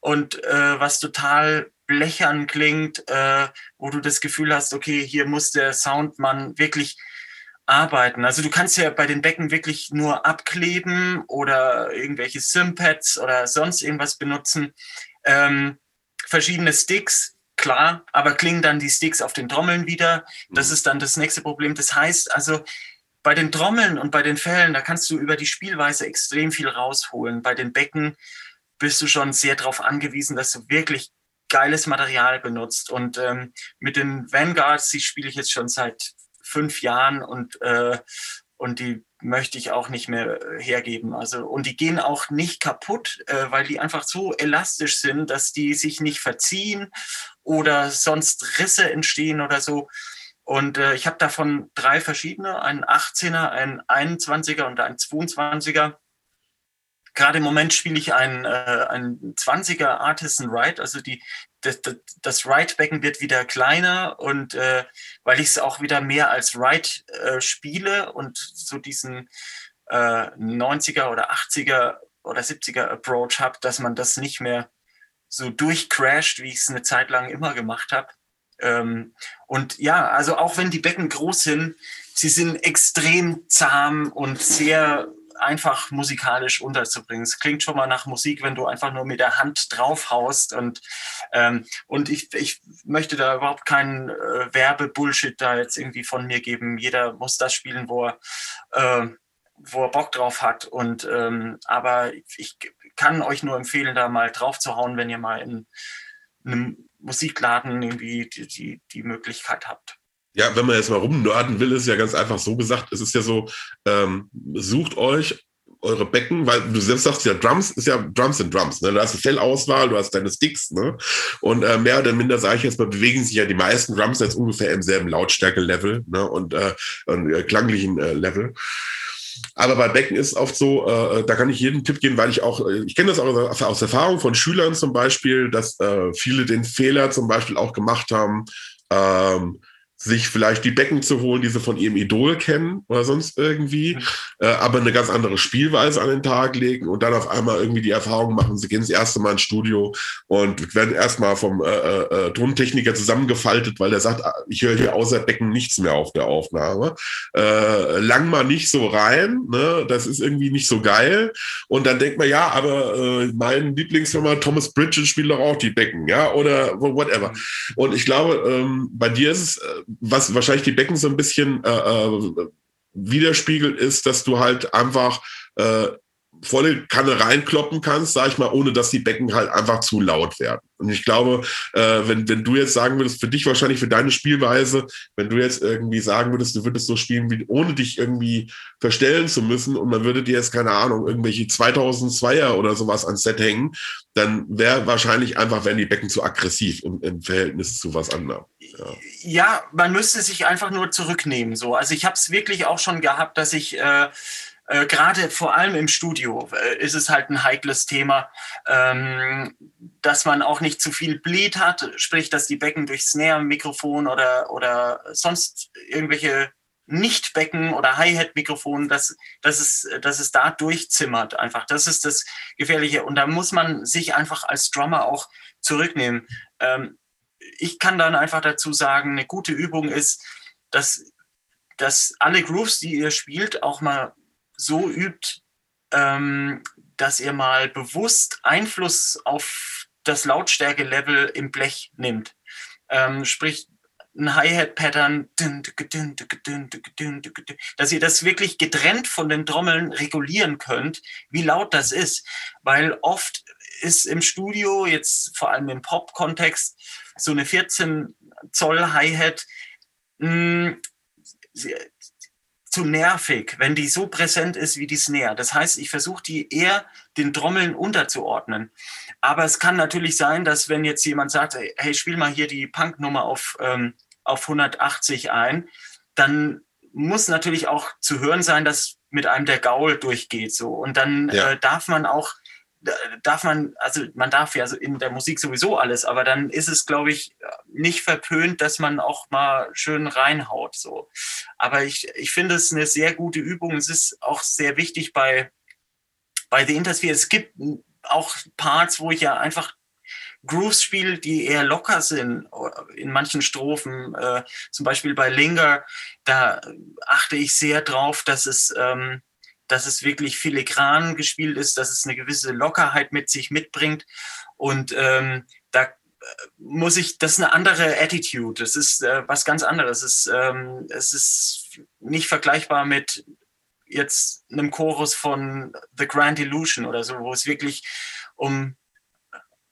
und äh, was total blechern klingt, äh, wo du das Gefühl hast, okay, hier muss der Soundmann wirklich arbeiten. Also du kannst ja bei den Becken wirklich nur abkleben oder irgendwelche Simpads oder sonst irgendwas benutzen. Ähm, verschiedene Sticks, klar, aber klingen dann die Sticks auf den Trommeln wieder. Das mhm. ist dann das nächste Problem. Das heißt also, bei den Trommeln und bei den Fällen, da kannst du über die Spielweise extrem viel rausholen. Bei den Becken bist du schon sehr darauf angewiesen, dass du wirklich geiles Material benutzt. Und ähm, mit den Vanguards, die spiele ich jetzt schon seit fünf Jahren und, äh, und die möchte ich auch nicht mehr äh, hergeben. Also, und die gehen auch nicht kaputt, äh, weil die einfach so elastisch sind, dass die sich nicht verziehen oder sonst Risse entstehen oder so. Und äh, ich habe davon drei verschiedene, einen 18er, einen 21er und einen 22er. Gerade im Moment spiele ich einen, äh, einen 20er Artisan Ride, also die, das, das, das Ride-Becken wird wieder kleiner und äh, weil ich es auch wieder mehr als Ride äh, spiele und so diesen äh, 90er oder 80er oder 70er Approach habe, dass man das nicht mehr so durchcrasht, wie ich es eine Zeit lang immer gemacht habe. Ähm, und ja, also auch wenn die Becken groß sind, sie sind extrem zahm und sehr einfach musikalisch unterzubringen. Es klingt schon mal nach Musik, wenn du einfach nur mit der Hand draufhaust und ähm, und ich, ich möchte da überhaupt keinen äh, Werbebullshit da jetzt irgendwie von mir geben. Jeder muss das spielen, wo er äh, wo er Bock drauf hat. Und ähm, aber ich kann euch nur empfehlen, da mal drauf zu hauen, wenn ihr mal in einem Musikladen irgendwie die, die, die Möglichkeit habt. Ja, wenn man jetzt mal rumnörden will, ist ja ganz einfach so gesagt, es ist ja so, ähm, sucht euch eure Becken, weil du selbst sagst ja, Drums ist ja Drums sind Drums, ne? Du hast eine Fellauswahl, du hast deine Sticks, ne? Und äh, mehr oder minder sage ich jetzt mal, bewegen sich ja die meisten Drums jetzt ungefähr im selben Lautstärke-Level, ne? Und, äh, und äh, klanglichen äh, Level. Aber bei Becken ist es oft so, äh, da kann ich jeden Tipp geben, weil ich auch, äh, ich kenne das auch aus Erfahrung von Schülern zum Beispiel, dass äh, viele den Fehler zum Beispiel auch gemacht haben, ähm, sich vielleicht die Becken zu holen, die sie von ihrem Idol kennen oder sonst irgendwie, mhm. äh, aber eine ganz andere Spielweise an den Tag legen und dann auf einmal irgendwie die Erfahrung machen, sie gehen das erste Mal ins Studio und werden erstmal vom äh, äh, äh Tontechniker zusammengefaltet, weil der sagt, ah, ich höre hier außer Becken nichts mehr auf der Aufnahme. Äh, lang mal nicht so rein, ne? das ist irgendwie nicht so geil. Und dann denkt man, ja, aber äh, mein Lieblingsfirma Thomas Bridges spielt doch auch die Becken, ja, oder whatever. Mhm. Und ich glaube, ähm, bei dir ist es äh, was wahrscheinlich die Becken so ein bisschen äh, äh, widerspiegelt, ist, dass du halt einfach äh, volle Kanne reinkloppen kannst, sag ich mal, ohne dass die Becken halt einfach zu laut werden. Und ich glaube, äh, wenn, wenn du jetzt sagen würdest, für dich wahrscheinlich, für deine Spielweise, wenn du jetzt irgendwie sagen würdest, du würdest so spielen, wie, ohne dich irgendwie verstellen zu müssen und man würde dir jetzt, keine Ahnung, irgendwelche 2002er oder sowas ans Set hängen, dann wäre wahrscheinlich einfach, wären die Becken zu aggressiv im, im Verhältnis zu was anderem. Ja. ja. man müsste sich einfach nur zurücknehmen. So. Also ich habe es wirklich auch schon gehabt, dass ich äh, äh, gerade vor allem im Studio äh, ist es halt ein heikles Thema, ähm, dass man auch nicht zu viel Bleed hat, sprich, dass die Becken durch Snare-Mikrofon oder, oder sonst irgendwelche nicht-Becken oder Hi-Hat-Mikrofon, dass, dass, es, dass es da durchzimmert einfach. Das ist das Gefährliche. Und da muss man sich einfach als Drummer auch zurücknehmen. Ähm, ich kann dann einfach dazu sagen, eine gute Übung ist, dass, dass alle Grooves, die ihr spielt, auch mal so übt, ähm, dass ihr mal bewusst Einfluss auf das Lautstärke-Level im Blech nimmt. Ähm, sprich, ein Hi-Hat-Pattern, dass ihr das wirklich getrennt von den Trommeln regulieren könnt, wie laut das ist. Weil oft ist im Studio, jetzt vor allem im Pop-Kontext, so eine 14 Zoll Hi-Hat hm, zu nervig, wenn die so präsent ist wie die Snare. Das heißt, ich versuche die eher den Trommeln unterzuordnen. Aber es kann natürlich sein, dass wenn jetzt jemand sagt, hey, spiel mal hier die Punknummer auf, ähm, auf 180 ein, dann muss natürlich auch zu hören sein, dass mit einem der Gaul durchgeht. So. Und dann ja. äh, darf man auch darf man, also man darf ja in der Musik sowieso alles, aber dann ist es, glaube ich, nicht verpönt, dass man auch mal schön reinhaut. So. Aber ich, ich finde es eine sehr gute Übung. Es ist auch sehr wichtig bei, bei The Intersphere. Es gibt auch Parts, wo ich ja einfach Grooves spiele, die eher locker sind in manchen Strophen. Äh, zum Beispiel bei Linger, da achte ich sehr drauf, dass es ähm, dass es wirklich filigran gespielt ist, dass es eine gewisse Lockerheit mit sich mitbringt. Und ähm, da äh, muss ich, das ist eine andere Attitude. Das ist äh, was ganz anderes. Es ist, ähm, es ist nicht vergleichbar mit jetzt einem Chorus von The Grand Illusion oder so, wo es wirklich um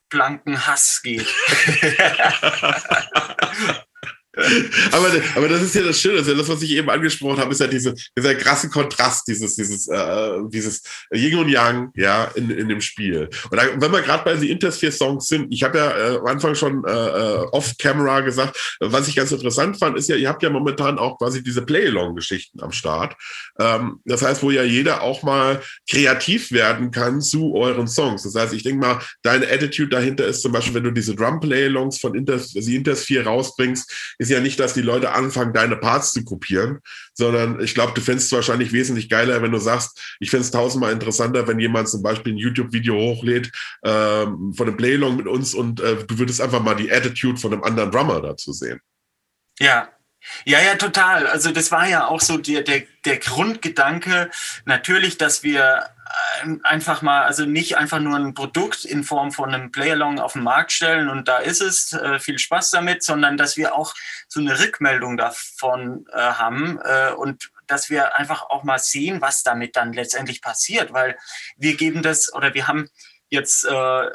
blanken Hass geht. aber, aber das ist ja das Schöne, das, was ich eben angesprochen habe, ist ja diese, dieser krasse Kontrast, dieses, dieses, äh, dieses Yin und Yang, ja, in, in dem Spiel. Und da, wenn wir gerade bei The Intersphere Songs sind, ich habe ja äh, am Anfang schon äh, äh, off-camera gesagt, was ich ganz interessant fand, ist ja, ihr habt ja momentan auch quasi diese Play-Along-Geschichten am Start. Ähm, das heißt, wo ja jeder auch mal kreativ werden kann zu euren Songs. Das heißt, ich denke mal, deine Attitude dahinter ist zum Beispiel, wenn du diese Drum-Play-Alongs von Inters The Intersphere rausbringst, ist ja nicht, dass die Leute anfangen, deine Parts zu kopieren, sondern ich glaube, du fändest es wahrscheinlich wesentlich geiler, wenn du sagst, ich fände es tausendmal interessanter, wenn jemand zum Beispiel ein YouTube-Video hochlädt ähm, von einem Playlong mit uns und äh, du würdest einfach mal die Attitude von einem anderen Drummer dazu sehen. Ja, ja, ja, total. Also das war ja auch so der, der, der Grundgedanke, natürlich, dass wir einfach mal, also nicht einfach nur ein Produkt in Form von einem Playalong auf den Markt stellen und da ist es, äh, viel Spaß damit, sondern dass wir auch so eine Rückmeldung davon äh, haben äh, und dass wir einfach auch mal sehen, was damit dann letztendlich passiert, weil wir geben das oder wir haben jetzt äh,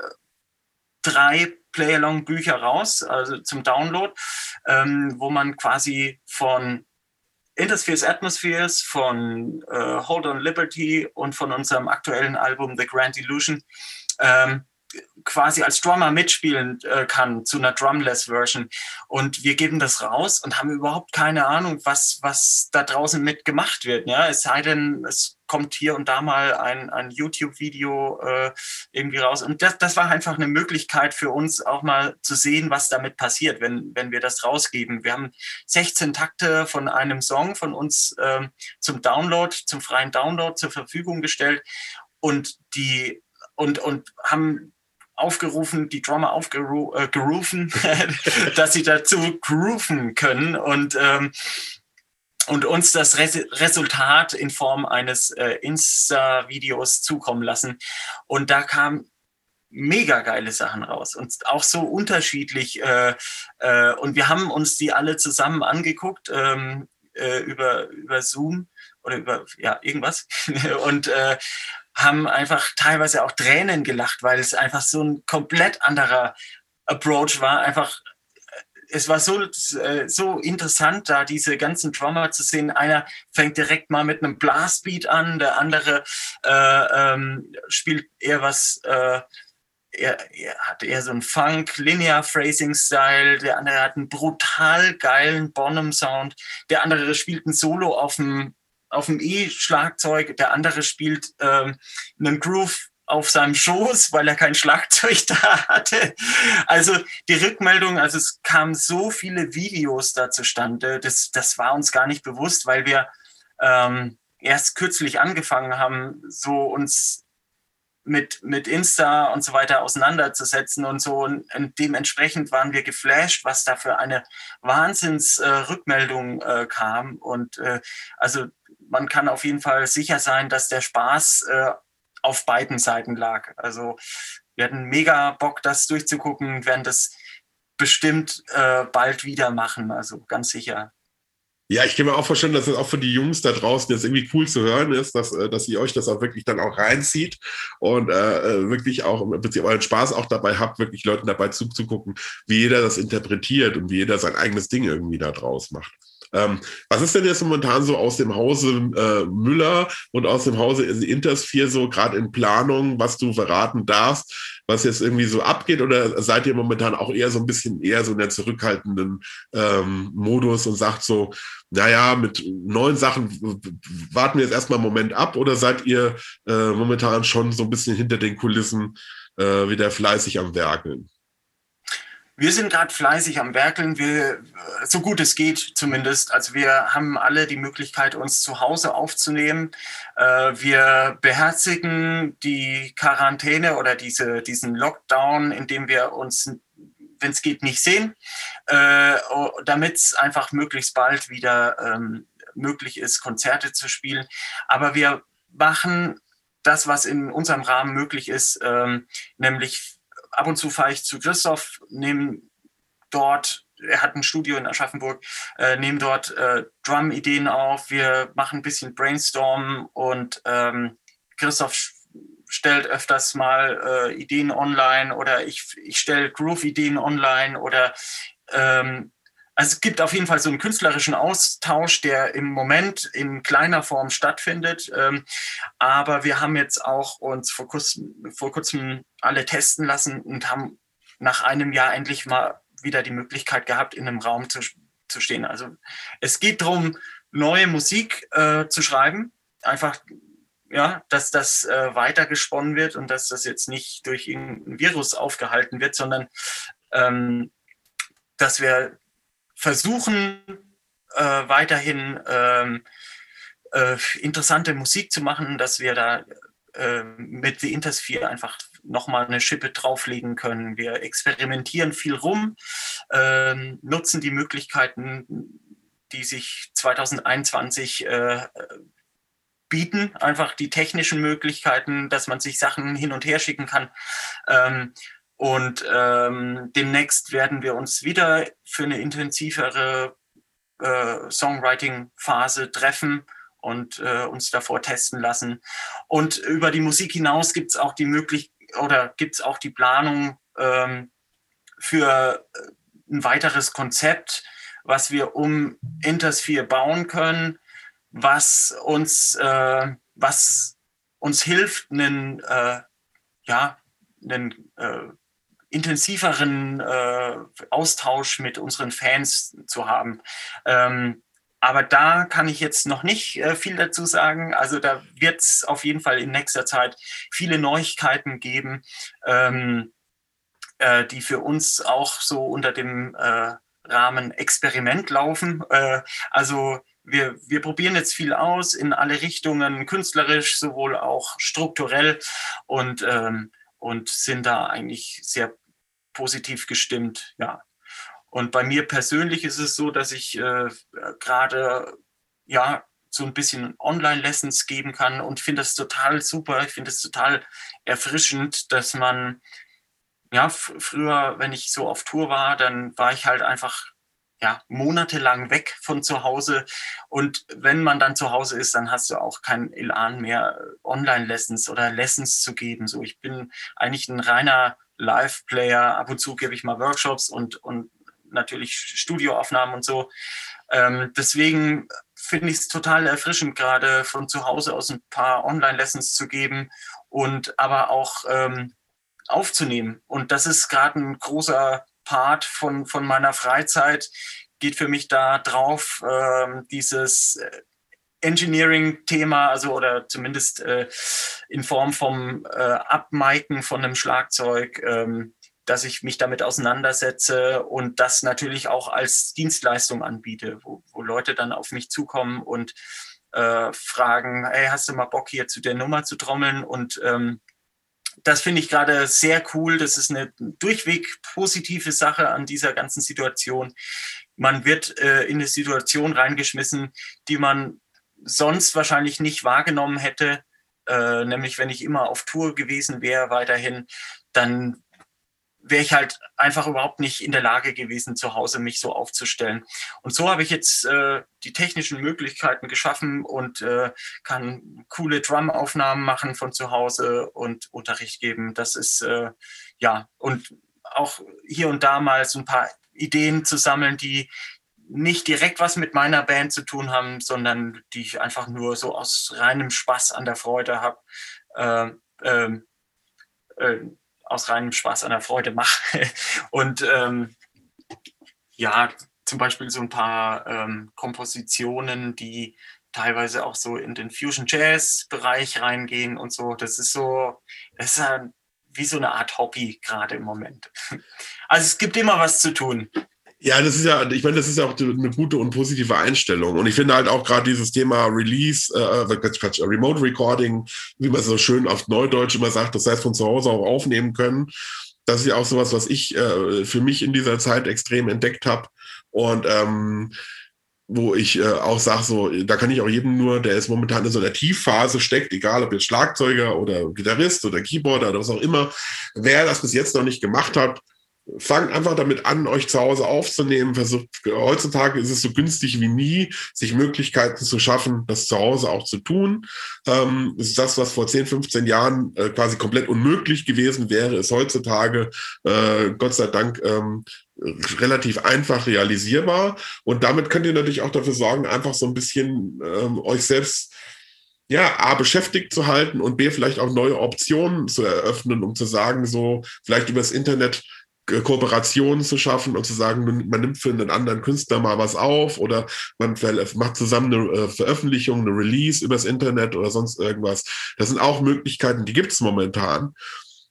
drei Playalong-Bücher raus, also zum Download, ähm, wo man quasi von Interspheres Atmospheres, von äh, Hold on Liberty und von unserem aktuellen Album The Grand Illusion ähm, quasi als Drummer mitspielen äh, kann zu einer Drumless-Version. Und wir geben das raus und haben überhaupt keine Ahnung, was, was da draußen mit gemacht wird. Ja? Es sei denn, es kommt hier und da mal ein, ein YouTube-Video äh, irgendwie raus. Und das, das war einfach eine Möglichkeit für uns auch mal zu sehen, was damit passiert, wenn, wenn wir das rausgeben. Wir haben 16 Takte von einem Song von uns äh, zum Download, zum freien Download zur Verfügung gestellt und die und, und haben aufgerufen, die Drummer aufgerufen, äh, dass sie dazu grooven können und, ähm, und uns das Res Resultat in Form eines äh, Insta-Videos zukommen lassen. Und da kamen mega geile Sachen raus und auch so unterschiedlich. Äh, äh, und wir haben uns die alle zusammen angeguckt ähm, äh, über, über Zoom oder über ja, irgendwas. und äh, haben einfach teilweise auch Tränen gelacht, weil es einfach so ein komplett anderer Approach war. Einfach, es war so, äh, so interessant, da diese ganzen Drummer zu sehen. Einer fängt direkt mal mit einem Blastbeat an, der andere äh, ähm, spielt eher was. Äh, er, er, hat eher so einen Funk, Linear Phrasing Style, der andere hat einen brutal geilen Bonham Sound, der andere spielt ein Solo auf dem auf dem E-Schlagzeug, der andere spielt ähm, einen Groove auf seinem Schoß, weil er kein Schlagzeug da hatte. Also die Rückmeldung, also es kamen so viele Videos da zustande, das, das war uns gar nicht bewusst, weil wir ähm, erst kürzlich angefangen haben, so uns mit, mit Insta und so weiter auseinanderzusetzen und so. Und, dementsprechend waren wir geflasht, was da für eine Wahnsinnsrückmeldung äh, äh, kam. Und äh, also man kann auf jeden Fall sicher sein, dass der Spaß äh, auf beiden Seiten lag. Also wir hatten mega Bock, das durchzugucken, werden das bestimmt äh, bald wieder machen, also ganz sicher. Ja, ich kann mir auch vorstellen, dass es auch für die Jungs da draußen jetzt irgendwie cool zu hören ist, dass, äh, dass ihr euch das auch wirklich dann auch reinzieht und äh, äh wirklich auch im Prinzip euren Spaß auch dabei habt, wirklich Leuten dabei zuzugucken, wie jeder das interpretiert und wie jeder sein eigenes Ding irgendwie da draus macht. Ähm, was ist denn jetzt momentan so aus dem Hause äh, Müller und aus dem Hause Intersphere so gerade in Planung, was du verraten darfst, was jetzt irgendwie so abgeht? Oder seid ihr momentan auch eher so ein bisschen eher so in der zurückhaltenden ähm, Modus und sagt so, naja, mit neuen Sachen warten wir jetzt erstmal einen Moment ab oder seid ihr äh, momentan schon so ein bisschen hinter den Kulissen äh, wieder fleißig am Werkeln? Wir sind gerade fleißig am Werkeln, wir, so gut es geht zumindest. Also wir haben alle die Möglichkeit, uns zu Hause aufzunehmen. Äh, wir beherzigen die Quarantäne oder diese, diesen Lockdown, in dem wir uns, wenn es geht, nicht sehen, äh, damit es einfach möglichst bald wieder ähm, möglich ist, Konzerte zu spielen. Aber wir machen das, was in unserem Rahmen möglich ist, ähm, nämlich ab und zu fahre ich zu Christoph, nehme dort, er hat ein Studio in Aschaffenburg, äh, nehme dort äh, Drum-Ideen auf, wir machen ein bisschen Brainstorm und ähm, Christoph stellt öfters mal äh, Ideen online oder ich, ich stelle Groove-Ideen online oder ähm, also es gibt auf jeden Fall so einen künstlerischen Austausch, der im Moment in kleiner Form stattfindet. Ähm, aber wir haben jetzt auch uns vor kurzem, vor kurzem alle testen lassen und haben nach einem Jahr endlich mal wieder die Möglichkeit gehabt, in einem Raum zu, zu stehen. Also es geht darum, neue Musik äh, zu schreiben. Einfach, ja, dass das äh, weitergesponnen wird und dass das jetzt nicht durch irgendein Virus aufgehalten wird, sondern ähm, dass wir versuchen äh, weiterhin ähm, äh, interessante Musik zu machen, dass wir da äh, mit The Intersphere einfach nochmal eine Schippe drauflegen können. Wir experimentieren viel rum, ähm, nutzen die Möglichkeiten, die sich 2021 äh, bieten, einfach die technischen Möglichkeiten, dass man sich Sachen hin und her schicken kann. Ähm, und ähm, demnächst werden wir uns wieder für eine intensivere äh, Songwriting-Phase treffen und äh, uns davor testen lassen. Und über die Musik hinaus gibt es auch die Möglichkeit oder gibt es auch die Planung ähm, für äh, ein weiteres Konzept, was wir um Intersphere bauen können, was uns, äh, was uns hilft, einen, äh, ja, einen äh, intensiveren äh, Austausch mit unseren Fans zu haben. Ähm, aber da kann ich jetzt noch nicht äh, viel dazu sagen. Also da wird es auf jeden Fall in nächster Zeit viele Neuigkeiten geben, ähm, äh, die für uns auch so unter dem äh, Rahmen Experiment laufen. Äh, also wir, wir probieren jetzt viel aus in alle Richtungen, künstlerisch, sowohl auch strukturell und ähm, und sind da eigentlich sehr positiv gestimmt. Ja. Und bei mir persönlich ist es so, dass ich äh, gerade ja so ein bisschen Online-Lessons geben kann und finde das total super. Ich finde es total erfrischend, dass man ja früher, wenn ich so auf Tour war, dann war ich halt einfach ja, monatelang weg von zu Hause. Und wenn man dann zu Hause ist, dann hast du auch keinen Elan mehr, Online-Lessons oder Lessons zu geben. So, ich bin eigentlich ein reiner Live-Player. Ab und zu gebe ich mal Workshops und, und natürlich Studioaufnahmen und so. Ähm, deswegen finde ich es total erfrischend, gerade von zu Hause aus ein paar Online-Lessons zu geben und aber auch ähm, aufzunehmen. Und das ist gerade ein großer Part von, von meiner Freizeit geht für mich da drauf, ähm, dieses äh, Engineering-Thema, also oder zumindest äh, in Form vom äh, Abmiken von einem Schlagzeug, ähm, dass ich mich damit auseinandersetze und das natürlich auch als Dienstleistung anbiete, wo, wo Leute dann auf mich zukommen und äh, fragen, hey, hast du mal Bock hier zu der Nummer zu trommeln? Und ähm, das finde ich gerade sehr cool. Das ist eine durchweg positive Sache an dieser ganzen Situation. Man wird äh, in eine Situation reingeschmissen, die man sonst wahrscheinlich nicht wahrgenommen hätte. Äh, nämlich wenn ich immer auf Tour gewesen wäre weiterhin, dann wäre ich halt einfach überhaupt nicht in der Lage gewesen, zu Hause mich so aufzustellen. Und so habe ich jetzt äh, die technischen Möglichkeiten geschaffen und äh, kann coole Drum-Aufnahmen machen von zu Hause und Unterricht geben. Das ist äh, ja und auch hier und da mal so ein paar Ideen zu sammeln, die nicht direkt was mit meiner Band zu tun haben, sondern die ich einfach nur so aus reinem Spaß an der Freude habe. Äh, äh, äh, aus reinem Spaß an der Freude mache. Und ähm, ja, zum Beispiel so ein paar ähm, Kompositionen, die teilweise auch so in den Fusion Jazz Bereich reingehen und so. Das ist so, das ist wie so eine Art Hobby gerade im Moment. Also es gibt immer was zu tun. Ja, das ist ja, ich meine, das ist ja auch eine gute und positive Einstellung. Und ich finde halt auch gerade dieses Thema Release, äh, Quatsch, Remote Recording, wie man es so schön auf Neudeutsch immer sagt, das heißt von zu Hause auch aufnehmen können. Das ist ja auch sowas, was ich äh, für mich in dieser Zeit extrem entdeckt habe. Und ähm, wo ich äh, auch sage, so, da kann ich auch jedem nur, der ist momentan in so einer Tiefphase steckt, egal ob jetzt Schlagzeuger oder Gitarrist oder Keyboarder oder was auch immer, wer das bis jetzt noch nicht gemacht hat, fangt einfach damit an, euch zu Hause aufzunehmen. Versucht, heutzutage ist es so günstig wie nie, sich Möglichkeiten zu schaffen, das zu Hause auch zu tun. Ähm, ist das, was vor 10, 15 Jahren äh, quasi komplett unmöglich gewesen wäre, ist heutzutage äh, Gott sei Dank ähm, relativ einfach realisierbar. Und damit könnt ihr natürlich auch dafür sorgen, einfach so ein bisschen ähm, euch selbst ja, A, beschäftigt zu halten und B, vielleicht auch neue Optionen zu eröffnen, um zu sagen, so, vielleicht übers Internet Kooperationen zu schaffen und zu sagen, man nimmt für einen anderen Künstler mal was auf oder man macht zusammen eine äh, Veröffentlichung, eine Release übers Internet oder sonst irgendwas. Das sind auch Möglichkeiten, die gibt es momentan.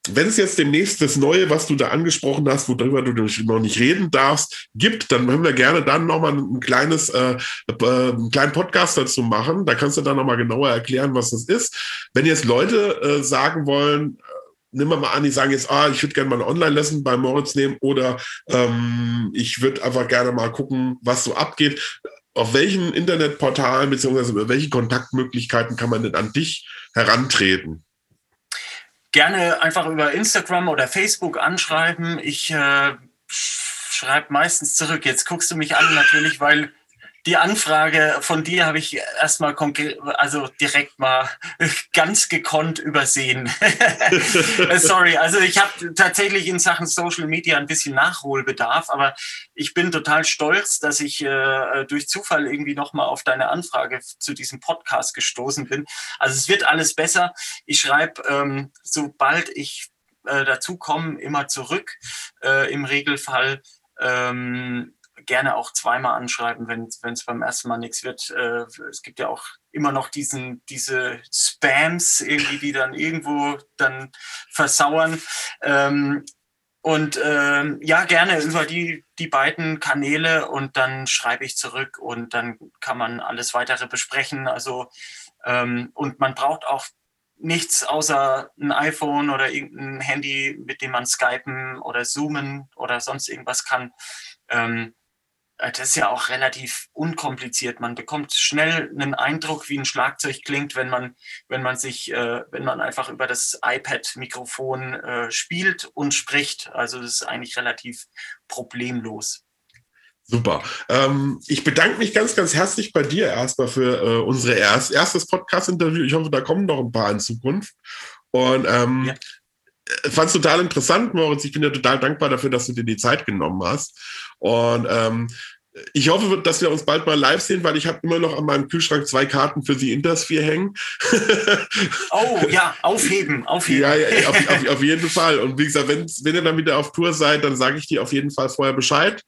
Wenn es jetzt demnächst das Neue, was du da angesprochen hast, worüber du noch nicht reden darfst, gibt, dann können wir gerne dann nochmal ein kleines, äh, äh, einen kleinen Podcast dazu machen. Da kannst du dann nochmal genauer erklären, was das ist. Wenn jetzt Leute äh, sagen wollen, wir mal an, die sagen jetzt, ah, ich würde gerne mal eine Online-Lesson bei Moritz nehmen oder ähm, ich würde einfach gerne mal gucken, was so abgeht. Auf welchen Internetportalen beziehungsweise über welche Kontaktmöglichkeiten kann man denn an dich herantreten? Gerne einfach über Instagram oder Facebook anschreiben. Ich äh, schreibe meistens zurück. Jetzt guckst du mich an natürlich, weil die Anfrage von dir habe ich erstmal konkret, also direkt mal ganz gekonnt übersehen. Sorry, also ich habe tatsächlich in Sachen Social Media ein bisschen Nachholbedarf, aber ich bin total stolz, dass ich äh, durch Zufall irgendwie nochmal auf deine Anfrage zu diesem Podcast gestoßen bin. Also es wird alles besser. Ich schreibe, ähm, sobald ich äh, dazu komme, immer zurück. Äh, Im Regelfall ähm, gerne auch zweimal anschreiben, wenn es beim ersten Mal nichts wird. Äh, es gibt ja auch immer noch diesen, diese Spams, irgendwie, die dann irgendwo dann versauern. Ähm, und ähm, ja, gerne über die, die beiden Kanäle und dann schreibe ich zurück und dann kann man alles weitere besprechen. Also ähm, und man braucht auch nichts außer ein iPhone oder irgendein Handy, mit dem man skypen oder zoomen oder sonst irgendwas kann. Ähm, äh, das ist ja auch relativ unkompliziert. Man bekommt schnell einen Eindruck, wie ein Schlagzeug klingt, wenn man, wenn man sich, äh, wenn man einfach über das iPad-Mikrofon äh, spielt und spricht. Also das ist eigentlich relativ problemlos. Super. Ähm, ich bedanke mich ganz, ganz herzlich bei dir erstmal für äh, unsere erst, erstes Podcast-Interview. Ich hoffe, da kommen noch ein paar in Zukunft. Und ähm, ja fand es total interessant, Moritz. Ich bin dir total dankbar dafür, dass du dir die Zeit genommen hast. Und ähm, ich hoffe, dass wir uns bald mal live sehen, weil ich habe immer noch an meinem Kühlschrank zwei Karten für die Intersphere hängen. oh ja, aufheben, aufheben. Ja, ja auf, auf, auf, jeden Fall. Und wie gesagt, wenn, wenn ihr dann wieder auf Tour seid, dann sage ich dir auf jeden Fall vorher Bescheid.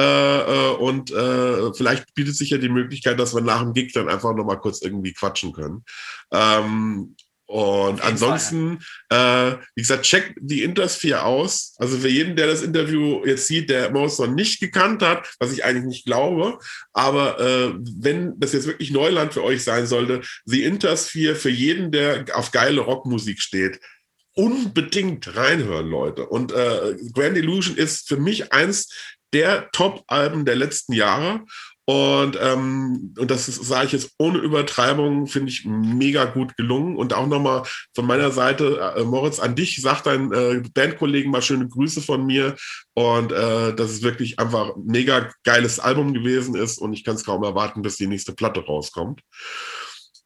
Äh, äh, und äh, vielleicht bietet sich ja die Möglichkeit, dass wir nach dem Gig dann einfach nochmal kurz irgendwie quatschen können. Ähm, und ansonsten, äh, wie gesagt, checkt die Intersphere aus. Also für jeden, der das Interview jetzt sieht, der Morrison nicht gekannt hat, was ich eigentlich nicht glaube, aber äh, wenn das jetzt wirklich Neuland für euch sein sollte, die Intersphere für jeden, der auf geile Rockmusik steht, unbedingt reinhören, Leute. Und äh, Grand Illusion ist für mich eins der Top-Alben der letzten Jahre. Und, ähm, und das sage ich jetzt ohne Übertreibung, finde ich mega gut gelungen. Und auch nochmal von meiner Seite, äh, Moritz, an dich, sag deinen äh, Bandkollegen mal schöne Grüße von mir. Und äh, dass es wirklich einfach ein mega geiles Album gewesen ist. Und ich kann es kaum erwarten, bis die nächste Platte rauskommt.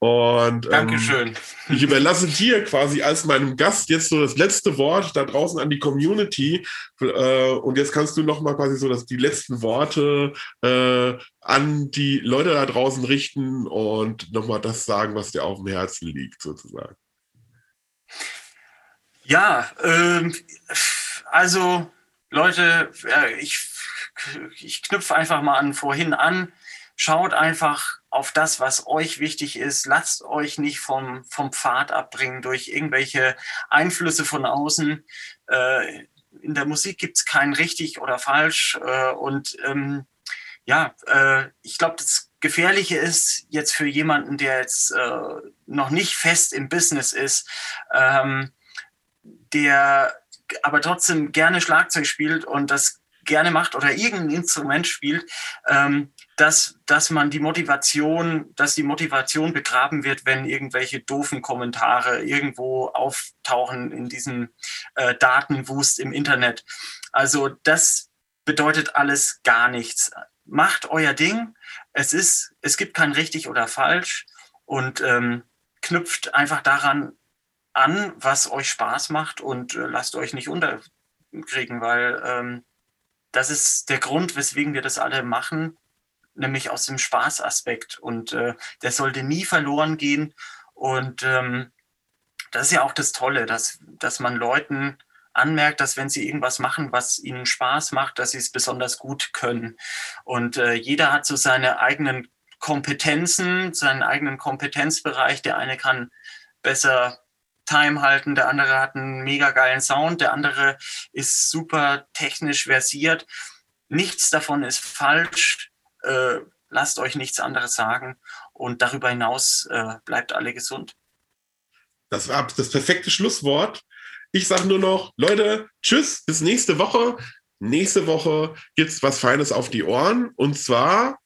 Und ähm, Dankeschön. ich überlasse dir quasi als meinem Gast jetzt so das letzte Wort da draußen an die Community. Äh, und jetzt kannst du noch mal quasi so dass die letzten Worte äh, an die Leute da draußen richten und noch mal das sagen, was dir auf dem Herzen liegt, sozusagen. Ja, ähm, also Leute, ich, ich knüpfe einfach mal an vorhin an. Schaut einfach auf das, was euch wichtig ist. Lasst euch nicht vom, vom Pfad abbringen durch irgendwelche Einflüsse von außen. Äh, in der Musik gibt es kein richtig oder falsch. Äh, und ähm, ja, äh, ich glaube, das Gefährliche ist jetzt für jemanden, der jetzt äh, noch nicht fest im Business ist, ähm, der aber trotzdem gerne Schlagzeug spielt und das gerne macht oder irgendein Instrument spielt, ähm, dass, dass man die Motivation, dass die Motivation begraben wird, wenn irgendwelche doofen Kommentare irgendwo auftauchen in diesem äh, Datenwust im Internet. Also das bedeutet alles gar nichts. Macht euer Ding. Es ist, es gibt kein richtig oder falsch und ähm, knüpft einfach daran an, was euch Spaß macht und äh, lasst euch nicht unterkriegen, weil ähm, das ist der Grund, weswegen wir das alle machen nämlich aus dem Spaßaspekt. Und äh, der sollte nie verloren gehen. Und ähm, das ist ja auch das Tolle, dass, dass man Leuten anmerkt, dass wenn sie irgendwas machen, was ihnen Spaß macht, dass sie es besonders gut können. Und äh, jeder hat so seine eigenen Kompetenzen, seinen eigenen Kompetenzbereich. Der eine kann besser Time halten, der andere hat einen mega geilen Sound, der andere ist super technisch versiert. Nichts davon ist falsch. Äh, lasst euch nichts anderes sagen und darüber hinaus äh, bleibt alle gesund. Das war das perfekte Schlusswort. Ich sage nur noch, Leute, tschüss, bis nächste Woche. Nächste Woche gibt es was Feines auf die Ohren und zwar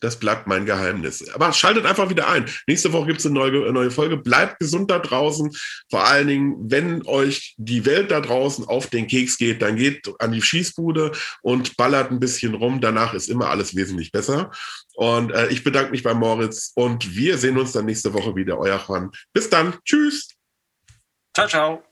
das bleibt mein Geheimnis. Aber schaltet einfach wieder ein. Nächste Woche gibt es eine neue, neue Folge. Bleibt gesund da draußen. Vor allen Dingen, wenn euch die Welt da draußen auf den Keks geht, dann geht an die Schießbude und ballert ein bisschen rum. Danach ist immer alles wesentlich besser. Und äh, ich bedanke mich bei Moritz und wir sehen uns dann nächste Woche wieder. Euer Juan. Bis dann. Tschüss. Ciao, ciao.